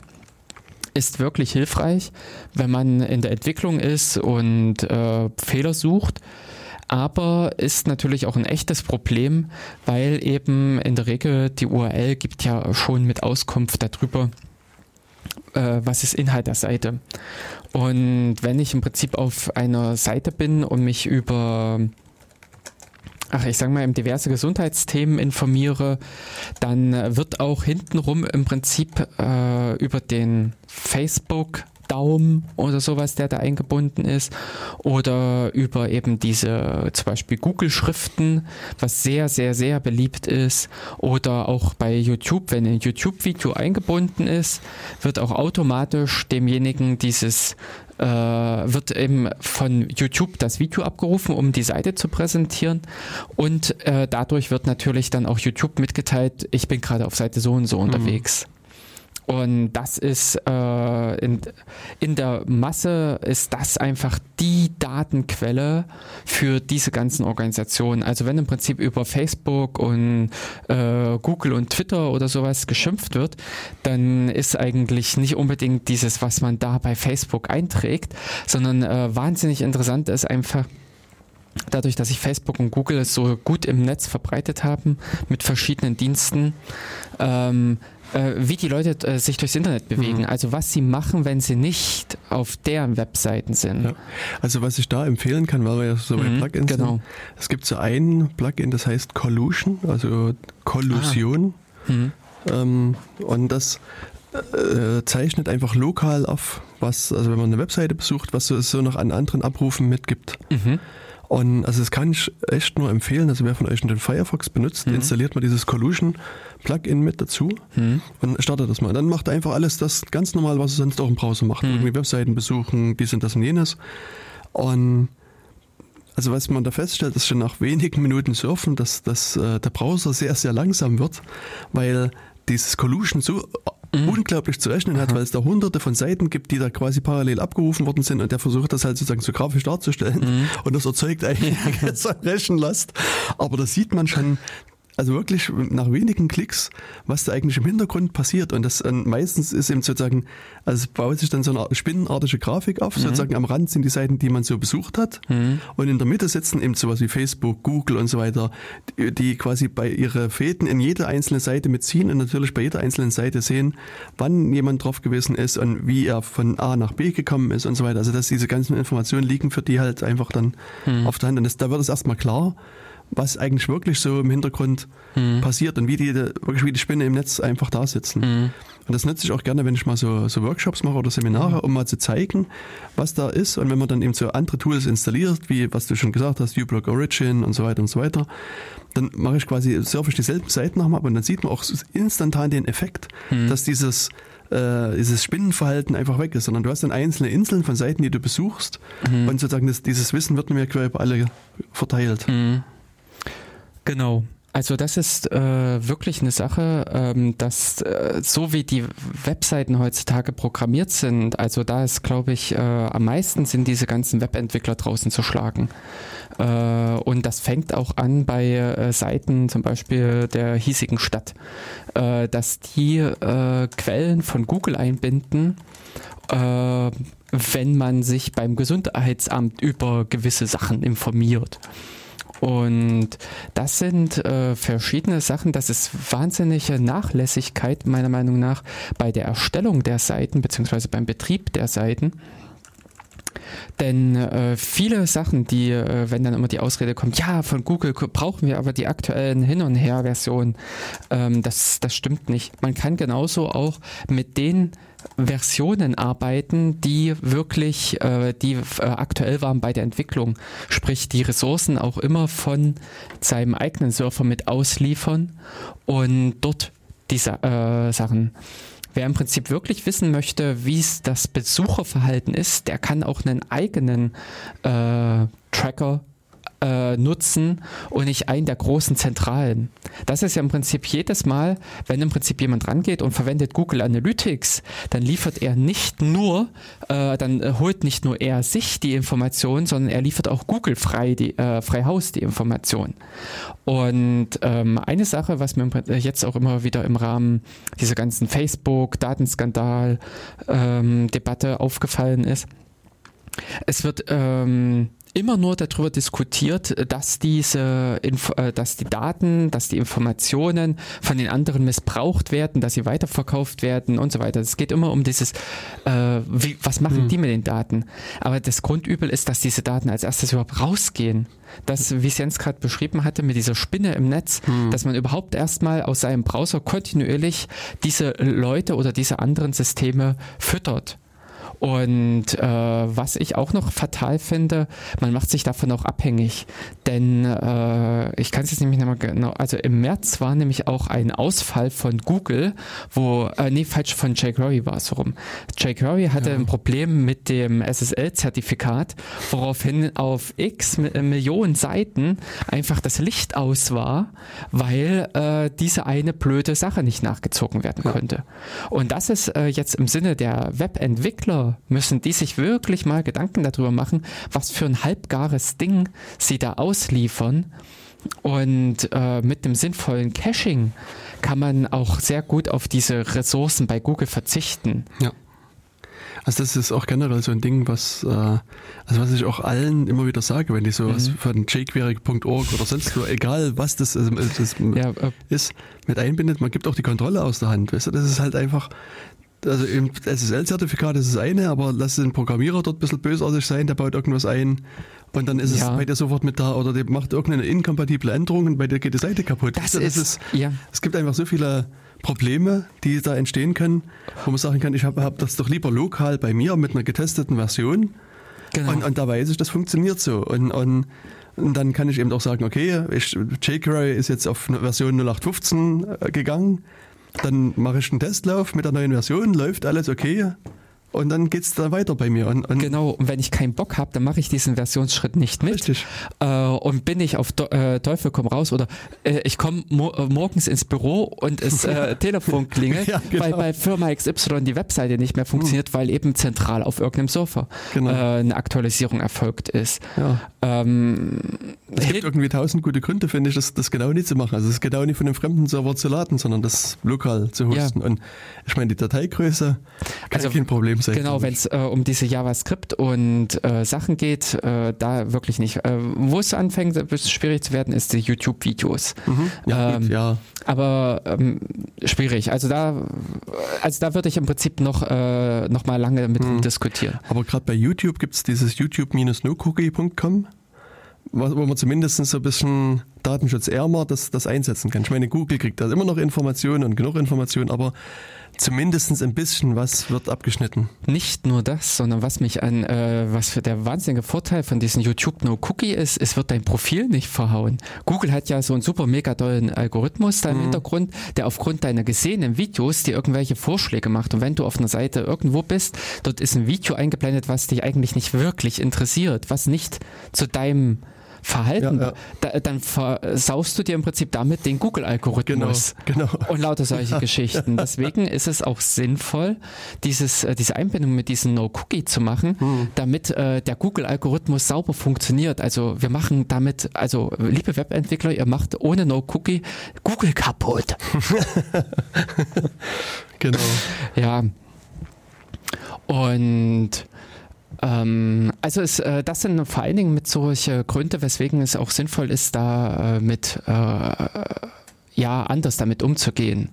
Ist wirklich hilfreich, wenn man in der Entwicklung ist und äh, Fehler sucht aber ist natürlich auch ein echtes Problem, weil eben in der Regel die URL gibt ja schon mit Auskunft darüber, äh, was ist Inhalt der Seite. Und wenn ich im Prinzip auf einer Seite bin und mich über ach, ich sag mal, diverse Gesundheitsthemen informiere, dann wird auch hintenrum im Prinzip äh, über den Facebook Daumen oder sowas, der da eingebunden ist. Oder über eben diese zum Beispiel Google-Schriften, was sehr, sehr, sehr beliebt ist. Oder auch bei YouTube, wenn ein YouTube-Video eingebunden ist, wird auch automatisch demjenigen dieses äh, wird eben von YouTube das Video abgerufen, um die Seite zu präsentieren. Und äh, dadurch wird natürlich dann auch YouTube mitgeteilt, ich bin gerade auf Seite so und so mhm. unterwegs. Und das ist äh, in, in der Masse ist das einfach die Datenquelle für diese ganzen Organisationen. Also wenn im Prinzip über Facebook und äh, Google und Twitter oder sowas geschimpft wird, dann ist eigentlich nicht unbedingt dieses, was man da bei Facebook einträgt, sondern äh, wahnsinnig interessant ist einfach, dadurch, dass sich Facebook und Google so gut im Netz verbreitet haben mit verschiedenen Diensten, ähm, äh, wie die Leute äh, sich durchs Internet bewegen. Mhm. Also was sie machen, wenn sie nicht auf deren Webseiten sind. Ja. Also was ich da empfehlen kann, weil wir ja so bei mhm, Plugins genau. sind. Es gibt so ein Plugin, das heißt Collusion, also Kollusion. Ah. Mhm. Ähm, und das äh, zeichnet einfach lokal auf, was, also wenn man eine Webseite besucht, was es so noch an anderen Abrufen mitgibt. Mhm. Und also das kann ich echt nur empfehlen. Also wer von euch den Firefox benutzt, mhm. installiert mal dieses Collusion Plugin mit dazu mhm. und startet das mal. Dann macht er einfach alles das ganz normal, was er sonst auch im Browser macht. Mhm. Irgendwie Webseiten besuchen, dies und das und jenes. Und also was man da feststellt, ist schon nach wenigen Minuten Surfen, dass, dass äh, der Browser sehr, sehr langsam wird, weil dieses Collusion so mhm. unglaublich zu rechnen hat, weil es da hunderte von Seiten gibt, die da quasi parallel abgerufen worden sind und der versucht das halt sozusagen so grafisch darzustellen mhm. und das erzeugt eigentlich ja. Rechenlast. Aber da sieht man schon, also wirklich nach wenigen Klicks, was da eigentlich im Hintergrund passiert. Und das ähm, meistens ist eben sozusagen, also es baut sich dann so eine spinnenartige Grafik auf. Mhm. Sozusagen am Rand sind die Seiten, die man so besucht hat. Mhm. Und in der Mitte sitzen eben sowas wie Facebook, Google und so weiter, die, die quasi bei ihre Fäden in jede einzelne Seite mitziehen und natürlich bei jeder einzelnen Seite sehen, wann jemand drauf gewesen ist und wie er von A nach B gekommen ist und so weiter. Also dass diese ganzen Informationen liegen für die halt einfach dann mhm. auf der Hand. Und das, da wird es erstmal klar, was eigentlich wirklich so im Hintergrund mhm. passiert und wie die wirklich wie die Spinne im Netz einfach da sitzen. Mhm. Und das nutze ich auch gerne, wenn ich mal so, so Workshops mache oder Seminare, um mal zu zeigen, was da ist. Und wenn man dann eben so andere Tools installiert, wie was du schon gesagt hast, uBlock Origin und so weiter und so weiter, dann mache ich quasi, surfe ich dieselben Seiten nochmal und dann sieht man auch instantan den Effekt, mhm. dass dieses äh, dieses Spinnenverhalten einfach weg ist, sondern du hast dann einzelne Inseln von Seiten, die du besuchst mhm. und sozusagen das, dieses Wissen wird mir quer über alle verteilt. Mhm. Genau. Also das ist äh, wirklich eine Sache, ähm, dass äh, so wie die Webseiten heutzutage programmiert sind, also da ist, glaube ich, äh, am meisten sind diese ganzen Webentwickler draußen zu schlagen. Äh, und das fängt auch an bei äh, Seiten zum Beispiel der hiesigen Stadt, äh, dass die Quellen von Google einbinden wenn man sich beim Gesundheitsamt über gewisse Sachen informiert. Und das sind äh, verschiedene Sachen. Das ist wahnsinnige Nachlässigkeit meiner Meinung nach bei der Erstellung der Seiten beziehungsweise beim Betrieb der Seiten. Denn äh, viele Sachen, die, äh, wenn dann immer die Ausrede kommt, ja, von Google brauchen wir aber die aktuellen Hin- und Her-Versionen, ähm, das, das stimmt nicht. Man kann genauso auch mit den Versionen arbeiten, die wirklich, äh, die äh, aktuell waren bei der Entwicklung. Sprich, die Ressourcen auch immer von seinem eigenen Surfer mit ausliefern und dort diese äh, Sachen. Wer im Prinzip wirklich wissen möchte, wie es das Besucherverhalten ist, der kann auch einen eigenen äh, Tracker äh, nutzen und nicht einen der großen Zentralen. Das ist ja im Prinzip jedes Mal, wenn im Prinzip jemand rangeht und verwendet Google Analytics, dann liefert er nicht nur, äh, dann holt nicht nur er sich die Information, sondern er liefert auch Google frei, die, äh, frei Haus die Information. Und ähm, eine Sache, was mir jetzt auch immer wieder im Rahmen dieser ganzen Facebook-Datenskandal-Debatte ähm, aufgefallen ist, es wird ähm, immer nur darüber diskutiert, dass diese, äh, dass die Daten, dass die Informationen von den anderen missbraucht werden, dass sie weiterverkauft werden und so weiter. Es geht immer um dieses, äh, wie, was machen hm. die mit den Daten? Aber das Grundübel ist, dass diese Daten als erstes überhaupt rausgehen. Das, wie Jens gerade beschrieben hatte, mit dieser Spinne im Netz, hm. dass man überhaupt erstmal aus seinem Browser kontinuierlich diese Leute oder diese anderen Systeme füttert. Und äh, was ich auch noch fatal finde, man macht sich davon auch abhängig. Denn äh, ich kann es jetzt nämlich nochmal genau, also im März war nämlich auch ein Ausfall von Google, wo, äh, nee, falsch, von jQuery war es so rum. jQuery hatte ja. ein Problem mit dem SSL-Zertifikat, woraufhin auf x äh, Millionen Seiten einfach das Licht aus war, weil äh, diese eine blöde Sache nicht nachgezogen werden konnte. Und das ist äh, jetzt im Sinne der Webentwickler müssen die sich wirklich mal Gedanken darüber machen, was für ein halbgares Ding sie da ausliefern. Und äh, mit dem sinnvollen Caching kann man auch sehr gut auf diese Ressourcen bei Google verzichten. Ja. Also das ist auch generell so ein Ding, was, äh, also was ich auch allen immer wieder sage, wenn die sowas mhm. von jquery.org oder sonst wo, egal was das, also das ja, äh, ist, mit einbindet, man gibt auch die Kontrolle aus der Hand. Weißt du, das ist halt einfach, also im SSL-Zertifikat ist das eine, aber lass den Programmierer dort ein bisschen bösartig sein, der baut irgendwas ein und dann ist es bei dir sofort mit da oder der macht irgendeine inkompatible Änderung und bei dir geht die Seite kaputt. Das, das ist, ist, ja. Es gibt einfach so viele Probleme, die da entstehen können, wo man sagen kann, ich habe hab das doch lieber lokal bei mir mit einer getesteten Version Genau. Und, und da weiß ich, das funktioniert so. Und, und, und dann kann ich eben auch sagen, okay, ich, jQuery ist jetzt auf Version 0815 äh, gegangen. Dann mache ich einen Testlauf mit der neuen Version, läuft alles okay und dann geht es da weiter bei mir. Und, und genau, und wenn ich keinen Bock habe, dann mache ich diesen Versionsschritt nicht mit. Richtig. Äh, und bin ich auf äh, Teufel komm raus oder äh, ich komme mo äh, morgens ins Büro und das äh, Telefon klingelt, ja, genau. weil bei Firma XY die Webseite nicht mehr funktioniert, hm. weil eben zentral auf irgendeinem Server genau. Äh, eine Aktualisierung erfolgt ist. Ja. Ähm, es gibt irgendwie tausend gute Gründe, finde ich, das, das genau nicht zu machen. Also es genau nicht von einem fremden Server zu laden, sondern das lokal zu hosten. Ja. Und ich meine, die Dateigröße kann also, kein Problem sein. Genau, wenn es äh, um diese JavaScript und äh, Sachen geht, äh, da wirklich nicht. Äh, Wo es anfängt, ein bisschen schwierig zu werden, ist die YouTube-Videos. Mhm. Ja, ähm, ja, Aber ähm, schwierig. Also da, also da würde ich im Prinzip noch, äh, noch mal lange mit mhm. diskutieren. Aber gerade bei YouTube gibt es dieses youtube-nocookie.com wo man zumindest so ein bisschen datenschutzärmer das, das einsetzen kann. Ich meine, Google kriegt da immer noch Informationen und genug Informationen, aber zumindest ein bisschen was wird abgeschnitten. Nicht nur das, sondern was mich an, äh, was für der wahnsinnige Vorteil von diesem YouTube No Cookie ist, es wird dein Profil nicht verhauen. Google hat ja so einen super mega tollen Algorithmus da im mhm. Hintergrund, der aufgrund deiner gesehenen Videos dir irgendwelche Vorschläge macht. Und wenn du auf einer Seite irgendwo bist, dort ist ein Video eingeblendet, was dich eigentlich nicht wirklich interessiert, was nicht zu deinem Verhalten, ja, ja. Da, dann versaust du dir im Prinzip damit den Google-Algorithmus genau, genau. und lauter solche Geschichten. Deswegen ist es auch sinnvoll, dieses, äh, diese Einbindung mit diesem No-Cookie zu machen, hm. damit äh, der Google-Algorithmus sauber funktioniert. Also wir machen damit, also liebe Webentwickler, ihr macht ohne No-Cookie Google kaputt. genau. Ja. Und ähm, also es, äh, das sind vor allen Dingen mit solche Gründe, weswegen es auch sinnvoll ist, da äh, mit äh, ja anders damit umzugehen.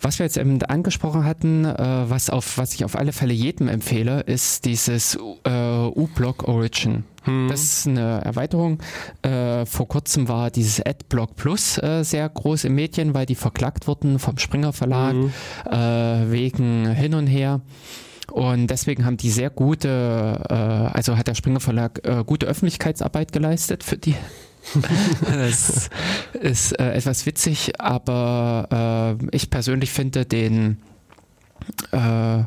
Was wir jetzt eben angesprochen hatten, äh, was, auf, was ich auf alle Fälle jedem empfehle, ist dieses äh, U-Block Origin. Hm. Das ist eine Erweiterung. Äh, vor kurzem war dieses Adblock Plus sehr groß im Medien, weil die verklagt wurden vom Springer Verlag hm. wegen hin und her. Und deswegen haben die sehr gute, äh, also hat der Springer Verlag äh, gute Öffentlichkeitsarbeit geleistet für die. das ist äh, etwas witzig, aber äh, ich persönlich finde den, äh, äh,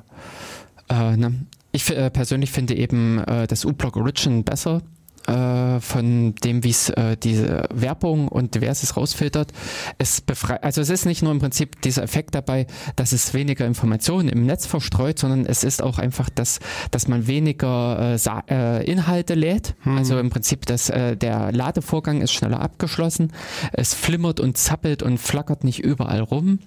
ne? ich persönlich finde eben das U-Block Origin besser äh, von dem, wie es äh, diese Werbung und diverses rausfiltert. Es befreit, also es ist nicht nur im Prinzip dieser Effekt dabei, dass es weniger Informationen im Netz verstreut, sondern es ist auch einfach, dass, dass man weniger äh, äh Inhalte lädt. Hm. Also im Prinzip, dass äh, der Ladevorgang ist schneller abgeschlossen. Es flimmert und zappelt und flackert nicht überall rum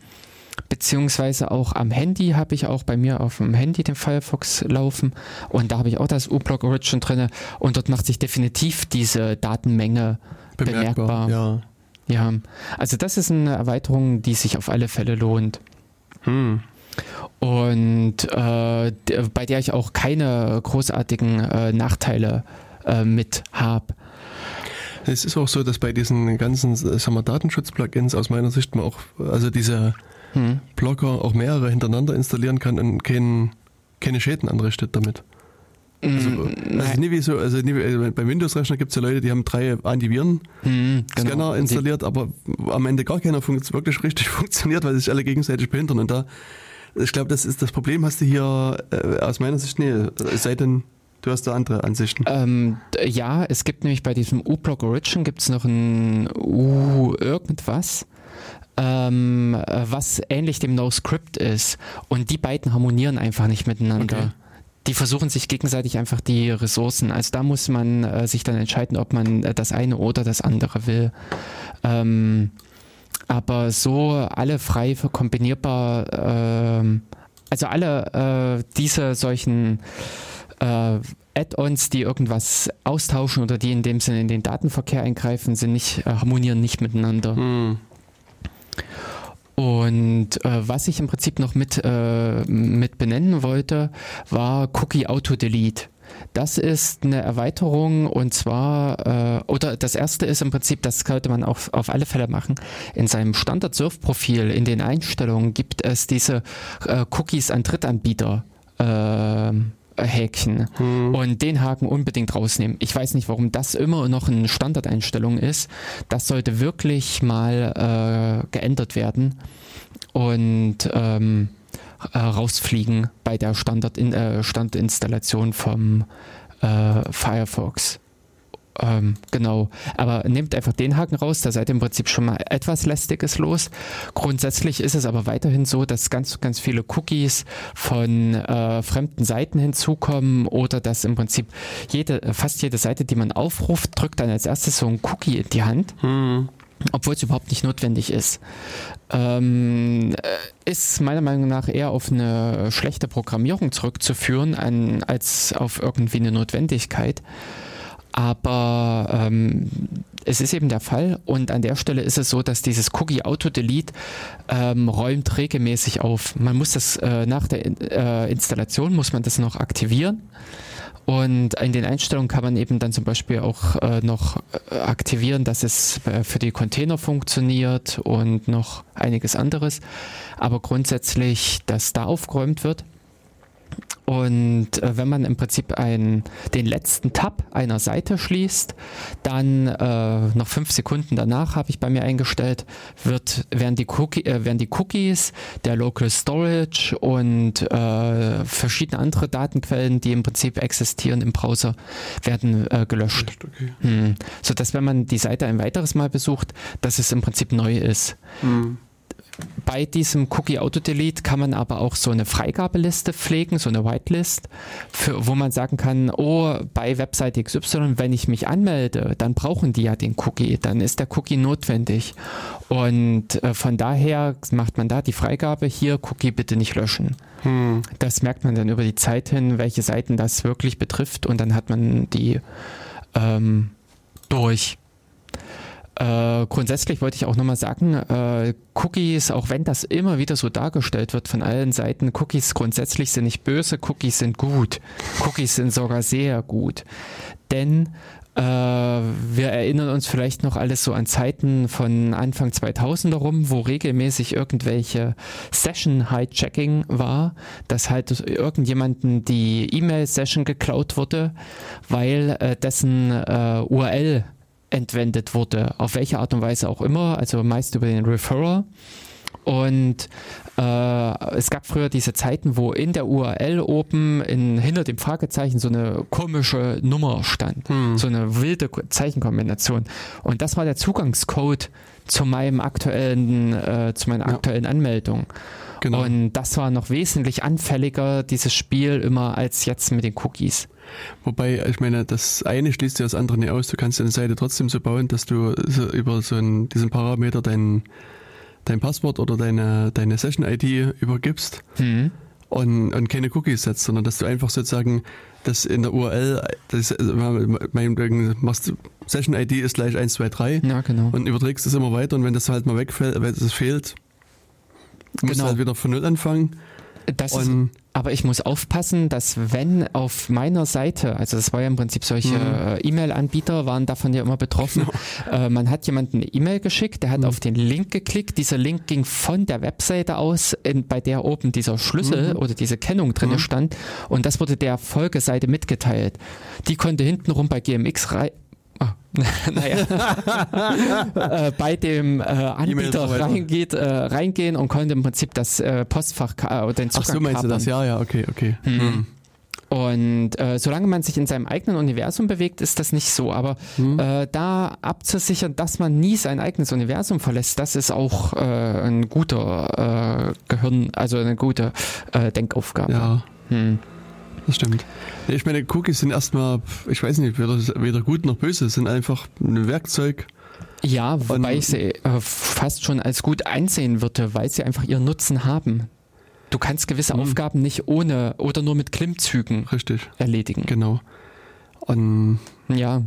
beziehungsweise auch am Handy habe ich auch bei mir auf dem Handy den Firefox laufen und da habe ich auch das U-Block Origin drin und dort macht sich definitiv diese Datenmenge bemerkbar. bemerkbar. Ja. ja, also das ist eine Erweiterung, die sich auf alle Fälle lohnt. Hm. Und äh, bei der ich auch keine großartigen äh, Nachteile äh, mit habe. Es ist auch so, dass bei diesen ganzen Datenschutz-Plugins aus meiner Sicht man auch, also diese hm. Blogger auch mehrere hintereinander installieren kann und kein, keine Schäden anrichtet damit. Also, mm, also nie wie so, also nie, äh, bei Windows-Rechner gibt es ja Leute, die haben drei Antiviren-Scanner genau. installiert, aber am Ende gar keiner wirklich richtig funktioniert, weil sich alle gegenseitig behindern. Und da, ich glaube, das ist das Problem, hast du hier äh, aus meiner Sicht nie. Es sei denn, du hast da andere Ansichten. Ähm, ja, es gibt nämlich bei diesem U-Block Origin gibt es noch ein U irgendwas ähm, äh, was ähnlich dem No-Script ist. Und die beiden harmonieren einfach nicht miteinander. Okay. Die versuchen sich gegenseitig einfach die Ressourcen. Also da muss man äh, sich dann entscheiden, ob man äh, das eine oder das andere will. Ähm, aber so alle frei kombinierbar, äh, also alle äh, diese solchen äh, Add-ons, die irgendwas austauschen oder die in dem Sinne in den Datenverkehr eingreifen, sind nicht, harmonieren nicht miteinander. Hm. Und äh, was ich im Prinzip noch mit, äh, mit benennen wollte, war Cookie Auto Delete. Das ist eine Erweiterung und zwar, äh, oder das erste ist im Prinzip, das sollte man auch auf alle Fälle machen. In seinem Standard-Surf-Profil, in den Einstellungen gibt es diese äh, Cookies an Drittanbieter. Äh, Häkchen hm. und den Haken unbedingt rausnehmen. Ich weiß nicht, warum das immer noch eine Standardeinstellung ist. Das sollte wirklich mal äh, geändert werden und ähm, äh, rausfliegen bei der Standard äh, Standinstallation vom äh, Firefox. Ähm, genau, aber nehmt einfach den Haken raus, da seid im Prinzip schon mal etwas Lästiges los. Grundsätzlich ist es aber weiterhin so, dass ganz, ganz viele Cookies von äh, fremden Seiten hinzukommen oder dass im Prinzip jede, fast jede Seite, die man aufruft, drückt dann als erstes so ein Cookie in die Hand. Hm obwohl es überhaupt nicht notwendig ist. Ähm, äh, ist meiner Meinung nach eher auf eine schlechte Programmierung zurückzuführen, an, als auf irgendwie eine Notwendigkeit. Aber ähm, es ist eben der Fall und an der Stelle ist es so, dass dieses Cookie Auto Delete ähm, räumt regelmäßig auf. Man muss das äh, nach der äh, Installation muss man das noch aktivieren und in den Einstellungen kann man eben dann zum Beispiel auch äh, noch äh, aktivieren, dass es äh, für die Container funktioniert und noch einiges anderes. Aber grundsätzlich, dass da aufgeräumt wird. Und äh, wenn man im Prinzip ein, den letzten Tab einer Seite schließt, dann äh, noch fünf Sekunden danach habe ich bei mir eingestellt, wird, werden, die Cookie, äh, werden die Cookies, der Local Storage und äh, verschiedene andere Datenquellen, die im Prinzip existieren im Browser, werden äh, gelöscht. Okay. Hm. Sodass, wenn man die Seite ein weiteres Mal besucht, dass es im Prinzip neu ist. Hm bei diesem Cookie Auto Delete kann man aber auch so eine Freigabeliste pflegen, so eine Whitelist, für, wo man sagen kann, oh, bei Webseite XY, wenn ich mich anmelde, dann brauchen die ja den Cookie, dann ist der Cookie notwendig. Und äh, von daher macht man da die Freigabe, hier Cookie bitte nicht löschen. Hm. Das merkt man dann über die Zeit hin, welche Seiten das wirklich betrifft und dann hat man die ähm, durch. Äh, grundsätzlich wollte ich auch nochmal sagen, äh, Cookies, auch wenn das immer wieder so dargestellt wird von allen Seiten, Cookies grundsätzlich sind nicht böse, Cookies sind gut. Cookies sind sogar sehr gut. Denn äh, wir erinnern uns vielleicht noch alles so an Zeiten von Anfang 2000 herum, wo regelmäßig irgendwelche Session-Hijacking war, dass halt irgendjemanden die E-Mail-Session geklaut wurde, weil äh, dessen äh, URL entwendet wurde, auf welche Art und Weise auch immer, also meist über den Referrer. Und äh, es gab früher diese Zeiten, wo in der URL oben in, hinter dem Fragezeichen so eine komische Nummer stand, hm. so eine wilde Zeichenkombination. Und das war der Zugangscode zu meinem aktuellen, äh, zu meiner ja. aktuellen Anmeldung. Genau. Und das war noch wesentlich anfälliger, dieses Spiel, immer als jetzt mit den Cookies. Wobei, ich meine, das eine schließt ja das andere nicht aus. Du kannst deine Seite trotzdem so bauen, dass du so über so einen, diesen Parameter dein, dein Passwort oder deine, deine Session-ID übergibst mhm. und, und keine Cookies setzt, sondern dass du einfach sozusagen das in der URL, das, also, machst Session-ID ist gleich 123 ja, genau. und überträgst es immer weiter und wenn das halt mal wegfällt, wenn es fehlt, musst genau. du halt wieder von Null anfangen. Das ist, aber ich muss aufpassen, dass wenn auf meiner Seite, also das war ja im Prinzip solche mhm. E-Mail-Anbieter waren davon ja immer betroffen, genau. äh, man hat jemanden eine E-Mail geschickt, der hat mhm. auf den Link geklickt, dieser Link ging von der Webseite aus, in, bei der oben dieser Schlüssel mhm. oder diese Kennung drin mhm. stand und das wurde der Folgeseite mitgeteilt. Die konnte hintenrum bei GMX rein Ah, naja, äh, bei dem äh, Anbieter reingeht, äh, reingehen und konnte im Prinzip das äh, Postfach oder den Zugang Ach so meinst du das? Ja, ja, okay, okay. Hm. Hm. Und äh, solange man sich in seinem eigenen Universum bewegt, ist das nicht so. Aber hm. äh, da abzusichern, dass man nie sein eigenes Universum verlässt, das ist auch äh, ein guter äh, Gehirn, also eine gute äh, Denkaufgabe. Ja. Hm das stimmt. Ich meine, Cookies sind erstmal, ich weiß nicht, weder, weder gut noch böse, sind einfach ein Werkzeug. Ja, wobei ich sie äh, fast schon als gut einsehen würde, weil sie einfach ihren Nutzen haben. Du kannst gewisse mhm. Aufgaben nicht ohne oder nur mit Klimmzügen Richtig. erledigen. Genau. Und ja,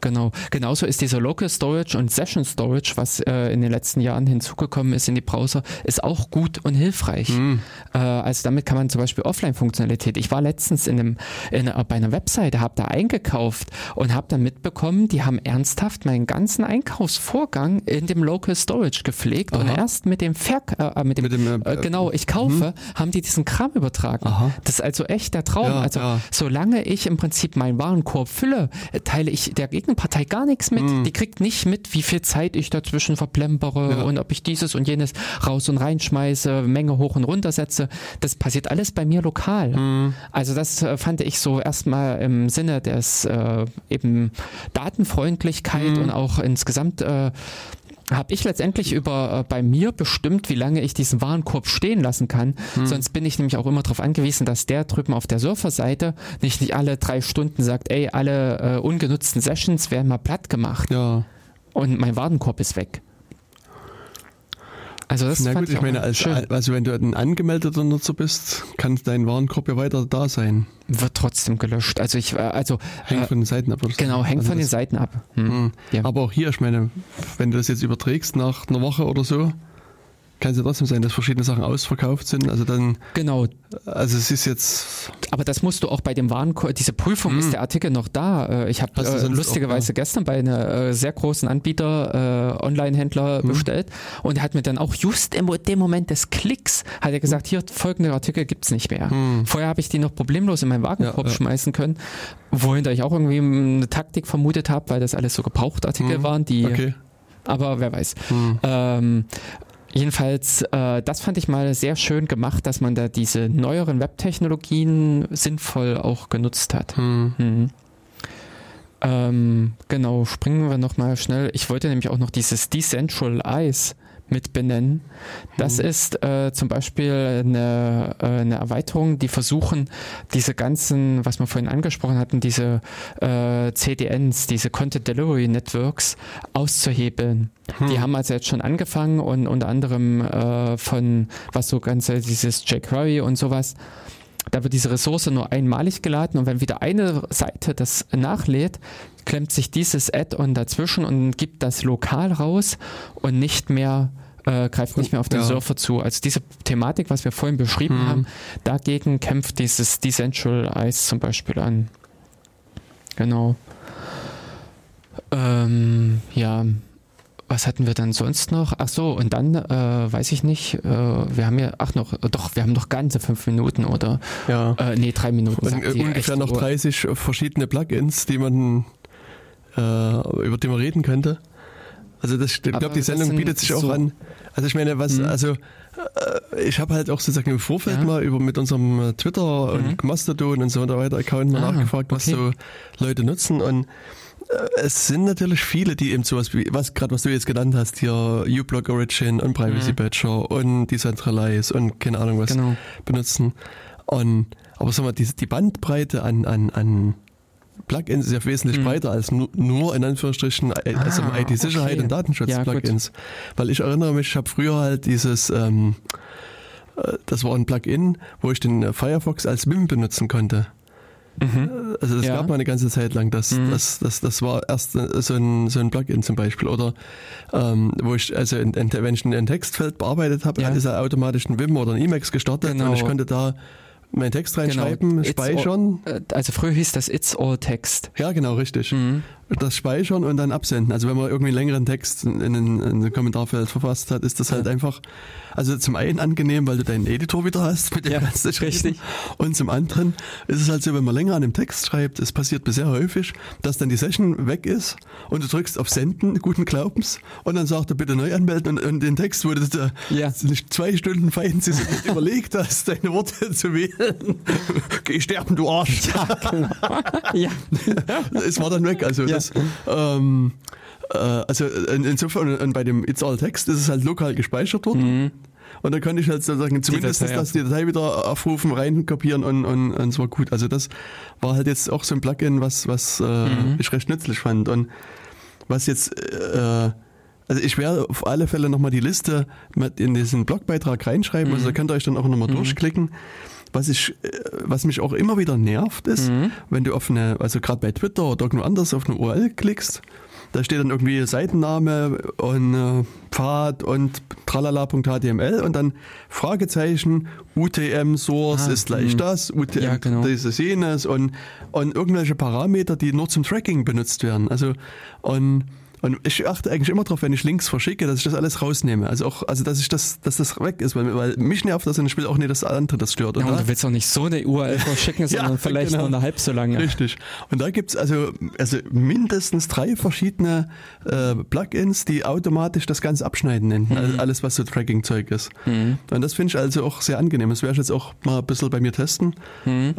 Genau. Genauso ist dieser Local Storage und Session Storage, was äh, in den letzten Jahren hinzugekommen ist in die Browser, ist auch gut und hilfreich. Mhm. Äh, also damit kann man zum Beispiel Offline-Funktionalität. Ich war letztens in einem, in, äh, bei einer Webseite, habe da eingekauft und habe dann mitbekommen, die haben ernsthaft meinen ganzen Einkaufsvorgang in dem Local Storage gepflegt Aha. und erst mit dem Verk äh, mit dem, mit dem äh, genau, ich kaufe, mhm. haben die diesen Kram übertragen. Aha. Das ist also echt der Traum. Ja, also ja. solange ich im Prinzip meinen Warenkorb fülle, teile ich der Gegner Partei gar nichts mit. Mhm. Die kriegt nicht mit, wie viel Zeit ich dazwischen verplempere ja. und ob ich dieses und jenes raus und reinschmeiße, Menge hoch und runter setze. Das passiert alles bei mir lokal. Mhm. Also das äh, fand ich so erstmal im Sinne des äh, eben Datenfreundlichkeit mhm. und auch insgesamt äh, habe ich letztendlich über äh, bei mir bestimmt, wie lange ich diesen Warenkorb stehen lassen kann. Hm. Sonst bin ich nämlich auch immer darauf angewiesen, dass der drüben auf der Surferseite nicht, nicht alle drei Stunden sagt, ey, alle äh, ungenutzten Sessions werden mal platt gemacht. Ja. Und mein Warenkorb ist weg. Also das Na gut, ich, ich meine, als, also wenn du ein angemeldeter Nutzer bist, kann dein Warenkorb ja weiter da sein. Wird trotzdem gelöscht. Also ich, äh, also hängt äh, von den Seiten ab. Genau, hängt also von den Seiten ab. Hm. Hm. Ja. Aber auch hier, ich meine, wenn du das jetzt überträgst nach einer Woche oder so, kann es ja trotzdem sein, dass verschiedene Sachen ausverkauft sind. Also dann. Genau. Also es ist jetzt. Aber das musst du auch bei dem Warenkorb, diese Prüfung, hm. ist der Artikel noch da. Äh, ich habe äh, lustigerweise gestern bei einem äh, sehr großen Anbieter, äh, Online-Händler hm. bestellt und er hat mir dann auch just im dem Moment des Klicks, hat er gesagt, hier folgende Artikel gibt es nicht mehr. Hm. Vorher habe ich die noch problemlos in meinen Warenkorb ja, ja. schmeißen können, wohin ich auch irgendwie eine Taktik vermutet habe, weil das alles so Gebrauchtartikel hm. waren, die okay. aber wer weiß. Hm. Ähm, Jedenfalls, äh, das fand ich mal sehr schön gemacht, dass man da diese neueren Webtechnologien sinnvoll auch genutzt hat. Hm. Mhm. Ähm, genau, springen wir nochmal schnell. Ich wollte nämlich auch noch dieses Decentralize mit benennen. Das mhm. ist äh, zum Beispiel eine, äh, eine Erweiterung, die versuchen, diese ganzen, was wir vorhin angesprochen hatten, diese äh, CDNs, diese Content Delivery Networks auszuhebeln. Mhm. Die haben also jetzt schon angefangen und unter anderem äh, von was so ganze dieses jQuery und sowas da wird diese Ressource nur einmalig geladen und wenn wieder eine Seite das nachlädt, klemmt sich dieses Add-on dazwischen und gibt das lokal raus und nicht mehr äh, greift nicht mehr auf den ja. Surfer zu. Also diese Thematik, was wir vorhin beschrieben hm. haben, dagegen kämpft dieses Decentralize zum Beispiel an. Genau. Ähm, ja, was hatten wir dann sonst noch? Ach so, und dann äh, weiß ich nicht, äh, wir haben ja, ach noch, doch, wir haben noch ganze fünf Minuten oder? Ja. Äh, nee, drei Minuten. Und, ungefähr noch 30 verschiedene Plugins, die man, äh, über die man reden könnte. Also das, ich glaube, die Sendung bietet sich auch so an. Also ich meine, was, hm. also äh, ich habe halt auch sozusagen im Vorfeld ja. mal über mit unserem äh, Twitter mhm. und Mastodon und so weiter Account mal ah, nachgefragt, was okay. so Leute nutzen und es sind natürlich viele, die eben sowas wie, was gerade was du jetzt genannt hast, hier uBlock Origin und Privacy mhm. Badger und Decentralize und keine Ahnung was genau. benutzen. Und, aber sag mal, die, die Bandbreite an, an, an Plugins ist ja wesentlich mhm. breiter als nur, in Anführungsstrichen äh, also ah, IT-Sicherheit okay. und Datenschutz-Plugins. Ja, Weil ich erinnere mich, ich habe früher halt dieses, ähm, äh, das war ein Plugin, wo ich den Firefox als Wim benutzen konnte. Mhm. Also das ja. gab mal eine ganze Zeit lang. Das, mhm. das, das, das war erst so ein, so ein Plugin zum Beispiel. Oder ähm, wo ich, also in, in, wenn ich ein Textfeld bearbeitet habe, ja. hat es ja automatisch ein Vim oder ein Emacs gestartet genau. und ich konnte da meinen Text reinschreiben, genau. speichern. All, äh, also früher hieß das It's All Text. Ja, genau, richtig. Mhm. Das speichern und dann absenden. Also wenn man irgendwie einen längeren Text in, in, in ein Kommentarfeld verfasst hat, ist das halt einfach, also zum einen angenehm, weil du deinen Editor wieder hast, mit dem ja, kannst du Richtig. Und zum anderen ist es halt so, wenn man länger an dem Text schreibt, es passiert mir sehr häufig, dass dann die Session weg ist und du drückst auf Senden, guten Glaubens, und dann sagt er bitte neu anmelden und, und den Text, wo du da ja. zwei Stunden fein überlegt hast, deine Worte zu wählen. Geh sterben, du Arsch. Ja, genau. ja. es war dann weg. Also ja. Das, ähm, äh, also insofern, und bei dem It's All Text ist es halt lokal gespeichert worden. Mhm. Und dann konnte ich halt sozusagen zumindest die Datei, das, die Datei wieder aufrufen, reinkopieren und, und, und es war gut. Also das war halt jetzt auch so ein Plugin, was, was äh, mhm. ich recht nützlich fand. Und was jetzt, äh, also ich werde auf alle Fälle nochmal die Liste in diesen Blogbeitrag reinschreiben, also mhm. also könnt ihr euch dann auch nochmal mhm. durchklicken. Was ich, äh, was mich auch immer wieder nervt, ist, Mhm. wenn du auf eine, also gerade bei Twitter oder irgendwo anders auf eine URL klickst, da steht dann irgendwie Seitenname und äh, Pfad und tralala.html und dann Fragezeichen, UTM Source Ah, ist gleich hm. das, UTM Ja, genau. dieses jenes und, und irgendwelche Parameter, die nur zum Tracking benutzt werden. Also und und ich achte eigentlich immer darauf, wenn ich Links verschicke, dass ich das alles rausnehme. Also auch, also dass ich das, dass das weg ist, weil, weil mich nervt das und ich will auch nicht, dass der andere das stört. Ja, Und da- du willst auch nicht so eine URL verschicken, sondern vielleicht genau. nur eine halb so lange. Richtig. Und da gibt's also, also mindestens drei verschiedene äh, Plugins, die automatisch das Ganze abschneiden nennen. Mhm. Also alles, was so Tracking-Zeug ist. Und das finde ich also auch sehr angenehm. Das werde ich jetzt auch mal ein bisschen bei mir testen. Mhm.